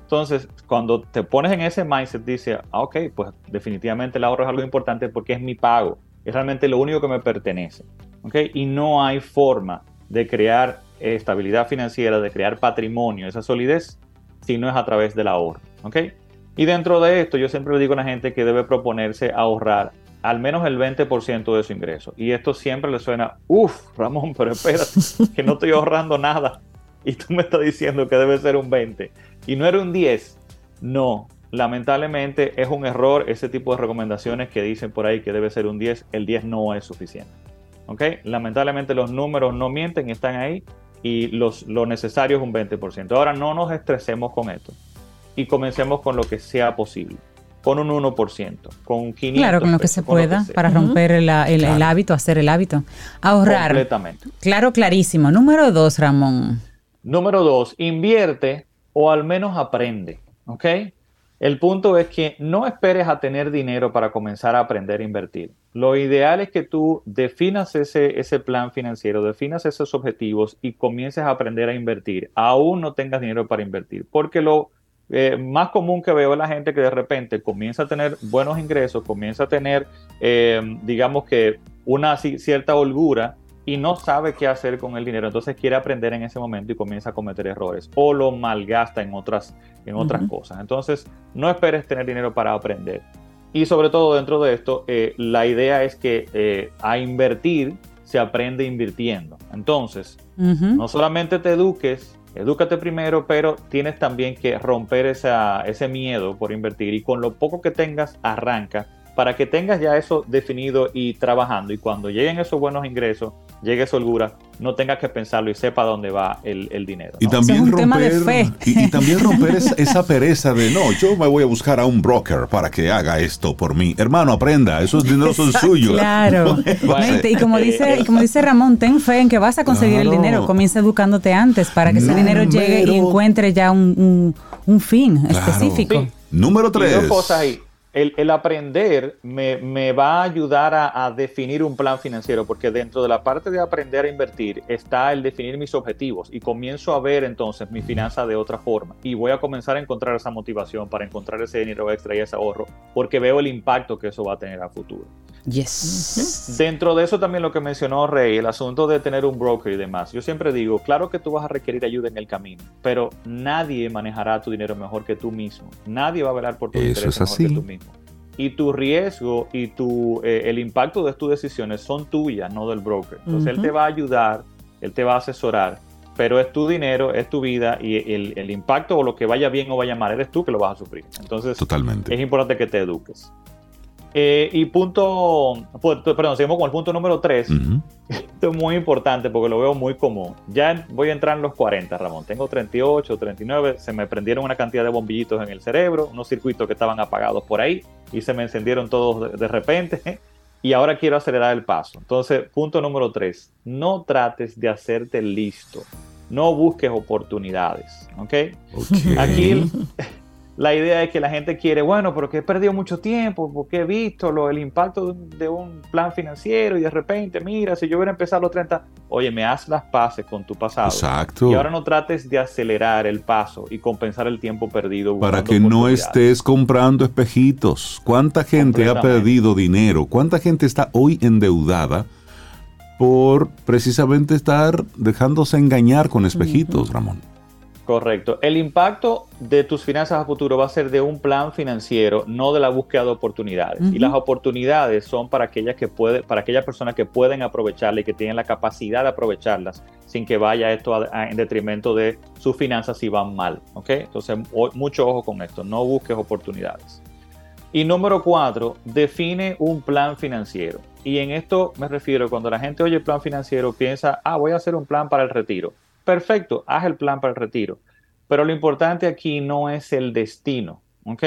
Speaker 10: Entonces, cuando te pones en ese mindset, dice, ah, ok, pues definitivamente el ahorro es algo importante porque es mi pago, es realmente lo único que me pertenece, ¿ok? Y no hay forma de crear estabilidad financiera, de crear patrimonio, esa solidez, si no es a través del ahorro, ¿ok? Y dentro de esto, yo siempre le digo a la gente que debe proponerse ahorrar al menos el 20% de su ingreso. Y esto siempre le suena, uff, Ramón, pero espérate, que no estoy ahorrando nada. Y tú me estás diciendo que debe ser un 20 y no era un 10. No, lamentablemente es un error ese tipo de recomendaciones que dicen por ahí que debe ser un 10. El 10 no es suficiente. ¿Ok? Lamentablemente los números no mienten, están ahí y los, lo necesario es un 20%. Ahora no nos estresemos con esto y comencemos con lo que sea posible. Con un 1%, con 500
Speaker 6: Claro, con lo que se pueda para romper el, el- el hábito, hacer el hábito. Ahorrar.
Speaker 10: Completamente.
Speaker 6: Claro, clarísimo. Número dos, Ramón.
Speaker 10: Número dos, invierte o al menos aprende, ¿ok? El punto es que no esperes a tener dinero para comenzar a aprender a invertir. Lo ideal es que tú definas ese, ese plan financiero, definas esos objetivos y comiences a aprender a invertir. Aún no tengas dinero para invertir, porque lo eh, más común que veo es la gente que de repente comienza a tener buenos ingresos, comienza a tener, eh, digamos que, una ci- cierta holgura y no sabe qué hacer con el dinero. Entonces quiere aprender en ese momento y comienza a cometer errores o lo malgasta en otras, en otras cosas. Entonces no esperes tener dinero para aprender. Y sobre todo dentro de esto, eh, la idea es que eh, a invertir se aprende invirtiendo. Entonces, no solamente te eduques, edúcate primero, pero tienes también que romper esa, ese miedo por invertir y con lo poco que tengas, arranca para que tengas ya eso definido y trabajando y cuando lleguen esos buenos ingresos, llegue esa holgura, no tengas que pensarlo y sepa dónde va el, el dinero.
Speaker 4: Y
Speaker 10: ¿no?
Speaker 4: también
Speaker 6: un tema de
Speaker 4: romper,
Speaker 6: fe.
Speaker 4: Y, y también romper esa, esa pereza de no, yo me voy a buscar a un broker para que haga esto por mí. Hermano, aprenda, esos dineros son suyos.
Speaker 6: Claro.
Speaker 10: Bueno,
Speaker 6: No, y, y como
Speaker 10: eh,
Speaker 6: dice, y como dice Ramón, ten fe en que vas a conseguir el
Speaker 4: Claro.
Speaker 6: dinero. Comienza educándote antes para que ese dinero llegue y encuentre ya un, un- un fin
Speaker 4: Claro.
Speaker 6: específico.
Speaker 10: Sí.
Speaker 4: Número
Speaker 10: Y
Speaker 4: tres.
Speaker 10: dos cosas ahí. El, el aprender me, me va a ayudar a, a definir un plan financiero, porque dentro de la parte de aprender a invertir está el definir mis objetivos y comienzo a ver entonces mi finanza de otra forma y voy a comenzar a encontrar esa motivación para encontrar ese dinero extra y ese ahorro, porque veo el impacto que eso va a tener a futuro.
Speaker 6: Yes.
Speaker 10: Dentro de eso también lo que mencionó Rey, el asunto de tener un broker y demás. Yo siempre digo, claro que tú vas a requerir ayuda en el camino, pero nadie manejará tu dinero mejor que tú mismo. Nadie va a velar por tu
Speaker 4: Eso
Speaker 10: interés
Speaker 4: es
Speaker 10: mejor
Speaker 4: así.
Speaker 10: que tú mismo. Y tu riesgo y tu, eh, el impacto de tus decisiones son tuyas, no del broker. Entonces él te va a ayudar, él te va a asesorar, pero es tu dinero, es tu vida y el, el impacto o lo que vaya bien o vaya mal, eres tú que lo vas a sufrir. Entonces,
Speaker 4: Totalmente.
Speaker 10: es importante que te eduques. Eh, y punto, perdón, seguimos con el punto número 3.
Speaker 4: Ujú.
Speaker 10: Esto es muy importante porque lo veo muy común. Ya voy a entrar en los 40, Ramón. Tengo 38, 39. Se me prendieron una cantidad de bombillitos en el cerebro, unos circuitos que estaban apagados por ahí y se me encendieron todos de, de repente. Y ahora quiero acelerar el paso. Entonces, punto número 3. No trates de hacerte listo. No busques oportunidades. ¿Ok?
Speaker 4: Ok.
Speaker 10: Aquí la idea es que la gente quiere, bueno, pero que he perdido mucho tiempo, porque he visto lo, el impacto de un, de un plan financiero y de repente, mira, si yo hubiera empezado a los 30, oye, me haz las paces con tu pasado.
Speaker 4: Exacto.
Speaker 10: Y ahora no trates de acelerar el paso y compensar el tiempo perdido.
Speaker 4: Para que no estés comprando espejitos. ¿Cuánta gente ha perdido dinero? ¿Cuánta gente está hoy endeudada por precisamente estar dejándose engañar con espejitos, Ramón?
Speaker 10: Correcto. El impacto de tus finanzas a futuro va a ser de un plan financiero, no de la búsqueda de oportunidades. Y las oportunidades son para aquellas que puede, para aquellas personas que pueden aprovecharlas y que tienen la capacidad de aprovecharlas sin que vaya esto a- a- en detrimento de sus finanzas si van mal. ¿ok? Entonces, o- mucho ojo con esto. No busques oportunidades. Y número cuatro, define un plan financiero. Y en esto me refiero cuando la gente oye plan financiero piensa, ah, voy a hacer un plan para el retiro. Perfecto, haz el plan para el retiro. Pero lo importante aquí no es el destino, ¿ok?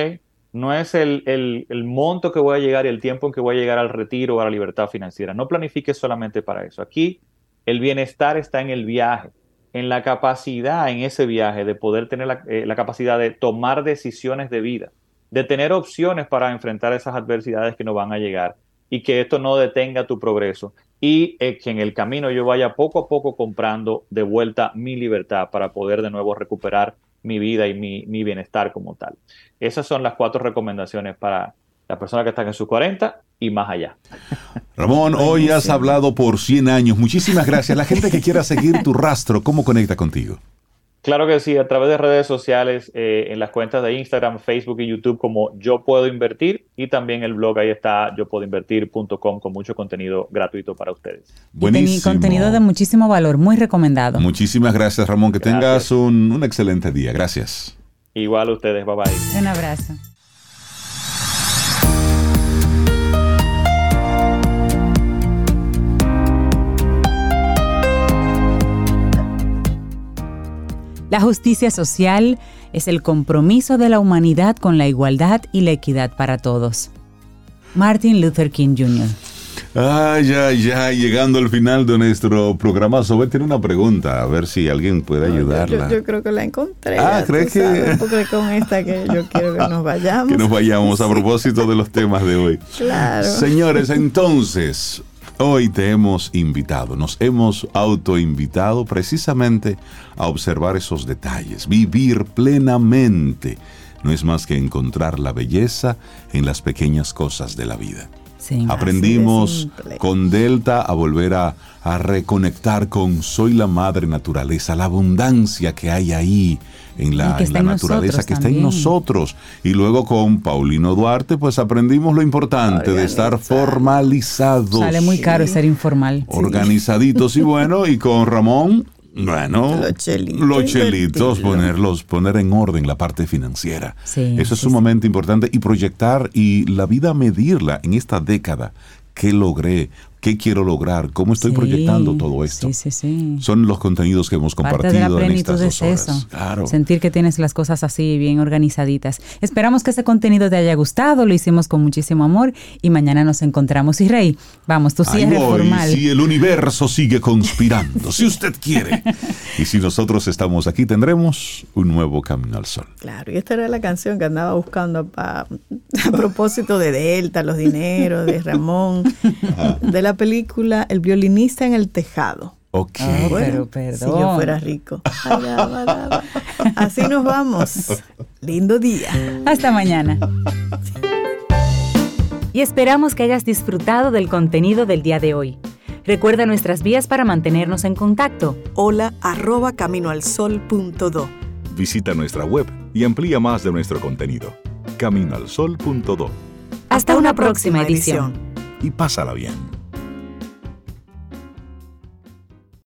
Speaker 10: No es el, monto que voy a llegar y el tiempo en que voy a llegar al retiro o a la libertad financiera. No planifiques solamente para eso. Aquí el bienestar está en el viaje, en la capacidad en ese viaje de poder tener la, eh, la capacidad de tomar decisiones de vida, de tener opciones para enfrentar esas adversidades que nos van a llegar y que esto no detenga tu progreso y eh, que en el camino yo vaya poco a poco comprando de vuelta mi libertad para poder de nuevo recuperar mi vida y mi, mi bienestar como tal. Esas son las cuatro recomendaciones para las personas que están en sus 40 y más allá.
Speaker 4: Ramón, hoy has hablado por 100 años. Muchísimas gracias. La gente que quiera seguir tu rastro, ¿cómo conecta contigo?
Speaker 10: Claro que sí, a través de redes sociales, eh, en las cuentas de Instagram, Facebook y YouTube como Yo Puedo Invertir y también el blog ahí está yo puedo invertir.com con mucho contenido gratuito para ustedes.
Speaker 6: Y
Speaker 4: Buenísimo.
Speaker 6: contenido de muchísimo valor, muy recomendado.
Speaker 4: Muchísimas gracias, Ramón. Que tengas un, un excelente día. Gracias.
Speaker 10: Igual a ustedes, bye bye.
Speaker 6: Un abrazo. La justicia social es el compromiso de la humanidad con la igualdad y la equidad para todos. Martin Luther King Jr.
Speaker 4: Ay, ay, ay, llegando al final de nuestro programa, Sobe tiene una pregunta, a ver si alguien puede ayudarla.
Speaker 5: Yo, yo creo que la encontré.
Speaker 4: Ah,
Speaker 5: ya
Speaker 4: ¿crees que-
Speaker 5: Porque con esta que yo quiero que nos vayamos.
Speaker 4: Que nos vayamos a propósito de los temas de hoy.
Speaker 5: Claro.
Speaker 4: Señores, entonces, hoy te hemos invitado, nos hemos autoinvitado precisamente a observar esos detalles, vivir plenamente. No es más que encontrar la belleza en las pequeñas cosas de la vida. Aprendimos
Speaker 5: de
Speaker 4: con Delta a volver a, a reconectar con Soy la Madre Naturaleza, la abundancia que hay ahí en la, en naturaleza que está en nosotros. Y luego con Paulino Duarte, pues aprendimos lo importante de estar formalizados.
Speaker 6: Sale muy caro ser informal.
Speaker 4: Organizaditos y bueno, y con Ramón, bueno,
Speaker 5: Los chelitos,
Speaker 4: los chelitos, ponerlos, poner en orden la parte financiera.
Speaker 6: Sí,
Speaker 4: Eso es
Speaker 6: sí,
Speaker 4: sumamente importante y proyectar y la vida medirla en esta década. ¿Qué logré? ¿Qué quiero lograr? ¿Cómo estoy
Speaker 6: Sí,
Speaker 4: proyectando todo esto?
Speaker 6: Sí, sí, sí.
Speaker 4: Son los contenidos que hemos
Speaker 6: Parte
Speaker 4: compartido
Speaker 6: de la
Speaker 4: en estas
Speaker 6: es
Speaker 4: dos horas.
Speaker 6: eso.
Speaker 4: Claro.
Speaker 6: Sentir que tienes las cosas así bien organizaditas. Esperamos que ese contenido te haya gustado, lo hicimos con muchísimo amor y mañana nos encontramos. Y Rey, vamos, tu
Speaker 4: Ahí
Speaker 6: cierre
Speaker 4: voy,
Speaker 6: formal.
Speaker 4: si el universo sigue conspirando, si usted quiere. Y si nosotros estamos aquí, tendremos un nuevo camino al sol.
Speaker 5: Claro, y esta era la canción que andaba buscando a, a propósito de Delta, los dineros, de Ramón, de la película El violinista en el tejado.
Speaker 4: Ok.
Speaker 6: Ah,
Speaker 5: Bueno,
Speaker 6: pero
Speaker 5: Si yo fuera rico. Así nos vamos. Lindo día.
Speaker 6: Hasta mañana.
Speaker 1: Y esperamos que hayas disfrutado del contenido del día de hoy. Recuerda nuestras vías para mantenernos en contacto.
Speaker 11: Hola arroba caminoalsol.do.
Speaker 2: Visita nuestra web y amplía más de nuestro contenido. Caminoalsol.do
Speaker 1: Hasta una próxima edición.
Speaker 2: y pásala bien.